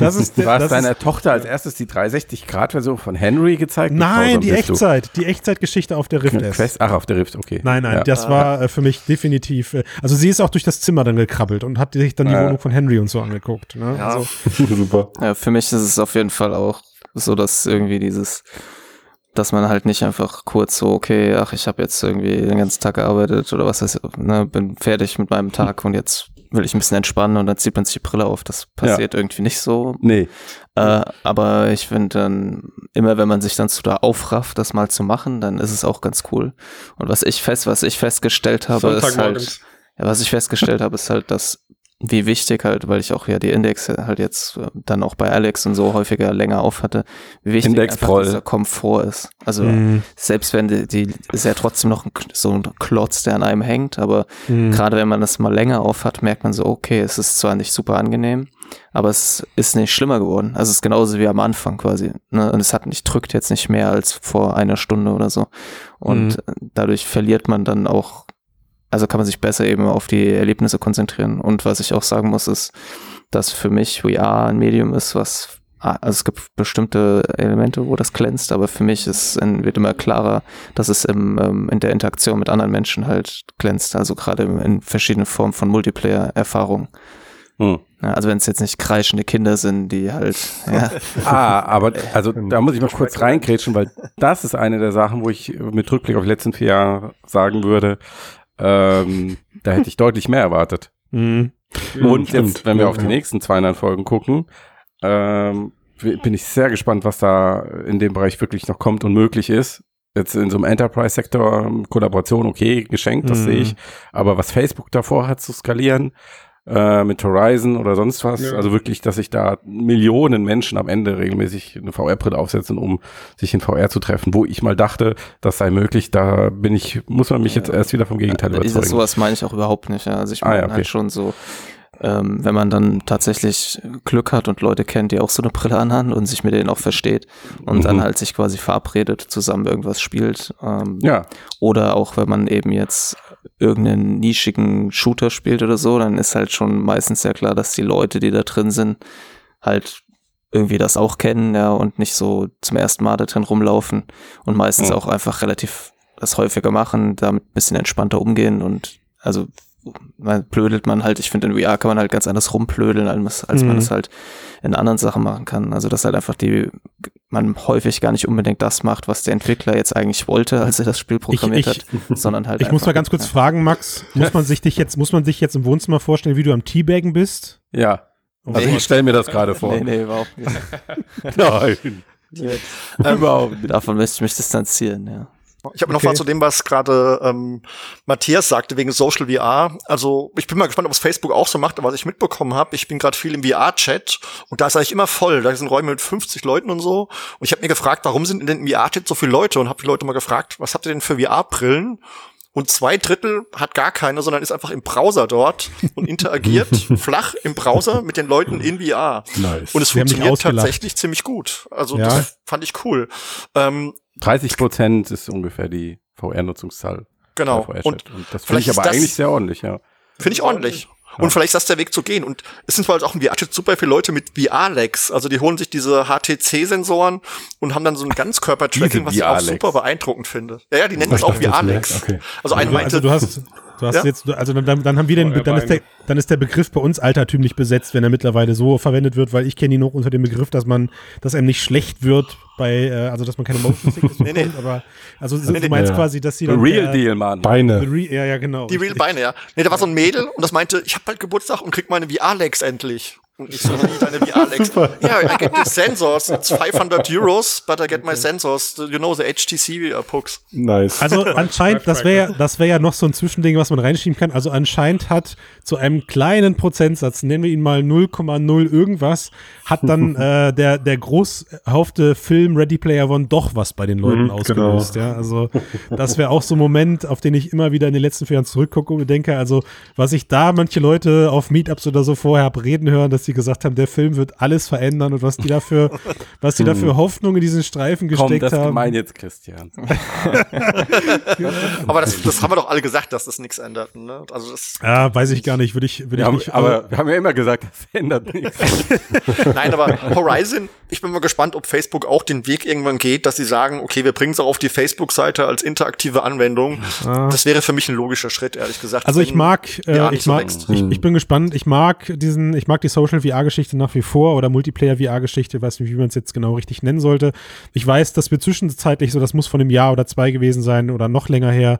[SPEAKER 2] das ist,
[SPEAKER 1] Du hast
[SPEAKER 2] das
[SPEAKER 1] deiner
[SPEAKER 2] ist,
[SPEAKER 1] Tochter als erstes die 360-Grad-Version von Henry gezeigt?
[SPEAKER 2] Nein, die
[SPEAKER 1] bist du?
[SPEAKER 2] Echtzeit, die Echtzeitgeschichte auf der Rift S.
[SPEAKER 1] Quest, ach, auf der Rift, okay.
[SPEAKER 2] Nein, nein,
[SPEAKER 1] Ja.
[SPEAKER 2] das war äh, für mich definitiv. Äh, also sie ist auch durch das Zimmer dann gekrabbelt und hat sich dann die
[SPEAKER 1] Ja.
[SPEAKER 2] Wohnung von Henry und so angeguckt. Ne?
[SPEAKER 5] Ja.
[SPEAKER 2] Also,
[SPEAKER 8] Super.
[SPEAKER 5] Ja, für mich ist es auf jeden Fall auch so, dass irgendwie dieses, dass man halt nicht einfach kurz so, okay, ach, ich habe jetzt irgendwie den ganzen Tag gearbeitet oder was heißt, ne, bin fertig mit meinem Tag und jetzt will ich ein bisschen entspannen und dann zieht man sich die Brille auf. Das passiert irgendwie nicht so.
[SPEAKER 1] Nee.
[SPEAKER 5] Äh, aber ich finde dann, immer wenn man sich dann zu da aufrafft, das mal zu machen, dann ist es auch ganz cool. Und was ich fest, was ich festgestellt habe, ist halt, ja, was ich festgestellt habe, ist halt, dass wie wichtig halt, weil ich auch ja die Indexe halt jetzt äh, dann auch bei Alex und so häufiger länger auf hatte, wie wichtig
[SPEAKER 1] Index
[SPEAKER 5] einfach
[SPEAKER 1] voll.
[SPEAKER 5] dieser Komfort ist. Also
[SPEAKER 2] Mhm.
[SPEAKER 5] selbst wenn die, die ist ja trotzdem noch ein, so ein Klotz, der an einem hängt, aber
[SPEAKER 2] Mhm.
[SPEAKER 5] gerade wenn man das mal länger auf hat, merkt man so, okay, es ist zwar nicht super angenehm, aber es ist nicht schlimmer geworden. Also es ist genauso wie am Anfang quasi. Ne? Und es hat nicht, drückt jetzt nicht mehr als vor einer Stunde oder so. Und
[SPEAKER 2] Mhm.
[SPEAKER 5] dadurch verliert man dann auch, also kann man sich besser eben auf die Erlebnisse konzentrieren. Und was ich auch sagen muss, ist, dass für mich VR ein Medium ist, was, ah, also es gibt bestimmte Elemente, wo das glänzt, aber für mich ist, wird immer klarer, dass es im, ähm, in der Interaktion mit anderen Menschen halt glänzt. Also gerade in verschiedenen Formen von Multiplayer-Erfahrungen.
[SPEAKER 1] Hm.
[SPEAKER 5] Also wenn es jetzt nicht kreischende Kinder sind, die halt, ja.
[SPEAKER 1] Ah, aber also da muss ich mal kurz reingrätschen, weil das ist eine der Sachen, wo ich mit Rückblick auf die letzten vier Jahre sagen würde, ähm, da hätte ich deutlich mehr erwartet.
[SPEAKER 2] Mhm.
[SPEAKER 1] Und
[SPEAKER 8] Stimmt.
[SPEAKER 1] jetzt, wenn wir auf die nächsten 200 Folgen gucken, ähm, bin ich sehr gespannt, was da in dem Bereich wirklich noch kommt und möglich ist. Jetzt in so einem Enterprise-Sektor ähm, Kollaboration, okay, geschenkt, das
[SPEAKER 2] Mhm.
[SPEAKER 1] sehe ich. Aber was Facebook davor hat zu skalieren, äh, mit Horizon oder sonst was,
[SPEAKER 6] Ja.
[SPEAKER 1] also wirklich, dass sich da Millionen Menschen am Ende regelmäßig eine VR-Brille aufsetzen, um sich in VR zu treffen, wo ich mal dachte, das sei möglich, da bin ich, muss man mich jetzt erst wieder vom Gegenteil
[SPEAKER 5] Dieses
[SPEAKER 1] überzeugen.
[SPEAKER 5] sowas meine ich auch überhaupt nicht. Ja. Also ich
[SPEAKER 1] Ah,
[SPEAKER 5] meine
[SPEAKER 1] ja, okay.
[SPEAKER 5] halt schon so, ähm, wenn man dann tatsächlich Glück hat und Leute kennt, die auch so eine Brille anhaben und sich mit denen auch versteht und
[SPEAKER 1] Mhm.
[SPEAKER 5] dann halt sich quasi verabredet, zusammen irgendwas spielt. Ähm,
[SPEAKER 1] Ja.
[SPEAKER 5] Oder auch wenn man eben jetzt irgendeinen nischigen Shooter spielt oder so, dann ist halt schon meistens sehr klar, dass die Leute, die da drin sind, halt irgendwie das auch kennen, ja, und nicht so zum ersten Mal da drin rumlaufen und meistens
[SPEAKER 1] Mhm.
[SPEAKER 5] auch einfach relativ das häufiger machen, damit ein bisschen entspannter umgehen und also man blödelt man halt, ich finde in VR kann man halt ganz anders rumplödeln, als, als man
[SPEAKER 2] Mhm.
[SPEAKER 5] es halt in anderen Sachen machen kann. Also dass halt einfach die, man häufig gar nicht unbedingt das macht, was der Entwickler jetzt eigentlich wollte, als er das Spiel programmiert
[SPEAKER 2] ich-
[SPEAKER 5] hat, sondern halt
[SPEAKER 2] Ich muss mal ganz kurz
[SPEAKER 5] ja.
[SPEAKER 2] fragen, Max, muss man sich dich jetzt, muss man sich jetzt im Wohnzimmer vorstellen, wie du am Teabaggen bist?
[SPEAKER 1] Ja.
[SPEAKER 2] Oh
[SPEAKER 1] Also ich stelle mir das gerade vor.
[SPEAKER 5] Nee, nee, überhaupt nicht.
[SPEAKER 1] Nein.
[SPEAKER 5] Ähm,
[SPEAKER 1] Überhaupt nicht.
[SPEAKER 5] Davon möchte ich mich distanzieren, ja.
[SPEAKER 7] Ich habe noch
[SPEAKER 2] Okay.
[SPEAKER 7] mal zu dem, was gerade ähm, Matthias sagte wegen Social VR. Also ich bin mal gespannt, ob es Facebook auch so macht, aber was ich mitbekommen habe, ich bin gerade viel im VR-Chat und da ist eigentlich immer voll. Da sind Räume mit 50 Leuten und so. Und ich habe mir gefragt, warum sind denn im VR-Chat so viele Leute? Und habe die Leute mal gefragt, was habt ihr denn für VR-Brillen? Und zwei Drittel hat gar keine, sondern ist einfach im Browser dort und interagiert flach im Browser mit den Leuten in VR.
[SPEAKER 8] Nice.
[SPEAKER 7] Und es
[SPEAKER 2] Sie
[SPEAKER 7] funktioniert tatsächlich ziemlich gut. Also
[SPEAKER 2] Ja.
[SPEAKER 7] das fand ich cool. Ähm,
[SPEAKER 1] 30 Prozent ist ungefähr die VR-Nutzungszahl.
[SPEAKER 7] Genau.
[SPEAKER 1] VR-Chat.
[SPEAKER 7] Und
[SPEAKER 1] Und das finde ich aber eigentlich sehr ordentlich, ja.
[SPEAKER 7] Finde ich ordentlich. Und vielleicht ist das der Weg zu gehen. Und es sind halt auch im VR-Chat super viele Leute mit VR-Legs. Also die holen sich diese HTC-Sensoren und haben dann so ein Ganzkörper-Tracking, was ich auch super beeindruckend finde. Ja, ja, die nennen das auch VR-Legs.
[SPEAKER 8] Okay.
[SPEAKER 7] Also einer meinte,
[SPEAKER 2] also du hast, du hast
[SPEAKER 7] Ja?
[SPEAKER 2] jetzt, also dann, dann haben wir den, dann ist, der, dann ist der Begriff bei uns altertümlich besetzt, wenn er mittlerweile so verwendet wird, weil ich kenne ihn noch unter dem Begriff, dass man, dass einem nicht schlecht wird bei, äh, also dass man keine Motion Sickness
[SPEAKER 7] Nee, nee.
[SPEAKER 2] aber also so,
[SPEAKER 7] Nee,
[SPEAKER 2] du meinst
[SPEAKER 8] Ja.
[SPEAKER 2] quasi, dass sie
[SPEAKER 1] The
[SPEAKER 2] dann
[SPEAKER 1] real
[SPEAKER 2] der-
[SPEAKER 1] deal, Mann.
[SPEAKER 2] the
[SPEAKER 8] Beine.
[SPEAKER 2] re, ja, ja, genau.
[SPEAKER 7] die Real. Beine, ja. Nee, da war so ein Mädel und das meinte, ich hab bald Geburtstag und krieg meine VR-Legs endlich. Und ich so, wie deine VR-Legs? Ja, I get the sensors. It's 500 Euros, but I get my sensors. You know, the HTC uh, Pucks.
[SPEAKER 8] Nice.
[SPEAKER 2] Also anscheinend, das wäre ja, das wäre ja noch so ein Zwischending, was man reinschieben kann. Also anscheinend hat zu einem kleinen Prozentsatz, nennen wir ihn mal 0,0 irgendwas, hat dann äh, der der großhaufte Film Ready Player One doch was bei den Leuten
[SPEAKER 8] Mhm,
[SPEAKER 2] ausgelöst. Ja, also das wäre auch so ein Moment, auf den ich immer wieder in den letzten vier Jahren zurückgucke und denke, also was ich da manche Leute auf Meetups oder so vorher hab reden hören, dass sie gesagt haben, der Film wird alles verändern und was die dafür, was die dafür Hoffnung in diesen Streifen
[SPEAKER 1] Komm,
[SPEAKER 2] gesteckt
[SPEAKER 1] das ist
[SPEAKER 2] haben.
[SPEAKER 1] gemein jetzt, Christian.
[SPEAKER 7] Aber das, das haben wir doch alle gesagt, dass das nichts ändert. Ne? Also das,
[SPEAKER 2] Ja, weiß ich gar nicht, würde ich, würde
[SPEAKER 1] Wir
[SPEAKER 2] ich
[SPEAKER 1] haben,
[SPEAKER 2] nicht.
[SPEAKER 1] aber wir haben ja immer gesagt, das ändert nichts.
[SPEAKER 7] Nein, aber Horizon, ich bin mal gespannt, ob Facebook auch den Weg irgendwann geht, dass sie sagen, okay, wir bringen es auch auf die Facebook-Seite als interaktive Anwendung.
[SPEAKER 2] Ah.
[SPEAKER 7] Das wäre für mich ein logischer Schritt, ehrlich gesagt.
[SPEAKER 2] Also ich mag, äh, ich
[SPEAKER 7] so
[SPEAKER 2] mag, ich, ich bin gespannt. Ich mag diesen, ich mag die Social VR-Geschichte nach wie vor oder Multiplayer VR-Geschichte, weiß nicht, wie man es jetzt genau richtig nennen sollte. Ich weiß, dass wir zwischenzeitlich so, das muss von einem Jahr oder zwei gewesen sein oder noch länger her,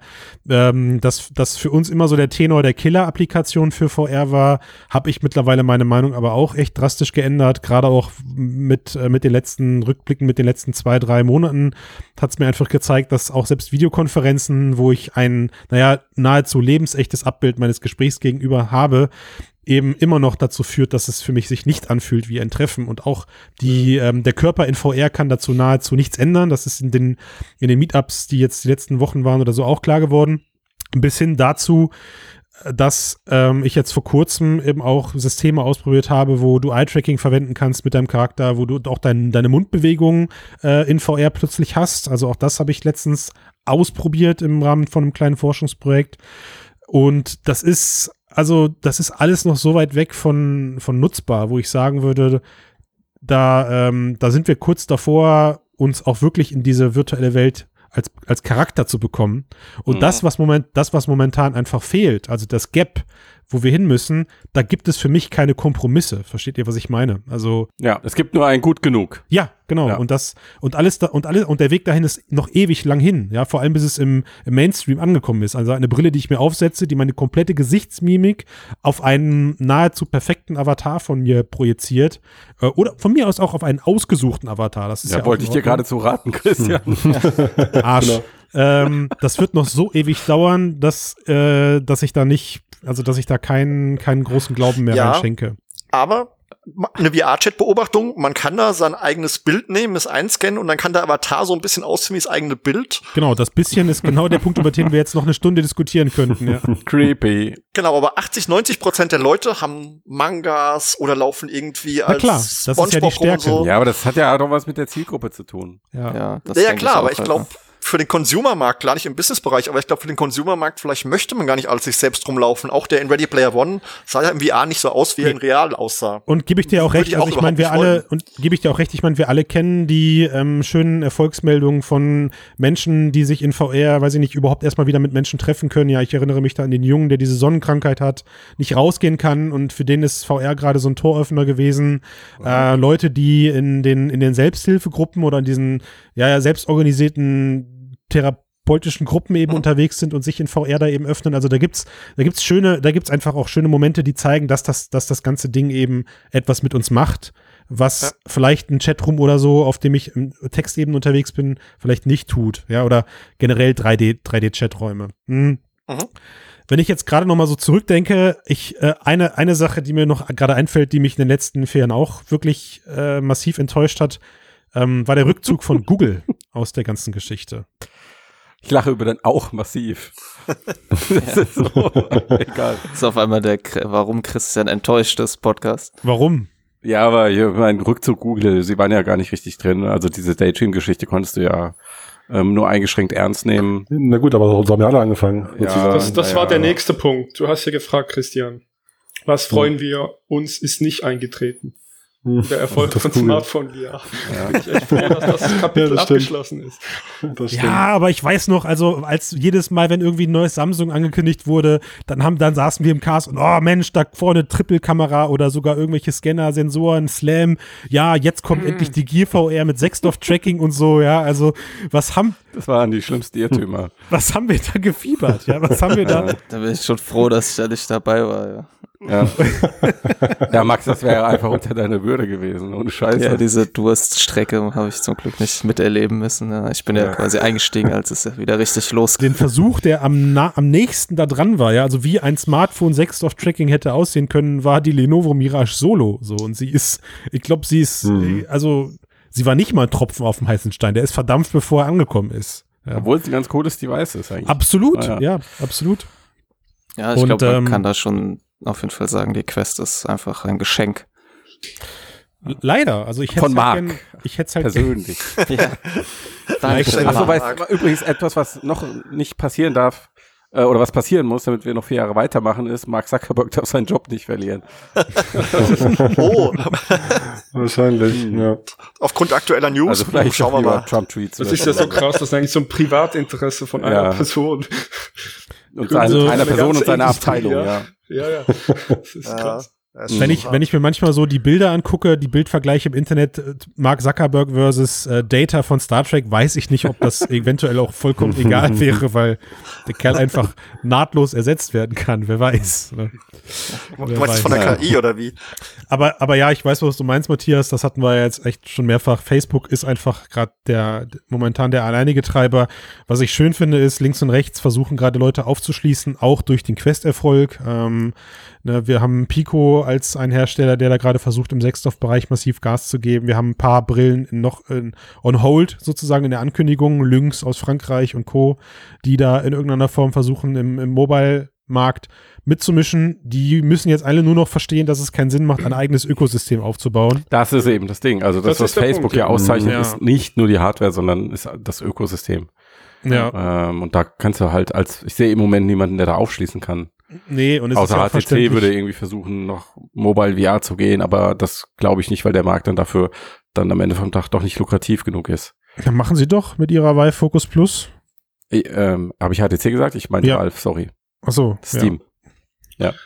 [SPEAKER 2] ähm, dass das für uns immer so der Tenor der Killer-Applikation für VR war, habe ich mittlerweile meine Meinung aber auch echt drastisch geändert. Gerade auch mit äh, mit den letzten Rückblicken, mit den letzten zwei drei Monaten hat es mir einfach gezeigt, dass auch selbst Videokonferenzen, wo ich ein, naja, nahezu lebensechtes Abbild meines Gesprächs gegenüber habe, eben immer noch dazu führt, dass es für mich sich nicht anfühlt wie ein Treffen. Und auch die, ähm, der Körper in VR kann dazu nahezu nichts ändern. Das ist in den, in den Meetups, die jetzt die letzten Wochen waren oder so, auch klar geworden. Bis hin dazu, dass ähm, ich jetzt vor kurzem eben auch Systeme ausprobiert habe, wo du Eye-Tracking verwenden kannst mit deinem Charakter, wo du auch dein, deine Mundbewegungen äh, in VR plötzlich hast. Also auch das habe ich letztens ausprobiert im Rahmen von einem kleinen Forschungsprojekt. Und das ist, also das ist alles noch so weit weg von, von nutzbar, wo ich sagen würde, da, ähm, da sind wir kurz davor, uns auch wirklich in diese virtuelle Welt als, als Charakter zu bekommen. Und
[SPEAKER 1] Mhm.
[SPEAKER 2] das, was moment, das, was momentan einfach fehlt, also das Gap, wo wir hin müssen, da gibt es für mich keine Kompromisse. Versteht ihr, was ich meine? Also.
[SPEAKER 1] Ja, es gibt nur ein gut genug.
[SPEAKER 2] Ja, genau. Und das, und alles da, und alles, und der Weg dahin ist noch ewig lang hin, ja, vor allem bis es im, im Mainstream angekommen ist. Also eine Brille, die ich mir aufsetze, die meine komplette Gesichtsmimik auf einen nahezu perfekten Avatar von mir projiziert. Äh, oder von mir aus auch auf einen ausgesuchten Avatar. Das ist ja,
[SPEAKER 1] Ja, wollte ich dir gerade zu raten, Christian.
[SPEAKER 2] Arsch.
[SPEAKER 1] Genau.
[SPEAKER 2] Ähm, das wird noch so ewig dauern, dass, äh, dass ich da nicht, also dass ich da keinen, keinen großen Glauben mehr
[SPEAKER 7] Ja.
[SPEAKER 2] reinschenke.
[SPEAKER 7] Aber eine VR-Chat-Beobachtung, man kann da sein eigenes Bild nehmen, es einscannen und dann kann der Avatar so ein bisschen aussehen wie das eigene Bild.
[SPEAKER 2] Genau, das bisschen ist genau der Punkt, über den wir jetzt noch eine Stunde diskutieren könnten. Ja.
[SPEAKER 1] Creepy.
[SPEAKER 7] Genau, aber 80, 90 Prozent der Leute haben Mangas oder laufen irgendwie als
[SPEAKER 2] klar, das ist ja die Stärke.
[SPEAKER 7] so.
[SPEAKER 1] Ja, aber das hat ja auch noch was mit der Zielgruppe zu tun.
[SPEAKER 2] Ja,
[SPEAKER 5] ja, das
[SPEAKER 7] ja, klar, aber
[SPEAKER 5] auch
[SPEAKER 7] ich glaube? Für den Consumermarkt, klar nicht im Businessbereich, aber ich glaube, für den Consumermarkt vielleicht möchte man gar nicht alles sich selbst rumlaufen. Auch der in Ready Player One sah ja im VR nicht so aus, wie er in real aussah.
[SPEAKER 2] Und gebe ich dir auch recht,
[SPEAKER 7] ich
[SPEAKER 2] also ich meine, wir alle, und gebe ich dir auch recht, ich meine, wir alle kennen die ähm, schönen Erfolgsmeldungen von Menschen, die sich in VR, weiß ich nicht, überhaupt erstmal wieder mit Menschen treffen können. Ja, ich erinnere mich da an den Jungen, der diese Sonnenkrankheit hat, nicht rausgehen kann und für den ist VR gerade so ein Toröffner gewesen. Äh, Leute, die in den, in den Selbsthilfegruppen oder in diesen, ja, ja, selbstorganisierten therapeutischen Gruppen eben unterwegs sind und sich in VR da eben öffnen. Also da gibt's, da gibt's schöne, da gibt's einfach auch schöne Momente, die zeigen, dass das, dass das ganze Ding eben etwas mit uns macht, was vielleicht ein Chatroom oder so, auf dem ich im Textebene unterwegs bin, vielleicht nicht tut. Ja, oder generell 3D, 3D-Chaträume. Hm. Wenn ich jetzt gerade noch mal so zurückdenke, ich äh, eine eine Sache, die mir noch gerade einfällt, die mich in den letzten vier Jahren auch wirklich äh, massiv enttäuscht hat, ähm, war der Rückzug von Google aus der ganzen Geschichte.
[SPEAKER 1] Ich lache über den auch massiv. das ist so, egal.
[SPEAKER 5] Das ist auf einmal der, warum Christian enttäuscht ist, Podcast.
[SPEAKER 2] Warum?
[SPEAKER 1] Ja, aber hier, mein Rückzug Google, sie waren ja gar nicht richtig drin. Also diese Daydream-Geschichte konntest du ja ähm, nur eingeschränkt ernst nehmen.
[SPEAKER 8] Na gut, aber so haben ja alle angefangen.
[SPEAKER 1] Ja,
[SPEAKER 6] Das, das
[SPEAKER 1] ja,
[SPEAKER 6] war der
[SPEAKER 1] ja.
[SPEAKER 6] nächste Punkt. Du hast ja gefragt, Christian. Was freuen wir uns ist nicht eingetreten. Der Erfolg
[SPEAKER 8] Das
[SPEAKER 6] von
[SPEAKER 8] Google.
[SPEAKER 6] Smartphone VR. Bin ich echt froh, dass das Kapitel
[SPEAKER 8] Ja, das
[SPEAKER 6] abgeschlossen ist.
[SPEAKER 2] Ja, aber ich weiß noch, also als jedes Mal, wenn irgendwie ein neues Samsung angekündigt wurde, dann haben, dann saßen wir im Cast und oh Mensch, da vorne Triple-Kamera oder sogar irgendwelche Scanner, Sensoren, Slam. Ja, jetzt kommt endlich die Gear VR mit Sechsdorf-Tracking und so, ja. Also was haben,
[SPEAKER 1] Das waren die schlimmsten Irrtümer.
[SPEAKER 2] was haben wir da gefiebert? Ja, was haben wir da?
[SPEAKER 5] Da bin ich schon froh, dass ich da nicht dabei war, ja.
[SPEAKER 1] Ja, ja Max, das wäre einfach unter deiner Würde gewesen. Ohne Scheiße.
[SPEAKER 5] Ja, diese Durststrecke habe ich zum Glück nicht miterleben müssen. Ja, ich bin ja,
[SPEAKER 1] Ja.
[SPEAKER 5] quasi eingestiegen, als es ja wieder richtig losging.
[SPEAKER 2] Den Versuch, der am, am nächsten da dran war, ja, also wie ein Smartphone Sechsdorf-Tracking hätte aussehen können, war die Lenovo Mirage Solo. So, und sie ist, ich glaube, sie ist,
[SPEAKER 1] Mhm.
[SPEAKER 2] äh, also, sie war nicht mal ein Tropfen auf dem heißen Stein. Der ist verdampft, bevor er angekommen ist. Ja.
[SPEAKER 1] Obwohl es ein ganz cooles Device ist eigentlich.
[SPEAKER 2] Absolut,
[SPEAKER 1] Ah,
[SPEAKER 2] ja. absolut.
[SPEAKER 5] Ja, ich glaube, man
[SPEAKER 2] ähm,
[SPEAKER 5] kann da schon auf jeden Fall sagen, die Quest ist einfach ein Geschenk.
[SPEAKER 2] Leider, also ich hätte
[SPEAKER 1] Von
[SPEAKER 2] halt
[SPEAKER 1] Marc.
[SPEAKER 2] gern, ich hätte halt
[SPEAKER 1] Persönlich.
[SPEAKER 5] ja.
[SPEAKER 2] Vielleicht-
[SPEAKER 1] Achso,
[SPEAKER 5] Marc.
[SPEAKER 1] übrigens etwas, was noch nicht passieren darf, äh, oder was passieren muss, damit wir noch vier Jahre weitermachen, ist, Mark Zuckerberg darf seinen Job nicht verlieren.
[SPEAKER 7] Oh,
[SPEAKER 8] Wahrscheinlich, ja.
[SPEAKER 7] aufgrund aktueller News.
[SPEAKER 1] Also vielleicht
[SPEAKER 7] schauen wir mal.
[SPEAKER 1] über Trump-Tweets.
[SPEAKER 6] Das ist ja so krass, das ist eigentlich so ein Privatinteresse von einer
[SPEAKER 1] Ja.
[SPEAKER 6] Person.
[SPEAKER 1] Und seine,
[SPEAKER 2] Also-
[SPEAKER 1] einer
[SPEAKER 6] Eine
[SPEAKER 1] Person und seiner Abteilung, ja.
[SPEAKER 6] Ja. Ja. Das ist
[SPEAKER 7] Ja,
[SPEAKER 6] krass.
[SPEAKER 2] Wenn ich, wenn ich mir manchmal so die Bilder angucke, die Bildvergleiche im Internet, äh, Mark Zuckerberg versus äh, Data von Star Trek, weiß ich nicht, ob das eventuell auch vollkommen egal wäre, weil der Kerl einfach nahtlos ersetzt werden kann. Wer weiß. Ne?
[SPEAKER 7] Du
[SPEAKER 2] Wer
[SPEAKER 7] meinst das von der. KI oder wie?
[SPEAKER 2] Aber, aber ja, ich weiß, was du meinst, Matthias. Das hatten wir ja jetzt echt schon mehrfach. Facebook ist einfach gerade der momentan der alleinige Treiber. Was ich schön finde, ist, links und rechts versuchen gerade Leute aufzuschließen, auch durch den Quest-Erfolg. Ähm, ne, wir haben Pico als ein Hersteller, der da gerade versucht, im Sechsdorf-Bereich massiv Gas zu geben. Wir haben ein paar Brillen in noch in, on hold sozusagen in der Ankündigung, Lynx aus Frankreich und Co., die da in irgendeiner Form versuchen, im, im Mobile Markt mitzumischen, die müssen jetzt alle nur noch verstehen, dass es keinen Sinn macht, ein eigenes Ökosystem aufzubauen.
[SPEAKER 1] Das ist eben das Ding. Also das,
[SPEAKER 6] Das
[SPEAKER 1] was Facebook
[SPEAKER 6] Punkt,
[SPEAKER 1] ja
[SPEAKER 6] ja.
[SPEAKER 1] auszeichnet,
[SPEAKER 2] Ja.
[SPEAKER 1] ist nicht nur die Hardware, sondern ist das Ökosystem.
[SPEAKER 2] Ja.
[SPEAKER 1] Ähm, und da kannst du halt als, ich sehe im Moment niemanden, der da aufschließen kann.
[SPEAKER 2] Nee, und es ist
[SPEAKER 1] Außer
[SPEAKER 2] ja auch
[SPEAKER 1] HTC würde irgendwie versuchen, noch Mobile VR zu gehen, aber das glaube ich nicht, weil der Markt dann dafür dann am Ende vom Tag doch nicht lukrativ genug ist.
[SPEAKER 2] Dann machen sie doch mit ihrer Vive Focus Plus.
[SPEAKER 1] Ich, ähm, Habe ich HTC gesagt? Ich meinte
[SPEAKER 2] Ja.
[SPEAKER 1] Valve, sorry.
[SPEAKER 2] Achso.
[SPEAKER 1] Steam.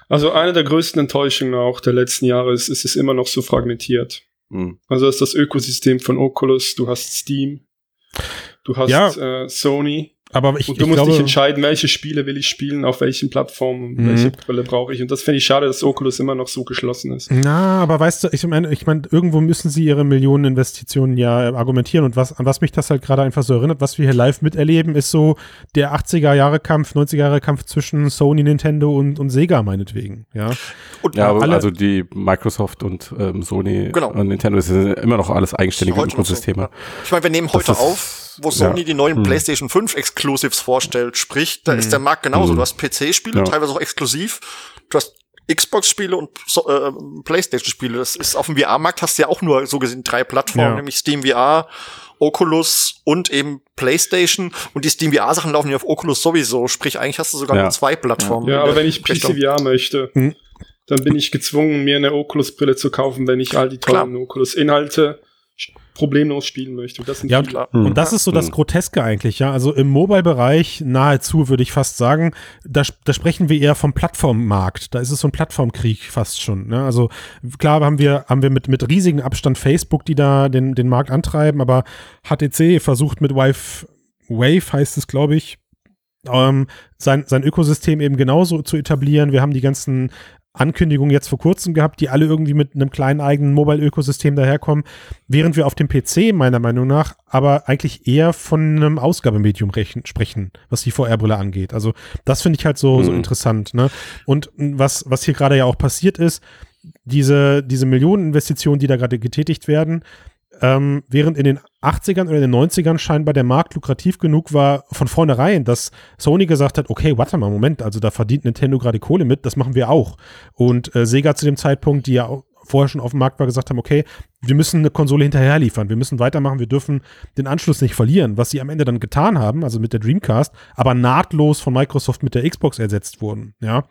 [SPEAKER 6] Also eine der größten Enttäuschungen auch der letzten Jahre ist, ist es immer noch so fragmentiert.
[SPEAKER 1] Hm.
[SPEAKER 6] Also das ist das Ökosystem von Oculus, du hast Steam, du hast
[SPEAKER 2] Ja.
[SPEAKER 6] äh, Sony.
[SPEAKER 2] Aber ich-
[SPEAKER 6] und du
[SPEAKER 2] ich
[SPEAKER 6] musst
[SPEAKER 2] glaube-
[SPEAKER 6] dich entscheiden, welche Spiele will ich spielen, auf welchen Plattformen,
[SPEAKER 2] Mhm.
[SPEAKER 6] welche Brille brauche ich. Und das finde ich schade, dass Oculus immer noch so geschlossen ist.
[SPEAKER 2] Na, aber weißt du, ich meine, ich meine, irgendwo müssen sie ihre Millioneninvestitionen ja argumentieren und was, an was mich das halt gerade einfach so erinnert, was wir hier live miterleben, ist so der 80er Jahre Kampf, 90er Jahre Kampf zwischen Sony, Nintendo und, und Sega meinetwegen, ja.
[SPEAKER 7] Und
[SPEAKER 1] ja, aber
[SPEAKER 2] alle-
[SPEAKER 1] also die Microsoft und ähm, Sony
[SPEAKER 7] Genau.
[SPEAKER 1] und Nintendo das sind immer noch alles eigenständige
[SPEAKER 7] noch so,
[SPEAKER 1] Ökosysteme.
[SPEAKER 7] Ich meine, wir nehmen heute auf, wo Sony
[SPEAKER 1] ja.
[SPEAKER 7] die neuen
[SPEAKER 1] Hm.
[SPEAKER 7] PlayStation 5 Exclusives vorstellt. Sprich, da
[SPEAKER 1] Hm.
[SPEAKER 7] ist der Markt genauso.
[SPEAKER 1] Hm.
[SPEAKER 7] Du hast PC-Spiele,
[SPEAKER 1] Ja.
[SPEAKER 7] teilweise auch exklusiv. Du hast Xbox-Spiele und so, äh, PlayStation-Spiele. Das ist auf dem VR-Markt hast du ja auch nur so gesehen drei Plattformen,
[SPEAKER 2] Ja.
[SPEAKER 7] nämlich Steam VR, Oculus und eben PlayStation. Und die Steam VR-Sachen laufen ja auf Oculus sowieso. Sprich, eigentlich hast du sogar
[SPEAKER 6] Ja.
[SPEAKER 7] nur zwei Plattformen.
[SPEAKER 6] Ja, aber wenn ich
[SPEAKER 7] Richtung.
[SPEAKER 6] PCVR möchte,
[SPEAKER 2] Hm.
[SPEAKER 6] dann bin ich gezwungen, mir eine Oculus-Brille zu kaufen, wenn ich all die tollen Oculus-Inhalte problemlos spielen möchte. Und das sind
[SPEAKER 2] Ja, und,
[SPEAKER 6] viele.
[SPEAKER 2] und das ist so das Groteske eigentlich, ja. Also im Mobile-Bereich nahezu, würde ich fast sagen, da, da sprechen wir eher vom Plattformmarkt. Da ist es so ein Plattformkrieg fast schon. Ne? Also klar haben wir, haben wir mit, mit riesigem Abstand Facebook, die da den, den Markt antreiben, aber HTC versucht mit Wave, Wave heißt es, glaube ich, ähm, sein, sein Ökosystem eben genauso zu etablieren. Wir haben die ganzen Ankündigungen jetzt vor kurzem gehabt, die alle irgendwie mit einem kleinen eigenen Mobile-Ökosystem daherkommen, während wir auf dem PC meiner Meinung nach aber eigentlich eher von einem Ausgabemedium rechen, sprechen, was die VR-Brille angeht. Also das finde ich halt so, so
[SPEAKER 1] Mhm.
[SPEAKER 2] interessant. Ne? Und was, was hier gerade ja auch passiert ist, diese, diese Millioneninvestitionen, die da gerade getätigt werden, ähm, während in den 80ern oder in den 90ern scheinbar der Markt lukrativ genug war, von vornherein, dass Sony gesagt hat, okay, warte mal, Moment, also da verdient Nintendo gerade Kohle mit, das machen wir auch. Und äh, Sega zu dem Zeitpunkt, die ja vorher schon auf dem Markt war, gesagt haben, okay, wir müssen eine Konsole hinterher liefern, wir müssen weitermachen, wir dürfen den Anschluss nicht verlieren, was sie am Ende dann getan haben, also mit der Dreamcast, aber nahtlos von Microsoft mit der Xbox ersetzt wurden, ja.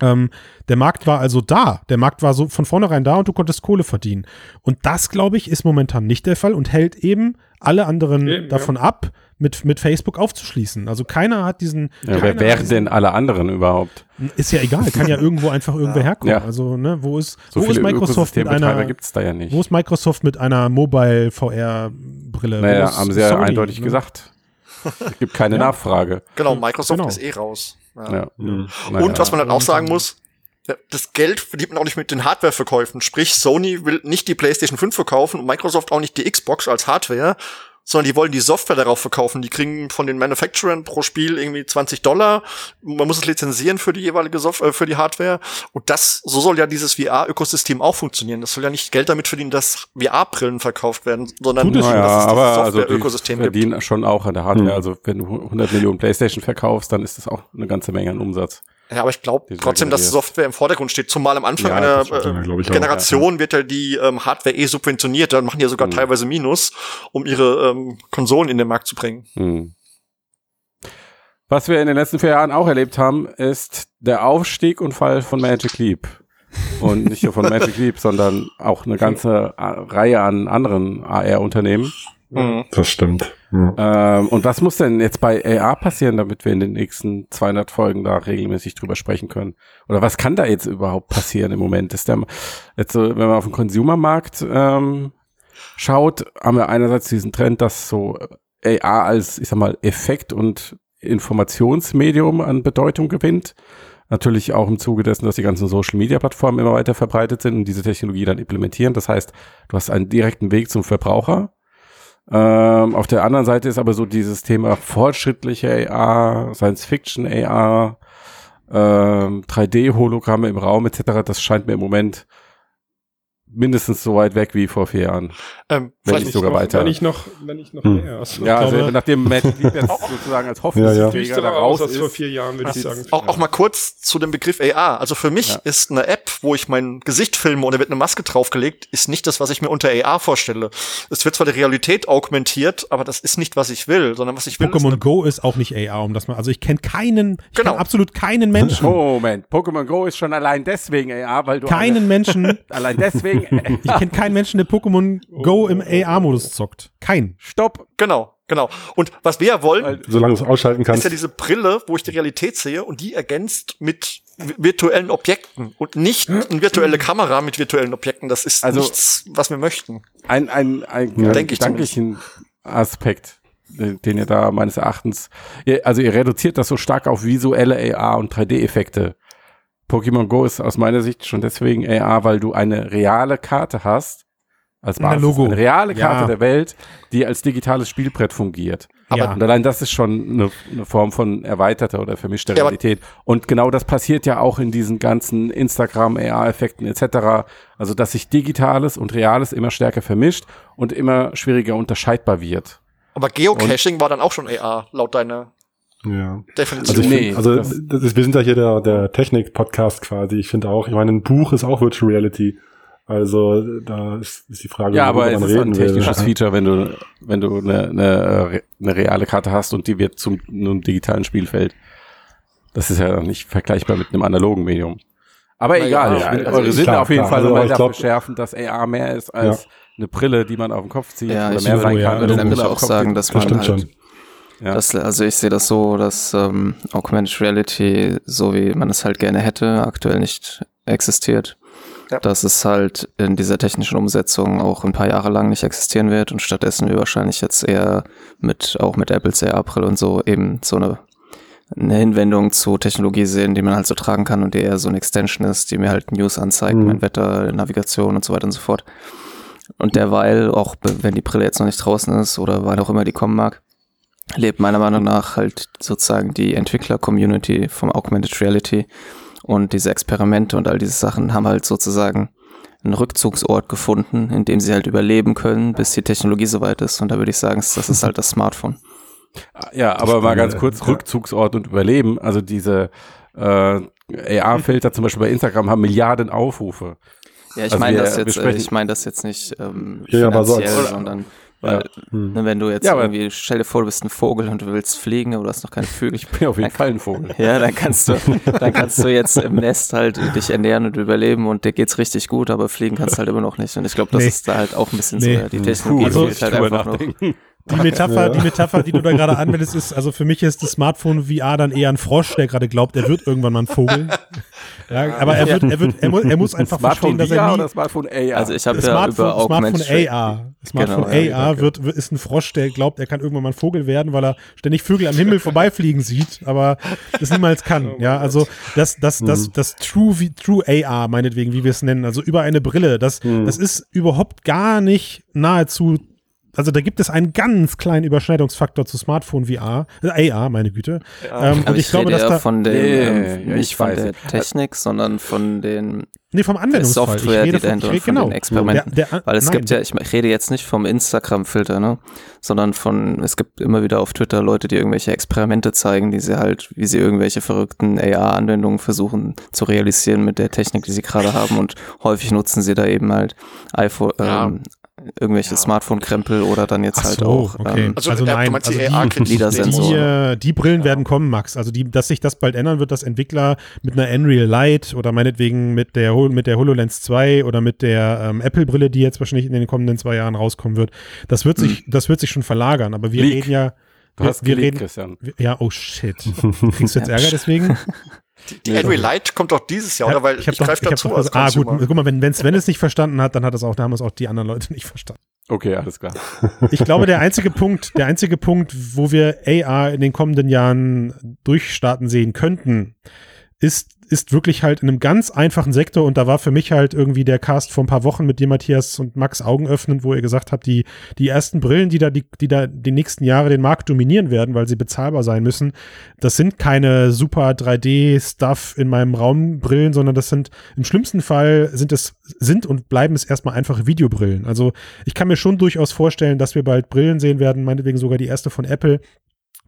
[SPEAKER 2] Ähm, der Markt war also da. Der Markt war so von vornherein da und du konntest Kohle verdienen. Und das, glaube ich, ist momentan nicht der Fall und hält eben alle anderen
[SPEAKER 6] Eben,
[SPEAKER 2] davon ab, mit, mit Facebook aufzuschließen. Also keiner hat diesen.
[SPEAKER 1] Ja, wer wären denn alle anderen überhaupt?
[SPEAKER 2] Ist ja egal, kann ja irgendwo einfach irgendwer herkommen.
[SPEAKER 1] Ja.
[SPEAKER 2] Also, ne, wo ist,
[SPEAKER 1] So
[SPEAKER 2] wo ist
[SPEAKER 1] viele
[SPEAKER 2] Microsoft mit einer.
[SPEAKER 1] gibt's da ja nicht.
[SPEAKER 2] Wo ist Microsoft mit einer Mobile VR-Brille?
[SPEAKER 1] Naja, haben sie ja
[SPEAKER 2] Sony,
[SPEAKER 1] eindeutig
[SPEAKER 2] ne?
[SPEAKER 1] gesagt. Es gibt keine
[SPEAKER 2] Ja.
[SPEAKER 1] Nachfrage.
[SPEAKER 7] Genau, Microsoft
[SPEAKER 2] Genau.
[SPEAKER 7] ist eh raus. Ja.
[SPEAKER 1] Ja. Mhm.
[SPEAKER 7] Und was man halt auch sagen muss, ja, das Geld verdient man auch nicht mit den Hardwareverkäufen. Sprich, Sony will nicht die PlayStation 5 verkaufen und Microsoft auch nicht die Xbox als Hardware, sondern die wollen die Software darauf verkaufen. Die kriegen von den Manufacturern pro Spiel irgendwie 20 Dollar. Man muss es lizenzieren für die jeweilige Software, für die Hardware. Und das, so soll ja dieses VR-Ökosystem auch funktionieren. Das soll ja nicht Geld damit verdienen, dass VR-Brillen verkauft werden, sondern
[SPEAKER 1] Tut es
[SPEAKER 7] dass
[SPEAKER 1] ja,
[SPEAKER 7] es
[SPEAKER 1] aber also
[SPEAKER 7] Software-Ökosystem gibt.
[SPEAKER 1] verdienen schon auch an der Hardware.
[SPEAKER 8] Hm.
[SPEAKER 1] Also wenn du 100 Millionen Playstation verkaufst, dann ist das auch eine ganze Menge an Umsatz.
[SPEAKER 7] Ja, aber ich glaube trotzdem, dass. Software im Vordergrund steht. Zumal am Anfang
[SPEAKER 1] Ja,
[SPEAKER 7] einer äh,
[SPEAKER 8] ich auch.
[SPEAKER 7] Generation wird ja die ähm, Hardware eh subventioniert. Dann machen die ja sogar
[SPEAKER 1] Mhm.
[SPEAKER 7] teilweise Minus, um ihre ähm, Konsolen in den Markt zu bringen.
[SPEAKER 1] Hm. Was wir in den letzten vier Jahren auch erlebt haben, ist der Aufstieg und Fall von Magic Leap. Und nicht nur von Magic Leap, sondern auch eine ganze Reihe an anderen AR-Unternehmen.
[SPEAKER 7] Mhm.
[SPEAKER 8] Das stimmt.
[SPEAKER 1] Ähm, und was muss denn jetzt bei AR passieren, damit wir in den nächsten 200 Folgen da regelmäßig drüber sprechen können? Oder was kann da jetzt überhaupt passieren im Moment? Ist der, jetzt so, wenn man auf den Consumermarkt ähm, schaut, haben wir einerseits diesen Trend, dass so AR als, ich sag mal, Effekt und Informationsmedium an Bedeutung gewinnt. Natürlich auch im Zuge dessen, dass die ganzen Social-Media-Plattformen immer weiter verbreitet sind und diese Technologie dann implementieren. Das heißt, du hast einen direkten Weg zum Verbraucher. Ähm, auf der anderen Seite ist aber so dieses Thema fortschrittliche AR, Science-Fiction AR, ähm, 3D-Hologramme im Raum etc. Das scheint mir im Moment mindestens so weit weg wie vor vier Jahren.
[SPEAKER 7] Ähm,
[SPEAKER 1] wenn
[SPEAKER 6] Vielleicht
[SPEAKER 1] nicht sogar
[SPEAKER 6] noch,
[SPEAKER 1] weiter.
[SPEAKER 6] Wenn ich noch, wenn ich noch
[SPEAKER 8] Hm.
[SPEAKER 6] mehr. Also,
[SPEAKER 1] ja, also
[SPEAKER 2] glaube-
[SPEAKER 1] nachdem Magic Leap jetzt sozusagen als
[SPEAKER 8] Ja, ja.
[SPEAKER 1] Hoffnungsträger da raus
[SPEAKER 6] aus als vor
[SPEAKER 1] ist,
[SPEAKER 6] vier Jahren, würde ich sagen.
[SPEAKER 7] Auch, auch mal kurz zu dem Begriff AR. Also für mich
[SPEAKER 1] Ja.
[SPEAKER 7] ist eine App, wo ich mein Gesicht filme und da wird eine Maske draufgelegt, ist nicht das, was ich mir unter AR vorstelle. Es wird zwar die Realität augmentiert, aber das ist nicht, was ich will, sondern was ich will. ist
[SPEAKER 2] Pokémon Go ist auch nicht AR, um das mal. Also ich kenne keinen, ich
[SPEAKER 7] Genau.
[SPEAKER 2] kenn absolut keinen Menschen.
[SPEAKER 1] Oh, Moment, Pokémon Go ist schon allein deswegen AR, weil du
[SPEAKER 2] keinen
[SPEAKER 1] eine,
[SPEAKER 2] Menschen.
[SPEAKER 1] allein deswegen
[SPEAKER 2] Ich kenne keinen Menschen, der Pokémon Go im AR-Modus zockt. Kein.
[SPEAKER 1] Stopp.
[SPEAKER 7] Genau, genau. Und was wir ja wollen,
[SPEAKER 8] Solange du es ausschalten
[SPEAKER 7] ist
[SPEAKER 8] kannst.
[SPEAKER 7] ja diese Brille, wo ich die Realität sehe und die ergänzt mit vi- virtuellen Objekten und nicht eine virtuelle Kamera mit virtuellen Objekten. Das ist
[SPEAKER 1] Also-
[SPEAKER 7] nichts, was wir möchten.
[SPEAKER 1] Ein, ein, ein,
[SPEAKER 7] Ja.
[SPEAKER 1] ein
[SPEAKER 7] Denke ich
[SPEAKER 1] gedanklichen Aspekt, den den ihr da meines Erachtens, ihr, also ihr reduziert das so stark auf visuelle AR und 3D-Effekte. Pokémon Go ist aus meiner Sicht schon deswegen AR, weil du eine reale Karte hast, als
[SPEAKER 2] Ein
[SPEAKER 1] Basis,
[SPEAKER 2] Logo.
[SPEAKER 1] eine reale Karte
[SPEAKER 2] Ja.
[SPEAKER 1] der Welt, die als digitales Spielbrett fungiert.
[SPEAKER 2] Ja.
[SPEAKER 1] Und allein das ist schon eine, eine Form von erweiterter oder vermischter
[SPEAKER 7] Ja, aber-
[SPEAKER 1] Realität. Und genau das passiert ja auch in diesen ganzen Instagram, AR-Effekten etc. Also, dass sich Digitales und Reales immer stärker vermischt und immer schwieriger unterscheidbar wird.
[SPEAKER 7] Aber Geocaching war dann auch schon AR, laut deiner
[SPEAKER 8] Ja.
[SPEAKER 7] Definition.
[SPEAKER 8] Also, ich
[SPEAKER 1] Nee,
[SPEAKER 8] find, also
[SPEAKER 1] das-
[SPEAKER 8] das ist, wir sind ja hier der, der Technik-Podcast quasi. Ich finde auch, ich meine, ein Buch ist auch Virtual Reality. Also da ist, ist die Frage,
[SPEAKER 1] Ja, aber es ist ein
[SPEAKER 8] reden will.
[SPEAKER 1] technisches Feature, wenn du, wenn du eine, eine, eine reale Karte hast und die wird zum einem digitalen Spielfeld. Das ist ja nicht vergleichbar mit einem analogen Medium. Aber
[SPEAKER 7] Na ja,
[SPEAKER 1] egal,
[SPEAKER 7] ja,
[SPEAKER 1] ich will
[SPEAKER 7] also
[SPEAKER 1] eure
[SPEAKER 7] ich-
[SPEAKER 1] Sinne
[SPEAKER 8] klar,
[SPEAKER 1] auf jeden
[SPEAKER 8] klar.
[SPEAKER 1] Fall
[SPEAKER 8] Also,
[SPEAKER 1] dafür
[SPEAKER 8] glaub-
[SPEAKER 1] schärfen, dass AR mehr ist als
[SPEAKER 8] Ja.
[SPEAKER 1] eine Brille, die man auf den Kopf zieht
[SPEAKER 5] Ja,
[SPEAKER 1] oder
[SPEAKER 5] ich
[SPEAKER 1] mehr
[SPEAKER 5] würde-
[SPEAKER 1] sein
[SPEAKER 8] ja,
[SPEAKER 1] kann.
[SPEAKER 5] würde
[SPEAKER 1] eine
[SPEAKER 5] nämlich
[SPEAKER 1] Brille
[SPEAKER 5] auch sagen, dass
[SPEAKER 8] Das
[SPEAKER 5] man
[SPEAKER 8] stimmt
[SPEAKER 5] halt,
[SPEAKER 8] schon.
[SPEAKER 1] Ja.
[SPEAKER 5] das, also ich sehe das so, dass ähm, Augmented Reality, so wie man es halt gerne hätte, aktuell nicht existiert.
[SPEAKER 7] Ja.
[SPEAKER 5] Dass es halt in dieser technischen Umsetzung auch ein paar Jahre lang nicht existieren wird und stattdessen wir wahrscheinlich jetzt eher mit, auch mit Apples AR-Brille und so eben so eine, eine Hinwendung zu Technologie sehen, die man halt so tragen kann und die eher so eine Extension ist, die mir halt News anzeigt,
[SPEAKER 8] Mhm.
[SPEAKER 5] mein Wetter, Navigation und so weiter und so fort. Und derweil, auch wenn die Brille jetzt noch nicht draußen ist oder wann auch immer die kommen mag, lebt meiner Meinung nach halt sozusagen die Entwickler-Community vom Augmented Reality und diese Experimente und all diese Sachen haben halt sozusagen einen Rückzugsort gefunden, in dem sie halt überleben können, bis die Technologie soweit ist. Und da würde ich sagen, das ist halt das Smartphone.
[SPEAKER 1] Ja, aber mal ganz kurz,
[SPEAKER 8] ja.
[SPEAKER 1] Rückzugsort und Überleben. Also diese äh, AR-Filter zum Beispiel bei Instagram haben Milliarden Aufrufe.
[SPEAKER 5] Ja, ich
[SPEAKER 1] Also
[SPEAKER 5] meine das jetzt, ich meine das jetzt nicht ähm,
[SPEAKER 8] Ja, ja,
[SPEAKER 5] finanziell,
[SPEAKER 8] als-
[SPEAKER 5] sondern weil,
[SPEAKER 8] Hm.
[SPEAKER 5] ne, wenn du jetzt
[SPEAKER 1] Ja,
[SPEAKER 5] irgendwie, stell dir vor, du bist ein Vogel und du willst fliegen, aber du hast noch keine Vögel.
[SPEAKER 1] Ich bin auf jeden Fall ein Vogel.
[SPEAKER 5] Ja, dann kannst du, dann kannst du jetzt im Nest halt dich ernähren und überleben und dir geht's richtig gut, aber fliegen kannst du halt immer noch nicht. Und ich glaube, das
[SPEAKER 2] Nee.
[SPEAKER 5] ist da halt auch ein bisschen
[SPEAKER 2] Nee.
[SPEAKER 5] so. Die Technologie
[SPEAKER 2] Also-
[SPEAKER 5] fehlt halt einfach noch.
[SPEAKER 2] Die Metapher,
[SPEAKER 8] Ja.
[SPEAKER 2] die Metapher, die du da gerade anwendest, ist, also für mich ist das Smartphone VR dann eher ein Frosch, der gerade glaubt, er wird irgendwann mal ein Vogel. Ja, aber er wird, er wird, er muss, er muss einfach
[SPEAKER 1] Smartphone
[SPEAKER 2] verstehen, dass
[SPEAKER 1] VR
[SPEAKER 2] er nie,
[SPEAKER 1] oder Smartphone AR?
[SPEAKER 5] Also ich habe ja über
[SPEAKER 2] Smartphone AR. Smartphone
[SPEAKER 5] Genau, ja,
[SPEAKER 2] AR wird, wird, ist ein Frosch, der glaubt, er kann irgendwann mal ein Vogel werden, weil er ständig Vögel am Himmel vorbeifliegen sieht, aber das niemals kann. ja, also das, das, das, das True, wie- True AR, meinetwegen, wie wir es nennen, also über eine Brille, das, das ist überhaupt gar nicht nahezu also da gibt es einen ganz kleinen Überschneidungsfaktor zu Smartphone VR, äh, AR, meine Güte. Ähm,
[SPEAKER 5] Aber
[SPEAKER 2] und ich,
[SPEAKER 5] ich,
[SPEAKER 2] glaube,
[SPEAKER 5] rede
[SPEAKER 2] dass
[SPEAKER 5] ja
[SPEAKER 2] da
[SPEAKER 5] von den,
[SPEAKER 1] Nee,
[SPEAKER 5] ähm,
[SPEAKER 1] ja,
[SPEAKER 5] nicht
[SPEAKER 1] ich
[SPEAKER 5] von
[SPEAKER 1] weiß.
[SPEAKER 5] der Technik, sondern von den
[SPEAKER 2] nee vom
[SPEAKER 5] der
[SPEAKER 2] Anwendungsfall.
[SPEAKER 5] Software,
[SPEAKER 2] ich rede
[SPEAKER 5] die dahinter
[SPEAKER 2] ich
[SPEAKER 5] und
[SPEAKER 2] rede-
[SPEAKER 5] von
[SPEAKER 2] genau.
[SPEAKER 5] den Experimenten.
[SPEAKER 2] Der, der,
[SPEAKER 5] Weil es
[SPEAKER 2] nein,
[SPEAKER 5] gibt ja, ich rede jetzt nicht vom Instagram-Filter, ne? Sondern von, es gibt immer wieder auf Twitter Leute, die irgendwelche Experimente zeigen, die sie halt, wie sie irgendwelche verrückten AR-Anwendungen versuchen zu realisieren mit der Technik, die sie gerade haben. Und häufig nutzen sie da eben halt iPhone,
[SPEAKER 7] Ja.
[SPEAKER 5] ähm, irgendwelche Smartphone-Krempel oder dann jetzt
[SPEAKER 2] Ach
[SPEAKER 5] halt
[SPEAKER 2] so,
[SPEAKER 5] auch.
[SPEAKER 2] okay.
[SPEAKER 5] Ähm,
[SPEAKER 7] Also,
[SPEAKER 2] Also
[SPEAKER 7] du
[SPEAKER 2] nein, also die-. Die, die Brillen werden kommen, Max. Also die, dass sich das bald ändern wird, dass Entwickler mit einer Unreal Light oder meinetwegen mit der, mit der HoloLens 2 oder mit der ähm, Apple-Brille, die jetzt wahrscheinlich in den kommenden zwei Jahren rauskommen wird, das wird sich, das wird sich schon verlagern. Aber wir
[SPEAKER 1] Leak.
[SPEAKER 2] reden ja,
[SPEAKER 1] Du
[SPEAKER 2] wir,
[SPEAKER 1] hast
[SPEAKER 2] wir
[SPEAKER 1] geleakt,
[SPEAKER 2] reden,
[SPEAKER 1] Christian.
[SPEAKER 2] wir- ja, oh shit. Kriegst du jetzt Ärger deswegen?
[SPEAKER 7] Die, die Henry Light kommt doch dieses Jahr, oder? Weil ich,
[SPEAKER 2] hab doch-
[SPEAKER 7] greife
[SPEAKER 2] hab
[SPEAKER 7] dazu als
[SPEAKER 2] Ah, gut, guck mal, wenn, wenn Sven es nicht verstanden hat, dann hat es auch, da haben es auch die anderen Leute nicht verstanden.
[SPEAKER 1] Okay, alles klar.
[SPEAKER 2] Ich glaube, der einzige Punkt, der einzige Punkt, wo wir AR in den kommenden Jahren durchstarten sehen könnten, ist, ist wirklich halt in einem ganz einfachen Sektor und da war für mich halt irgendwie der Cast vor ein paar Wochen mit dir, Matthias und Max Augen öffnen, wo ihr gesagt habt, die, die ersten Brillen, die da, die, die da die nächsten Jahre den Markt dominieren werden, weil sie bezahlbar sein müssen, das sind keine super 3D-Stuff in meinem Raum Brillen, sondern das sind im schlimmsten Fall sind es, sind und bleiben es erstmal einfache Videobrillen. Also ich kann mir schon durchaus vorstellen, dass wir bald Brillen sehen werden, meinetwegen sogar die erste von Apple,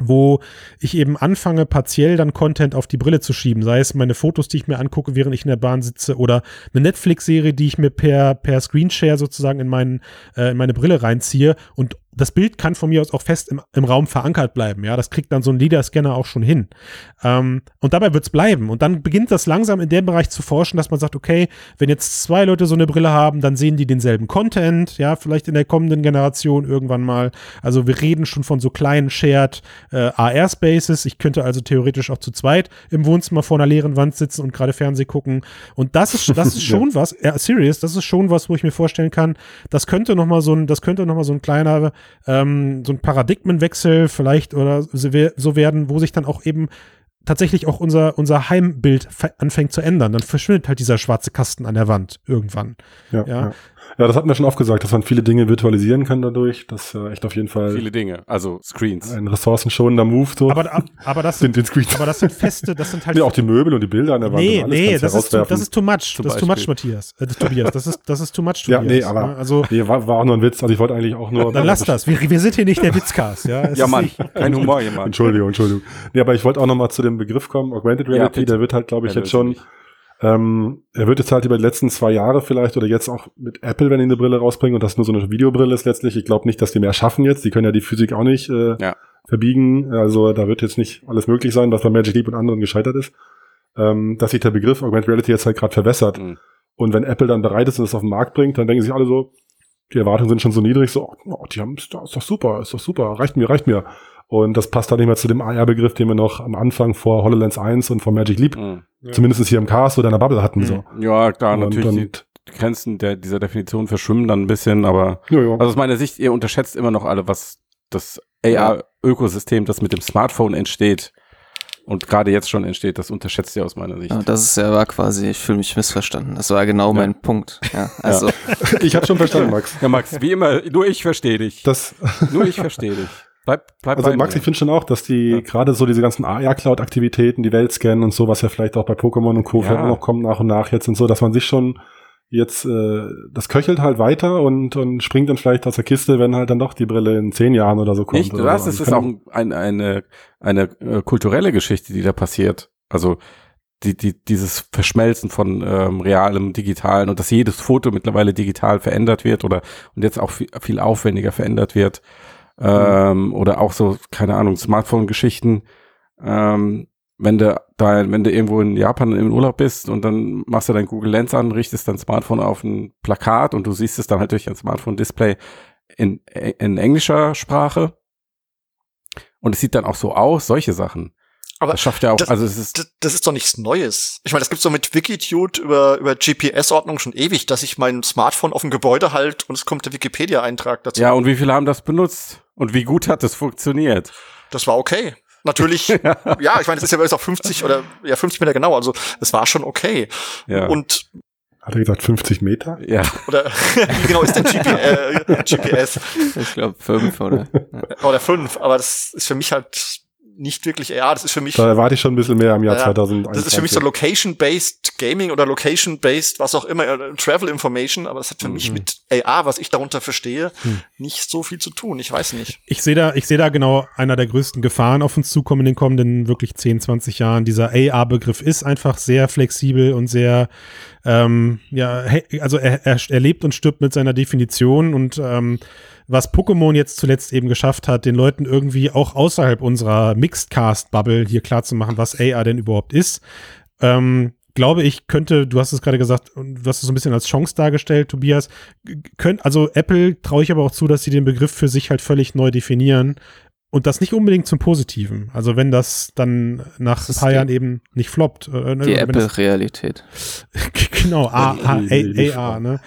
[SPEAKER 2] wo ich eben anfange, partiell dann Content auf die Brille zu schieben. Sei es meine Fotos, die ich mir angucke, während ich in der Bahn sitze, oder eine Netflix-Serie, die ich mir per, per Screenshare sozusagen in, meinen, äh, in meine Brille reinziehe und das Bild kann von mir aus auch fest im, im Raum verankert bleiben. Ja, das kriegt dann so ein LIDAR-Scanner auch schon hin. Ähm, und dabei wird's bleiben. Und dann beginnt das langsam in dem Bereich zu forschen, dass man sagt, okay, wenn jetzt zwei Leute so eine Brille haben, dann sehen die denselben Content, ja, vielleicht in der kommenden Generation irgendwann mal. Also wir reden schon von so kleinen Shared äh, AR-Spaces. Ich könnte also theoretisch auch zu zweit im Wohnzimmer vor einer leeren Wand sitzen und gerade Fernseh gucken. Und das ist, das ist schon was, ja, serious, das ist schon was, wo ich mir vorstellen kann, das könnte noch mal so ein, das könnte noch mal so ein kleiner, ähm, so ein Paradigmenwechsel vielleicht oder so we- so werden, wo sich dann auch eben tatsächlich auch unser, unser Heimbild anfängt zu ändern. Dann verschwindet halt dieser schwarze Kasten an der Wand irgendwann.
[SPEAKER 8] Ja,
[SPEAKER 2] Ja.
[SPEAKER 8] Ja. ja. das hatten wir schon oft gesagt, dass man viele Dinge virtualisieren kann dadurch. Das ist äh, echt auf jeden Fall
[SPEAKER 1] Viele Dinge, also Screens.
[SPEAKER 8] ein ressourcenschonender Move. So.
[SPEAKER 2] Aber, ab- aber das
[SPEAKER 8] sind den Screens.
[SPEAKER 2] aber das sind feste, das sind halt
[SPEAKER 8] Nee, auch die Möbel und die Bilder an der Wand.
[SPEAKER 2] Nee,
[SPEAKER 8] und alles
[SPEAKER 2] nee, das ist, too, das ist too much.
[SPEAKER 8] Zum
[SPEAKER 2] das ist too much. Matthias. Äh, Tobias, das ist, das ist too much,
[SPEAKER 8] Ja,
[SPEAKER 2] Tobias.
[SPEAKER 8] nee, aber
[SPEAKER 2] ne? also,
[SPEAKER 8] nee, war, war auch nur ein Witz. Also ich wollte eigentlich auch nur.
[SPEAKER 2] dann lass das. Wir, wir sind hier nicht der Witzcast. Ja, Es
[SPEAKER 1] Ja, Mann,
[SPEAKER 2] nicht-
[SPEAKER 1] kein Humor hier, Mann.
[SPEAKER 8] Entschuldigung, Entschuldigung. Nee, aber ich wollte auch noch mal zu dem Begriff kommen, Augmented
[SPEAKER 1] Ja,
[SPEAKER 8] Reality,
[SPEAKER 1] bitte.
[SPEAKER 8] der wird halt, glaube ich,
[SPEAKER 1] Ja,
[SPEAKER 8] jetzt schon, ähm, er wird jetzt halt über die letzten zwei Jahre vielleicht oder jetzt auch mit Apple, wenn die eine Brille rausbringen und das nur so eine Videobrille ist letztlich. Ich glaube nicht, dass die mehr schaffen jetzt. Die können ja die Physik auch nicht äh,
[SPEAKER 1] Ja.
[SPEAKER 8] verbiegen. Also da wird jetzt nicht alles möglich sein, was bei Magic Leap und anderen gescheitert ist. Ähm, dass sich der Begriff Augmented Reality jetzt halt gerade verwässert.
[SPEAKER 1] Mhm.
[SPEAKER 8] Und wenn Apple dann bereit ist und es auf den Markt bringt, dann denken sich alle so, die Erwartungen sind schon so niedrig, so, oh, die haben, ist doch super, ist doch super, reicht mir, reicht mir. Und das passt dann nicht mehr zu dem AR-Begriff, den wir noch am Anfang vor HoloLens 1 und vor Magic Leap,
[SPEAKER 1] Mhm.
[SPEAKER 8] zumindest hier im Cast oder in der Bubble hatten, so.
[SPEAKER 1] Ja, klar,
[SPEAKER 8] Und-
[SPEAKER 1] natürlich.
[SPEAKER 8] und-
[SPEAKER 1] die Grenzen der, dieser Definition verschwimmen dann ein bisschen, aber
[SPEAKER 8] Ja, ja.
[SPEAKER 1] also aus meiner Sicht, ihr unterschätzt immer noch alle, was das AR-Ökosystem, das mit dem Smartphone entsteht und gerade jetzt schon entsteht, das unterschätzt ihr aus meiner Sicht.
[SPEAKER 5] Ja, das ist ja war quasi, ich fühle mich missverstanden. Das war genau mein Punkt. Ja, also
[SPEAKER 8] Ich habe schon verstanden, Max.
[SPEAKER 1] Ja, Max, wie immer, nur ich verstehe dich.
[SPEAKER 8] Das,
[SPEAKER 1] nur ich verstehe dich. Bleib, bleib
[SPEAKER 8] also Max,
[SPEAKER 1] mir.
[SPEAKER 8] ich finde schon auch, dass die gerade so diese ganzen AR-Cloud-Aktivitäten, die Welt scannen und so, was ja vielleicht auch bei Pokémon und Co.
[SPEAKER 1] Ja.
[SPEAKER 8] noch kommt nach und nach jetzt und so, dass man sich schon jetzt, äh, das köchelt halt weiter und, und springt dann vielleicht aus der Kiste, wenn halt dann doch die Brille in zehn Jahren oder so kommt.
[SPEAKER 1] Nicht, das
[SPEAKER 8] so.
[SPEAKER 1] ist, ist auch ein, eine, eine äh, kulturelle Geschichte, die da passiert. Also die, die, dieses Verschmelzen von ähm, realem, digitalen und dass jedes Foto mittlerweile digital verändert wird oder und jetzt auch viel, viel aufwendiger verändert wird. Ähm, Oder auch so, keine Ahnung, Smartphone-Geschichten. Ähm, wenn du da, wenn du irgendwo in Japan im Urlaub bist und dann machst du dein Google Lens an, richtest dein Smartphone auf ein Plakat und du siehst es dann halt durch ein Smartphone-Display in, in englischer Sprache. Und es sieht dann auch so aus, solche Sachen.
[SPEAKER 7] Aber
[SPEAKER 1] das schafft ja auch,
[SPEAKER 7] das,
[SPEAKER 1] also es ist,
[SPEAKER 7] das, das ist doch nichts Neues. Ich meine, das gibt's doch mit Wikitude über, über GPS-Ordnung schon ewig, dass ich mein Smartphone auf ein Gebäude halt und es kommt der Wikipedia-Eintrag dazu.
[SPEAKER 1] ja, und wie viele haben das benutzt? Und wie gut hat es funktioniert?
[SPEAKER 7] Das war okay. Natürlich, ja, ich meine, es ist ja jetzt auch 50 oder ja 50 Meter genau, also es war schon okay.
[SPEAKER 1] Ja.
[SPEAKER 7] Und
[SPEAKER 8] Hat er gesagt 50 Meter?
[SPEAKER 1] Ja.
[SPEAKER 7] oder wie genau ist der GP, äh, GPS?
[SPEAKER 5] ich glaube fünf oder.
[SPEAKER 7] Oder fünf, aber das ist für mich halt nicht wirklich, ja, das ist für mich.
[SPEAKER 8] Da erwarte ich schon ein bisschen mehr im Jahr
[SPEAKER 7] Ja,
[SPEAKER 8] 2021.
[SPEAKER 7] Das ist für mich so Location-based Gaming oder Location-based, was auch immer, äh, Travel Information, aber das hat für mich mit AR, was ich darunter verstehe,
[SPEAKER 2] Mhm.
[SPEAKER 7] nicht so viel zu tun. Ich weiß nicht.
[SPEAKER 2] Ich sehe da, ich sehe da genau einer der größten Gefahren auf uns zukommen in den kommenden wirklich 10, 20 Jahren. Dieser AR-Begriff ist einfach sehr flexibel und sehr, ähm, ja, he- also er, er, er lebt und stirbt mit seiner Definition und ähm, was Pokémon jetzt zuletzt eben geschafft hat, den Leuten irgendwie auch außerhalb unserer Mixed-Cast-Bubble hier klarzumachen, was AR denn überhaupt ist. Ähm, glaube ich, könnte, du hast es gerade gesagt, und du hast es so ein bisschen als Chance dargestellt, Tobias, könnt, also Apple traue ich aber auch zu, dass sie den Begriff für sich halt völlig neu definieren und das nicht unbedingt zum Positiven. Also wenn das dann nach ein
[SPEAKER 5] ist
[SPEAKER 2] paar Jahren eben nicht floppt. äh, ne,
[SPEAKER 5] Die
[SPEAKER 2] das-
[SPEAKER 5] Apple-Realität.
[SPEAKER 2] genau, A, A, A, AR, ne?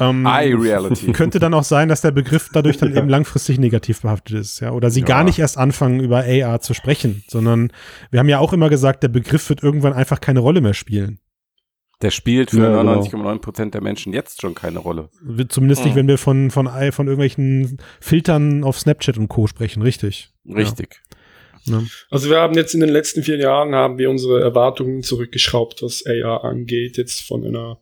[SPEAKER 2] Ähm,
[SPEAKER 1] I-Reality.
[SPEAKER 2] Könnte dann auch sein, dass der Begriff dadurch dann eben langfristig negativ behaftet ist, ja. Oder sie
[SPEAKER 1] Ja.
[SPEAKER 2] gar nicht erst anfangen, über AR zu sprechen, sondern wir haben ja auch immer gesagt, der Begriff wird irgendwann einfach keine Rolle mehr spielen.
[SPEAKER 1] Der spielt für
[SPEAKER 8] Ja, genau.
[SPEAKER 1] 99,9 Prozent der Menschen jetzt schon keine Rolle.
[SPEAKER 2] Zumindest nicht,
[SPEAKER 7] Mhm.
[SPEAKER 2] wenn wir von, von, von irgendwelchen Filtern auf Snapchat und Co. sprechen, richtig.
[SPEAKER 1] Richtig.
[SPEAKER 2] Ja.
[SPEAKER 6] Also wir haben jetzt in den letzten vier Jahren haben wir unsere Erwartungen zurückgeschraubt, was AR angeht, jetzt von einer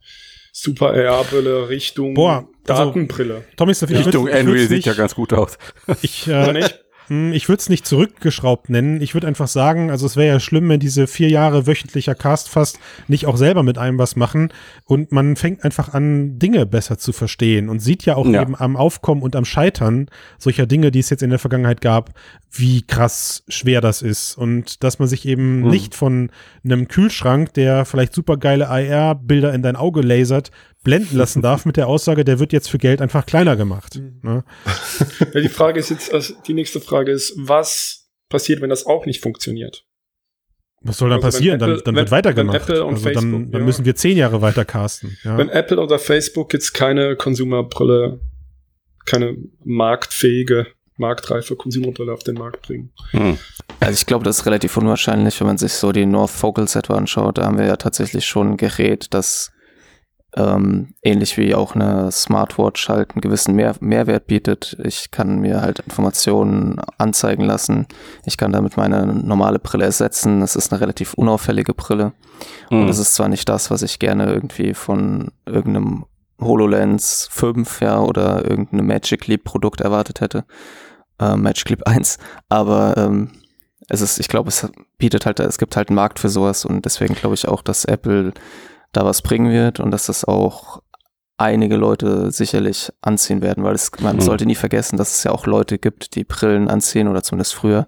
[SPEAKER 6] Super AR-Brille Richtung
[SPEAKER 2] Boah, also-
[SPEAKER 6] Datenbrille.
[SPEAKER 2] Tommy, würd-
[SPEAKER 1] Richtung Unreal sieht
[SPEAKER 2] nicht-
[SPEAKER 1] ja ganz gut aus.
[SPEAKER 2] Ich, äh,
[SPEAKER 6] nicht?
[SPEAKER 2] Hm, Ich würde es nicht zurückgeschraubt nennen. Ich würde einfach sagen, also es wäre ja schlimm, wenn diese vier Jahre wöchentlicher Cast fast nicht auch selber mit einem was machen und man fängt einfach an, Dinge besser zu verstehen und sieht ja auch
[SPEAKER 1] Ja.
[SPEAKER 2] eben am Aufkommen und am Scheitern solcher Dinge, die es jetzt in der Vergangenheit gab, wie krass schwer das ist und dass man sich eben
[SPEAKER 1] Hm.
[SPEAKER 2] nicht von einem Kühlschrank, der vielleicht super geile AR-Bilder in dein Auge lasert, blenden lassen darf mit der Aussage, der wird jetzt für Geld einfach kleiner gemacht. Ne?
[SPEAKER 6] Ja, die Frage ist jetzt, also die nächste Frage ist, was passiert, wenn das auch nicht funktioniert?
[SPEAKER 2] Was soll dann
[SPEAKER 6] Also
[SPEAKER 2] passieren? dann
[SPEAKER 6] Apple-
[SPEAKER 2] dann
[SPEAKER 6] wenn-
[SPEAKER 2] wird weitergemacht. also dann,
[SPEAKER 6] Facebook,
[SPEAKER 2] dann
[SPEAKER 6] ja.
[SPEAKER 2] müssen wir zehn Jahre weiter casten. Ja.
[SPEAKER 6] Wenn Apple oder Facebook jetzt keine Consumerbrille, keine marktfähige, marktreife Consumerbrille auf den Markt bringen.
[SPEAKER 5] Also ich glaube, das ist relativ unwahrscheinlich, wenn man sich so die North Focal Set anschaut. Da haben wir ja tatsächlich schon ein Gerät, das ähm, ähnlich wie auch eine Smartwatch halt einen gewissen Mehr Mehrwert bietet. Ich kann mir halt Informationen anzeigen lassen. Ich kann damit meine normale Brille ersetzen. Es ist eine relativ unauffällige Brille.
[SPEAKER 1] Mhm.
[SPEAKER 5] Und es ist zwar nicht das, was ich gerne irgendwie von irgendeinem HoloLens 5 ja, oder irgendeinem Magic Leap Produkt erwartet hätte. Äh, Magic Leap 1. Aber ähm, es ist, ich glaube, es bietet halt, es gibt halt einen Markt für sowas und deswegen glaube ich auch, dass Apple da was bringen wird und dass das auch einige Leute sicherlich anziehen werden, weil es, man
[SPEAKER 1] Mhm.
[SPEAKER 5] sollte nie vergessen, dass es ja auch Leute gibt, die Brillen anziehen oder zumindest früher,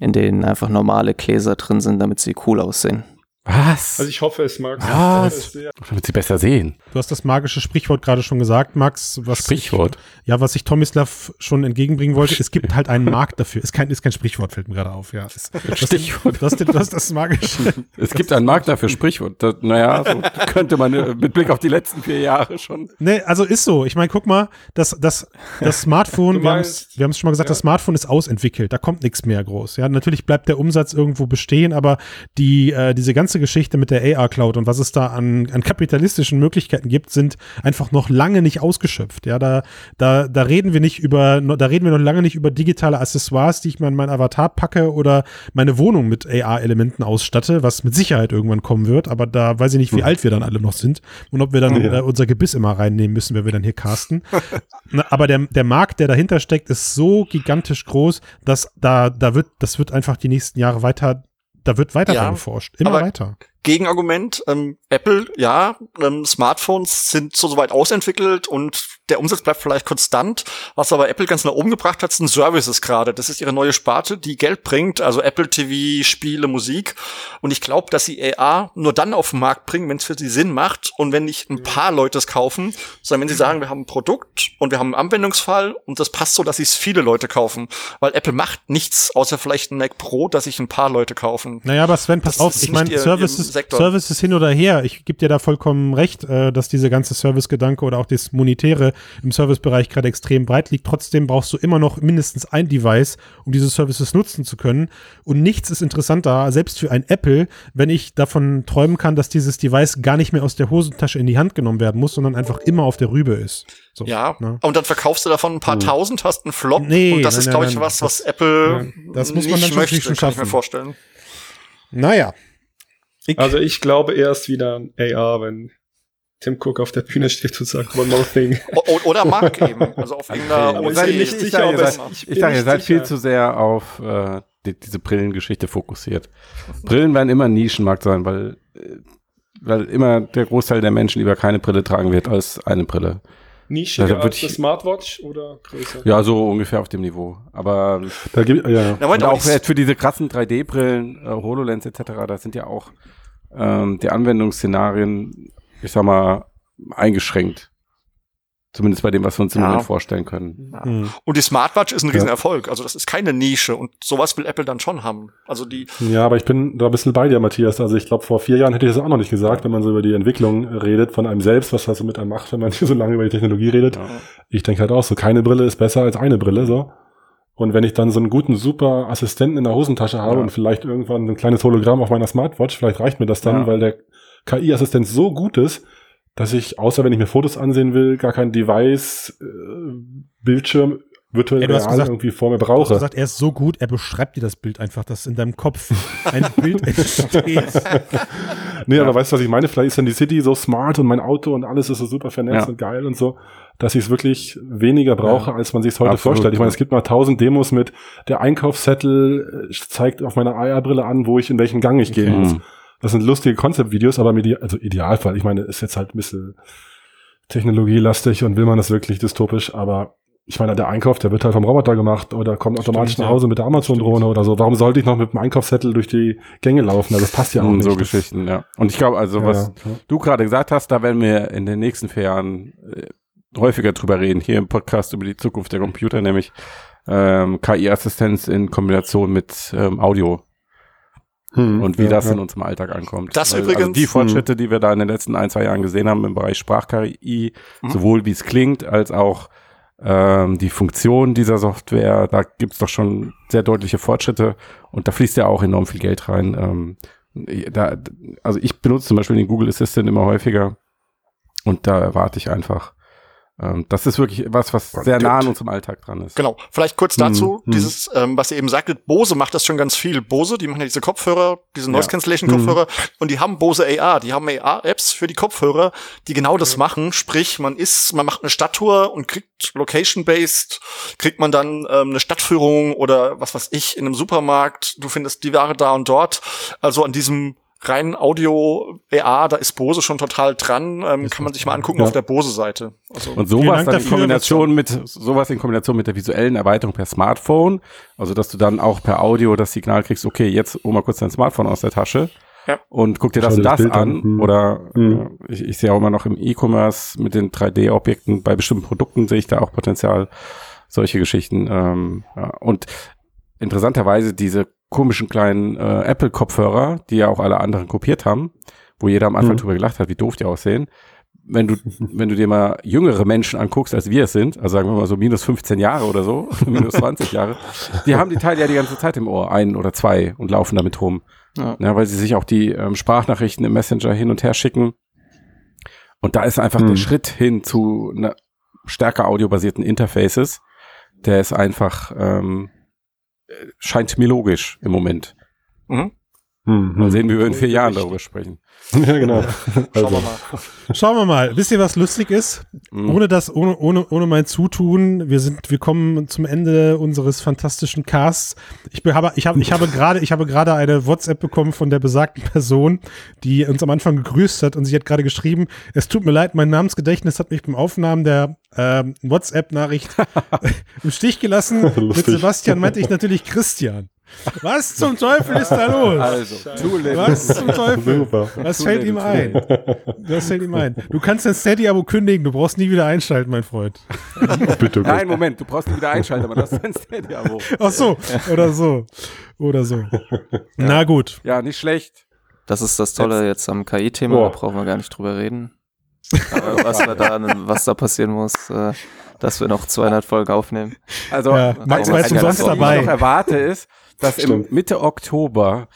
[SPEAKER 5] in denen einfach normale Gläser drin sind, damit sie cool aussehen.
[SPEAKER 1] Was?
[SPEAKER 6] Also ich hoffe, es mag.
[SPEAKER 2] Was?
[SPEAKER 6] sehr.
[SPEAKER 1] Damit sie besser sehen.
[SPEAKER 2] Du hast das magische Sprichwort gerade schon gesagt, Max. Was
[SPEAKER 1] Sprichwort?
[SPEAKER 2] Ich, ja, was ich Tomislav schon entgegenbringen wollte. Es gibt halt einen Markt dafür. Ist kein, ist kein Sprichwort, fällt mir gerade auf. Ja, das,
[SPEAKER 1] Stichwort.
[SPEAKER 2] Das, das, das, das magische.
[SPEAKER 1] Es gibt einen Markt dafür, Sprichwort. Das, naja, so könnte man äh, mit Blick auf die letzten vier Jahre schon.
[SPEAKER 2] Nee, also ist so. Ich meine, guck mal, das, das, das Smartphone,
[SPEAKER 6] Du
[SPEAKER 2] wir haben
[SPEAKER 6] meinst-
[SPEAKER 2] es schon mal gesagt, das Smartphone ist ausentwickelt. Da kommt nichts mehr groß. Ja, natürlich bleibt der Umsatz irgendwo bestehen, aber die, äh, diese ganze Geschichte mit der AR-Cloud und was es da an, an kapitalistischen Möglichkeiten gibt, sind einfach noch lange nicht ausgeschöpft. Ja, da, da, da reden wir nicht über, da reden wir noch lange nicht über digitale Accessoires, die ich mal in meinen Avatar packe oder meine Wohnung mit AR-Elementen ausstatte, was mit Sicherheit irgendwann kommen wird. Aber da weiß ich nicht, wie alt wir dann alle noch sind und ob wir dann
[SPEAKER 8] Ja.
[SPEAKER 2] äh, unser Gebiss immer reinnehmen müssen, wenn wir dann hier casten. Aber der, der Markt, der dahinter steckt, ist so gigantisch groß, dass da, da wird, das wird einfach die nächsten Jahre weiter, da wird weiter
[SPEAKER 7] Ja,
[SPEAKER 2] geforscht. Immer weiter.
[SPEAKER 7] Gegenargument, ähm, Apple, ja, ähm, Smartphones sind so soweit ausentwickelt und der Umsatz bleibt vielleicht konstant. Was aber Apple ganz nach oben gebracht hat, sind Services gerade. Das ist ihre neue Sparte, die Geld bringt, also Apple TV, Spiele, Musik. Und ich glaube, dass sie AR nur dann auf den Markt bringen, wenn es für sie Sinn macht und wenn nicht ein paar Leute es kaufen, sondern wenn sie sagen, wir haben ein Produkt und wir haben einen Anwendungsfall und das passt so, dass es viele Leute kaufen. Weil Apple macht nichts, außer vielleicht ein Mac Pro, dass sich ein paar Leute kaufen.
[SPEAKER 2] Naja, aber Sven, pass
[SPEAKER 7] Das
[SPEAKER 2] auf, ich meine, Services. Services hin oder her, ich gebe dir da vollkommen recht, äh, dass diese ganze Service-Gedanke oder auch das Monetäre im Servicebereich gerade extrem breit liegt. Trotzdem brauchst du immer noch mindestens ein Device, um diese Services nutzen zu können. Und nichts ist interessanter, selbst für ein Apple, wenn ich davon träumen kann, dass dieses Device gar nicht mehr aus der Hosentasche in die Hand genommen werden muss, sondern einfach immer auf der Rübe ist. So,
[SPEAKER 7] Ja,
[SPEAKER 2] ne?
[SPEAKER 7] und dann verkaufst du davon ein paar tausend, hast einen Flop.
[SPEAKER 2] Nee,
[SPEAKER 7] und das
[SPEAKER 2] nein,
[SPEAKER 7] ist, glaube ich,
[SPEAKER 2] nein,
[SPEAKER 7] was, was
[SPEAKER 2] das-
[SPEAKER 7] Apple
[SPEAKER 2] ja, das muss man
[SPEAKER 7] nicht
[SPEAKER 2] schon
[SPEAKER 7] möchte,
[SPEAKER 2] schon
[SPEAKER 7] kann ich mir
[SPEAKER 2] schaffen.
[SPEAKER 7] vorstellen.
[SPEAKER 2] Naja.
[SPEAKER 6] Also ich glaube erst wieder an AR, wenn Tim Cook auf der Bühne steht und sagt One More Thing.
[SPEAKER 7] O- Oder Mark eben. Also auf irgendeiner
[SPEAKER 6] ich
[SPEAKER 1] seid,
[SPEAKER 6] nicht
[SPEAKER 1] ich,
[SPEAKER 6] sicher,
[SPEAKER 1] seid,
[SPEAKER 6] ich
[SPEAKER 1] ich sag, ihr seid viel zu sehr auf äh, die, diese Brillengeschichte fokussiert. Brillen werden immer ein Nischenmarkt sein, weil, äh, weil immer der Großteil der Menschen lieber keine Brille tragen wird als eine Brille.
[SPEAKER 6] Nischiger
[SPEAKER 1] Ja,
[SPEAKER 6] als
[SPEAKER 1] ich-
[SPEAKER 6] eine Smartwatch oder größer?
[SPEAKER 1] Ja, so ungefähr auf dem Niveau. Aber
[SPEAKER 8] Da gibt, ja.
[SPEAKER 7] Moment,
[SPEAKER 1] und auch für diese krassen 3D-Brillen, äh, HoloLens etc., da sind ja auch ähm, die Anwendungsszenarien, ich sag mal, eingeschränkt. Zumindest bei dem, was wir uns im
[SPEAKER 7] Ja.
[SPEAKER 1] Moment vorstellen können.
[SPEAKER 7] Ja.
[SPEAKER 2] Hm.
[SPEAKER 7] Und die Smartwatch ist ein
[SPEAKER 8] Ja.
[SPEAKER 7] Riesenerfolg. Also das ist keine Nische und sowas will Apple dann schon haben. Also die,
[SPEAKER 8] Ja, aber ich bin da ein bisschen bei dir, Matthias. Also ich glaube, vor vier Jahren hätte ich das auch noch nicht gesagt, wenn man so über die Entwicklung redet von einem selbst, was das so mit einem macht, wenn man so lange über die Technologie redet. Ich denke halt auch so, keine Brille ist besser als eine Brille, so. Und wenn ich dann so einen guten, super Assistenten in der Hosentasche habe
[SPEAKER 1] Ja.
[SPEAKER 8] und vielleicht irgendwann ein kleines Hologramm auf meiner Smartwatch, vielleicht reicht mir das dann,
[SPEAKER 1] Ja.
[SPEAKER 8] weil der KI-Assistent so gut ist, dass ich, außer wenn ich mir Fotos ansehen will, gar kein Device, äh, Bildschirm, virtuell
[SPEAKER 2] hast
[SPEAKER 8] real
[SPEAKER 2] gesagt-
[SPEAKER 8] irgendwie vor mir
[SPEAKER 2] Du hast
[SPEAKER 8] brauche.
[SPEAKER 2] gesagt, er ist so gut, er beschreibt dir das Bild einfach, dass in deinem Kopf ein Bild entsteht.
[SPEAKER 8] Nee, aber weißt du, was ich meine? Vielleicht ist dann die City so smart und mein Auto und alles ist so super vernetzt
[SPEAKER 1] Ja.
[SPEAKER 8] und geil und so. dass ich es wirklich weniger brauche,
[SPEAKER 1] Ja,
[SPEAKER 8] als man sich es heute
[SPEAKER 1] absolut,
[SPEAKER 8] vorstellt. Ich meine,
[SPEAKER 1] ja.
[SPEAKER 8] es gibt mal tausend Demos mit, der Einkaufszettel äh, zeigt auf meiner AR-Brille an, wo ich in welchen Gang ich gehen
[SPEAKER 1] Okay.
[SPEAKER 8] muss.
[SPEAKER 1] Mhm.
[SPEAKER 8] Das sind lustige Konzeptvideos, aber im Ide also Idealfall, ich meine, ist jetzt halt ein bisschen technologielastig und will man das wirklich dystopisch, aber ich meine, der Einkauf, der wird halt vom Roboter gemacht oder kommt automatisch
[SPEAKER 1] Stimmt,
[SPEAKER 8] nach
[SPEAKER 1] ja.
[SPEAKER 8] Hause mit der Amazon-Drohne oder so. Warum sollte ich noch mit dem Einkaufszettel durch die Gänge laufen? Also das passt ja auch
[SPEAKER 1] Mm,
[SPEAKER 8] nicht.
[SPEAKER 1] so Geschichten, ja. Und ich glaube, also
[SPEAKER 8] Ja,
[SPEAKER 1] was
[SPEAKER 8] ja.
[SPEAKER 1] du gerade gesagt hast, da werden wir in den nächsten vier Jahren äh, häufiger drüber reden, hier im Podcast über die Zukunft der Computer, nämlich ähm, KI-Assistenz in Kombination mit ähm, Audio
[SPEAKER 8] Hm,
[SPEAKER 1] und wie
[SPEAKER 8] ja,
[SPEAKER 1] das
[SPEAKER 8] ja.
[SPEAKER 1] in unserem Alltag ankommt.
[SPEAKER 7] Das
[SPEAKER 1] Weil, Also
[SPEAKER 7] übrigens-
[SPEAKER 1] die Fortschritte, die wir da in den letzten ein, zwei Jahren gesehen haben im Bereich Sprach-KI,
[SPEAKER 7] Mhm.
[SPEAKER 1] sowohl wie es klingt, als auch ähm, die Funktion dieser Software, da gibt's doch schon sehr deutliche Fortschritte und da fließt ja auch enorm viel Geld rein. Ähm, da, also ich benutze zum Beispiel den Google Assistant immer häufiger und da erwarte ich einfach. Ähm, das ist wirklich was, was sehr nah an unserem Alltag dran ist.
[SPEAKER 7] Genau. Vielleicht kurz
[SPEAKER 1] Mhm,
[SPEAKER 7] dazu,
[SPEAKER 1] mhm.
[SPEAKER 7] dieses, ähm, was ihr eben sagtet, Bose macht das schon ganz viel. Bose, die machen ja diese Kopfhörer, diese Noise. Cancellation Kopfhörer und die haben Bose AR, die haben AR-Apps für die Kopfhörer, die genau das machen. Sprich, man ist, man macht eine Stadttour und kriegt Location-based, kriegt man dann ähm, eine Stadtführung oder was weiß ich, in einem Supermarkt, du findest die Ware da und dort. Also an diesem rein Audio AR, da ist Bose schon total dran. Ähm, kann man sich mal angucken
[SPEAKER 1] Ja.
[SPEAKER 7] auf der Bose-Seite. Also,
[SPEAKER 1] Und sowas dann in Kombination mit sowas in Kombination mit der visuellen Erweiterung per Smartphone, also dass du dann auch per Audio das Signal kriegst, okay, jetzt hol mal kurz dein Smartphone aus der Tasche
[SPEAKER 7] Ja.
[SPEAKER 1] und guck dir das
[SPEAKER 8] Schau
[SPEAKER 1] und das
[SPEAKER 8] das
[SPEAKER 1] an.
[SPEAKER 8] an. Hm.
[SPEAKER 1] Oder
[SPEAKER 8] Hm.
[SPEAKER 1] äh, ich, ich sehe auch immer noch im E-Commerce mit den 3D-Objekten bei bestimmten Produkten sehe ich da auch Potenzial, solche Geschichten. Ähm, ja. Und interessanterweise diese komischen kleinen äh, Apple-Kopfhörer, die ja auch alle anderen kopiert haben, wo jeder am Anfang
[SPEAKER 8] Hm.
[SPEAKER 1] drüber gelacht hat, wie doof die aussehen. Wenn du, wenn du dir mal jüngere Menschen anguckst, als wir es sind, also sagen wir mal so minus 15 Jahre oder so, minus 20 Jahre, die haben die Teile ja die ganze Zeit im Ohr, ein oder zwei und laufen damit rum.
[SPEAKER 5] Ja.
[SPEAKER 1] Ja, weil sie sich auch die ähm, Sprachnachrichten im Messenger hin und her schicken. Und da ist einfach
[SPEAKER 8] Hm.
[SPEAKER 1] der Schritt hin zu einer stärker audiobasierten Interfaces, der ist einfach, ähm, äh, scheint mir logisch im Moment.
[SPEAKER 7] Mhm.
[SPEAKER 8] Hm,
[SPEAKER 1] Mal sehen, wie wir in vier Jahren darüber sprechen.
[SPEAKER 8] Ja, genau.
[SPEAKER 7] Schauen
[SPEAKER 8] Also,
[SPEAKER 7] wir mal.
[SPEAKER 2] Schauen wir mal. Wisst ihr, was lustig ist?
[SPEAKER 1] Mhm.
[SPEAKER 2] Ohne das, ohne, ohne, ohne mein Zutun, wir sind, wir kommen zum Ende unseres fantastischen Casts. Ich be- habe, ich habe, ich habe gerade, ich habe gerade eine WhatsApp bekommen von der besagten Person, die uns am Anfang gegrüßt hat und sie hat gerade geschrieben, es tut mir leid, mein Namensgedächtnis hat mich beim Aufnahmen der ähm, WhatsApp-Nachricht im Stich gelassen. Mit. Sebastian meinte ich natürlich Christian. Was zum Teufel ist da los?
[SPEAKER 1] Also, late.
[SPEAKER 2] Was zum Teufel?
[SPEAKER 8] Super.
[SPEAKER 2] Was
[SPEAKER 1] Too
[SPEAKER 2] fällt ihm ein? Das fällt ihm ein. Du kannst dein Steady-Abo kündigen, du brauchst nie wieder einschalten, mein Freund.
[SPEAKER 8] Bitte,
[SPEAKER 1] Nein, Moment, du brauchst nicht wieder einschalten, aber das ist ein Steady-Abo.
[SPEAKER 2] Ach so, oder so. Oder so. Na gut.
[SPEAKER 1] Ja, nicht schlecht.
[SPEAKER 5] Das ist das Tolle jetzt am KI-Thema, da brauchen wir gar nicht drüber reden. Aber was, wir da, was da passieren muss, äh, dass wir noch 200 Folgen aufnehmen.
[SPEAKER 1] Also,
[SPEAKER 2] Ja, Max war jetzt umsonst dabei.
[SPEAKER 1] Ich noch erwarte ist, dass im
[SPEAKER 8] Stimmt.
[SPEAKER 1] Mitte Oktober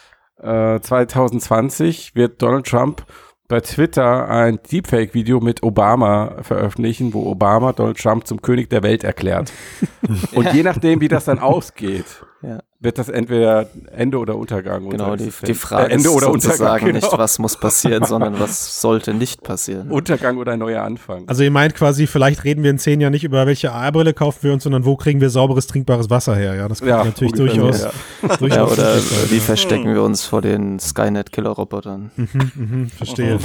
[SPEAKER 1] äh, 2020 wird Donald Trump bei Twitter ein Deepfake-Video mit Obama veröffentlichen, wo Obama Donald Trump zum König der Welt erklärt. Und je nachdem, wie das dann ausgeht,
[SPEAKER 5] Ja.
[SPEAKER 1] Wird das entweder Ende oder Untergang.
[SPEAKER 5] Genau, die, die Frage
[SPEAKER 1] Äh, Ende
[SPEAKER 5] ist
[SPEAKER 1] oder
[SPEAKER 5] sozusagen
[SPEAKER 1] Untergang,
[SPEAKER 5] nicht,
[SPEAKER 1] genau.
[SPEAKER 5] was muss passieren, sondern was sollte nicht passieren.
[SPEAKER 1] Untergang oder ein neuer Anfang.
[SPEAKER 2] Also ihr meint quasi, vielleicht reden wir in zehn Jahren nicht über welche AR-Brille kaufen wir uns, sondern wo kriegen wir sauberes, trinkbares Wasser her? Ja, das könnte
[SPEAKER 1] Ja,
[SPEAKER 2] natürlich durchaus,
[SPEAKER 1] so,
[SPEAKER 2] durchaus
[SPEAKER 5] Ja, oder wie
[SPEAKER 2] ja.
[SPEAKER 5] verstecken wir uns vor den Skynet-Killer-Robotern?
[SPEAKER 2] Mhm, mhm, verstehe.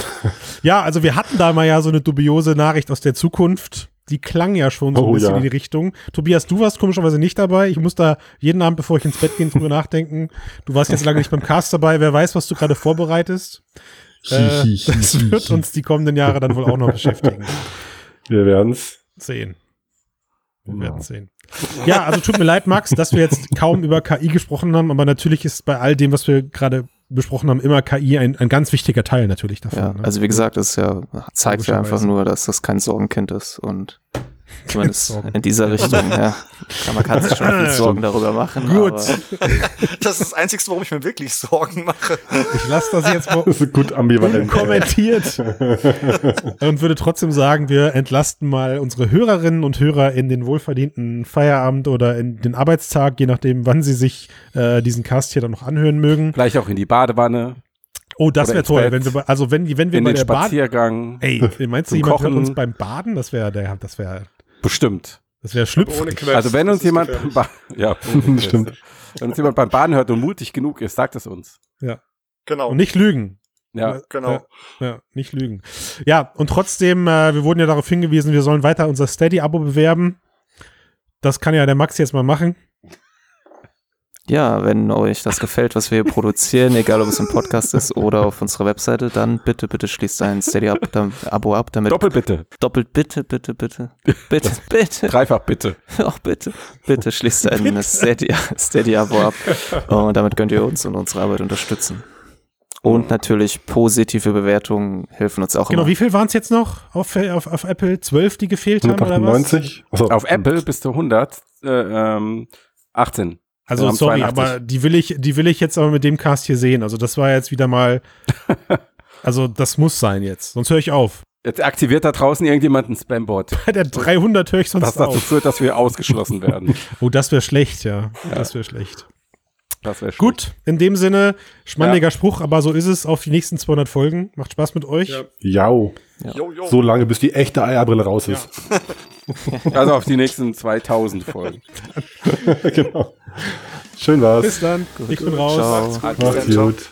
[SPEAKER 2] Ja, also wir hatten da mal ja so eine dubiose Nachricht aus der Zukunft. Die klang ja schon so ein
[SPEAKER 8] Oh,
[SPEAKER 2] bisschen
[SPEAKER 8] ja.
[SPEAKER 2] in die Richtung. Tobias, du warst komischerweise nicht dabei. Ich muss da jeden Abend, bevor ich ins Bett gehe, drüber nachdenken. Du warst jetzt lange nicht beim Cast dabei. Wer weiß, was du gerade vorbereitest. Äh, das wird uns die kommenden Jahre dann wohl auch noch beschäftigen.
[SPEAKER 8] Wir werden's.
[SPEAKER 2] Sehen. Wir werden sehen. Ja, also tut mir leid, Max, dass wir jetzt kaum über KI gesprochen haben, aber natürlich ist bei all dem, was wir gerade besprochen haben, immer KI ein, ein ganz wichtiger Teil natürlich davon.
[SPEAKER 5] Ja,
[SPEAKER 2] ne?
[SPEAKER 5] also wie gesagt, es ja, zeigt ja einfach nur, dass das kein Sorgenkind ist und zumindest
[SPEAKER 2] Sorgen.
[SPEAKER 5] in dieser Richtung, ja. Kann- Man kann sich schon viel Sorgen darüber machen.
[SPEAKER 2] Gut.
[SPEAKER 5] Aber
[SPEAKER 7] Das ist das Einzige, warum ich mir wirklich Sorgen mache.
[SPEAKER 2] Ich lasse das jetzt mal
[SPEAKER 8] Das ist gut ambivalent.
[SPEAKER 2] kommentiert und würde trotzdem sagen, wir entlasten mal unsere Hörerinnen und Hörer in den wohlverdienten Feierabend oder in den Arbeitstag, je nachdem, wann sie sich äh, diesen Cast hier dann noch anhören mögen.
[SPEAKER 1] Gleich auch in die Badewanne.
[SPEAKER 2] Oh, das wäre toll,
[SPEAKER 1] Bett,
[SPEAKER 2] wenn wir, also wenn, wenn wir
[SPEAKER 1] in
[SPEAKER 2] bei
[SPEAKER 1] den
[SPEAKER 2] der
[SPEAKER 1] Spaziergang.
[SPEAKER 2] ey, meinst du, jemand hört
[SPEAKER 1] Kochen.
[SPEAKER 2] uns beim Baden? Das wäre, der, das wäre,
[SPEAKER 1] Bestimmt.
[SPEAKER 2] das wäre schlüpfrig.
[SPEAKER 1] Also wenn uns jemand ja,
[SPEAKER 8] Stimmt.
[SPEAKER 1] Wenn uns jemand beim Baden hört und mutig genug ist, sagt es uns.
[SPEAKER 2] Ja.
[SPEAKER 7] Genau.
[SPEAKER 2] Und nicht lügen.
[SPEAKER 1] Ja.
[SPEAKER 7] Genau.
[SPEAKER 2] Ja, ja, nicht lügen. Ja, und trotzdem, äh, wir wurden ja darauf hingewiesen, wir sollen weiter unser Steady-Abo bewerben. Das kann ja der Max jetzt mal machen.
[SPEAKER 5] Ja, wenn euch das gefällt, was wir hier produzieren, egal ob es im Podcast ist oder auf unserer Webseite, dann bitte, bitte schließt ein Steady-Abo ab, damit.
[SPEAKER 1] Doppelt bitte.
[SPEAKER 5] Doppelt bitte, bitte, bitte. Bitte, bitte.
[SPEAKER 1] Dreifach bitte.
[SPEAKER 5] Ach, bitte. Bitte schließt ein Steady- Steady-Abo ab. Und damit könnt ihr uns und unsere Arbeit unterstützen. Und natürlich positive Bewertungen helfen uns auch
[SPEAKER 2] Genau,
[SPEAKER 5] immer.
[SPEAKER 2] wie viel waren es jetzt noch auf, auf, auf Apple? 12, die gefehlt haben oder was?
[SPEAKER 8] 198? Achso.
[SPEAKER 1] Auf Apple bis zu 100, äh, ähm, 18.
[SPEAKER 2] Also sorry,
[SPEAKER 1] 82.
[SPEAKER 2] aber die will ich, die will ich jetzt aber mit dem Cast hier sehen. Also das war jetzt wieder mal, also das muss sein jetzt, sonst höre ich auf.
[SPEAKER 1] Jetzt aktiviert da draußen irgendjemand ein Spambot.
[SPEAKER 2] Bei der 300 höre ich sonst
[SPEAKER 1] Was dazu
[SPEAKER 2] auf.
[SPEAKER 1] führt, dass wir ausgeschlossen werden.
[SPEAKER 2] Oh, das wäre schlecht, ja. Das wäre schlecht.
[SPEAKER 1] Das wäre
[SPEAKER 2] Gut, in dem Sinne, schmandiger Spruch, aber so ist es auf die nächsten 200 Folgen. Macht Spaß mit euch.
[SPEAKER 8] Jau.
[SPEAKER 7] Jo, jo.
[SPEAKER 8] So lange, bis die echte Eierbrille raus ist.
[SPEAKER 1] Also auf die nächsten 2000 Folgen.
[SPEAKER 8] genau. Schön war's.
[SPEAKER 2] Bis dann. Ich bin raus.
[SPEAKER 5] Ciao.
[SPEAKER 7] Macht's gut.
[SPEAKER 8] Macht's gut.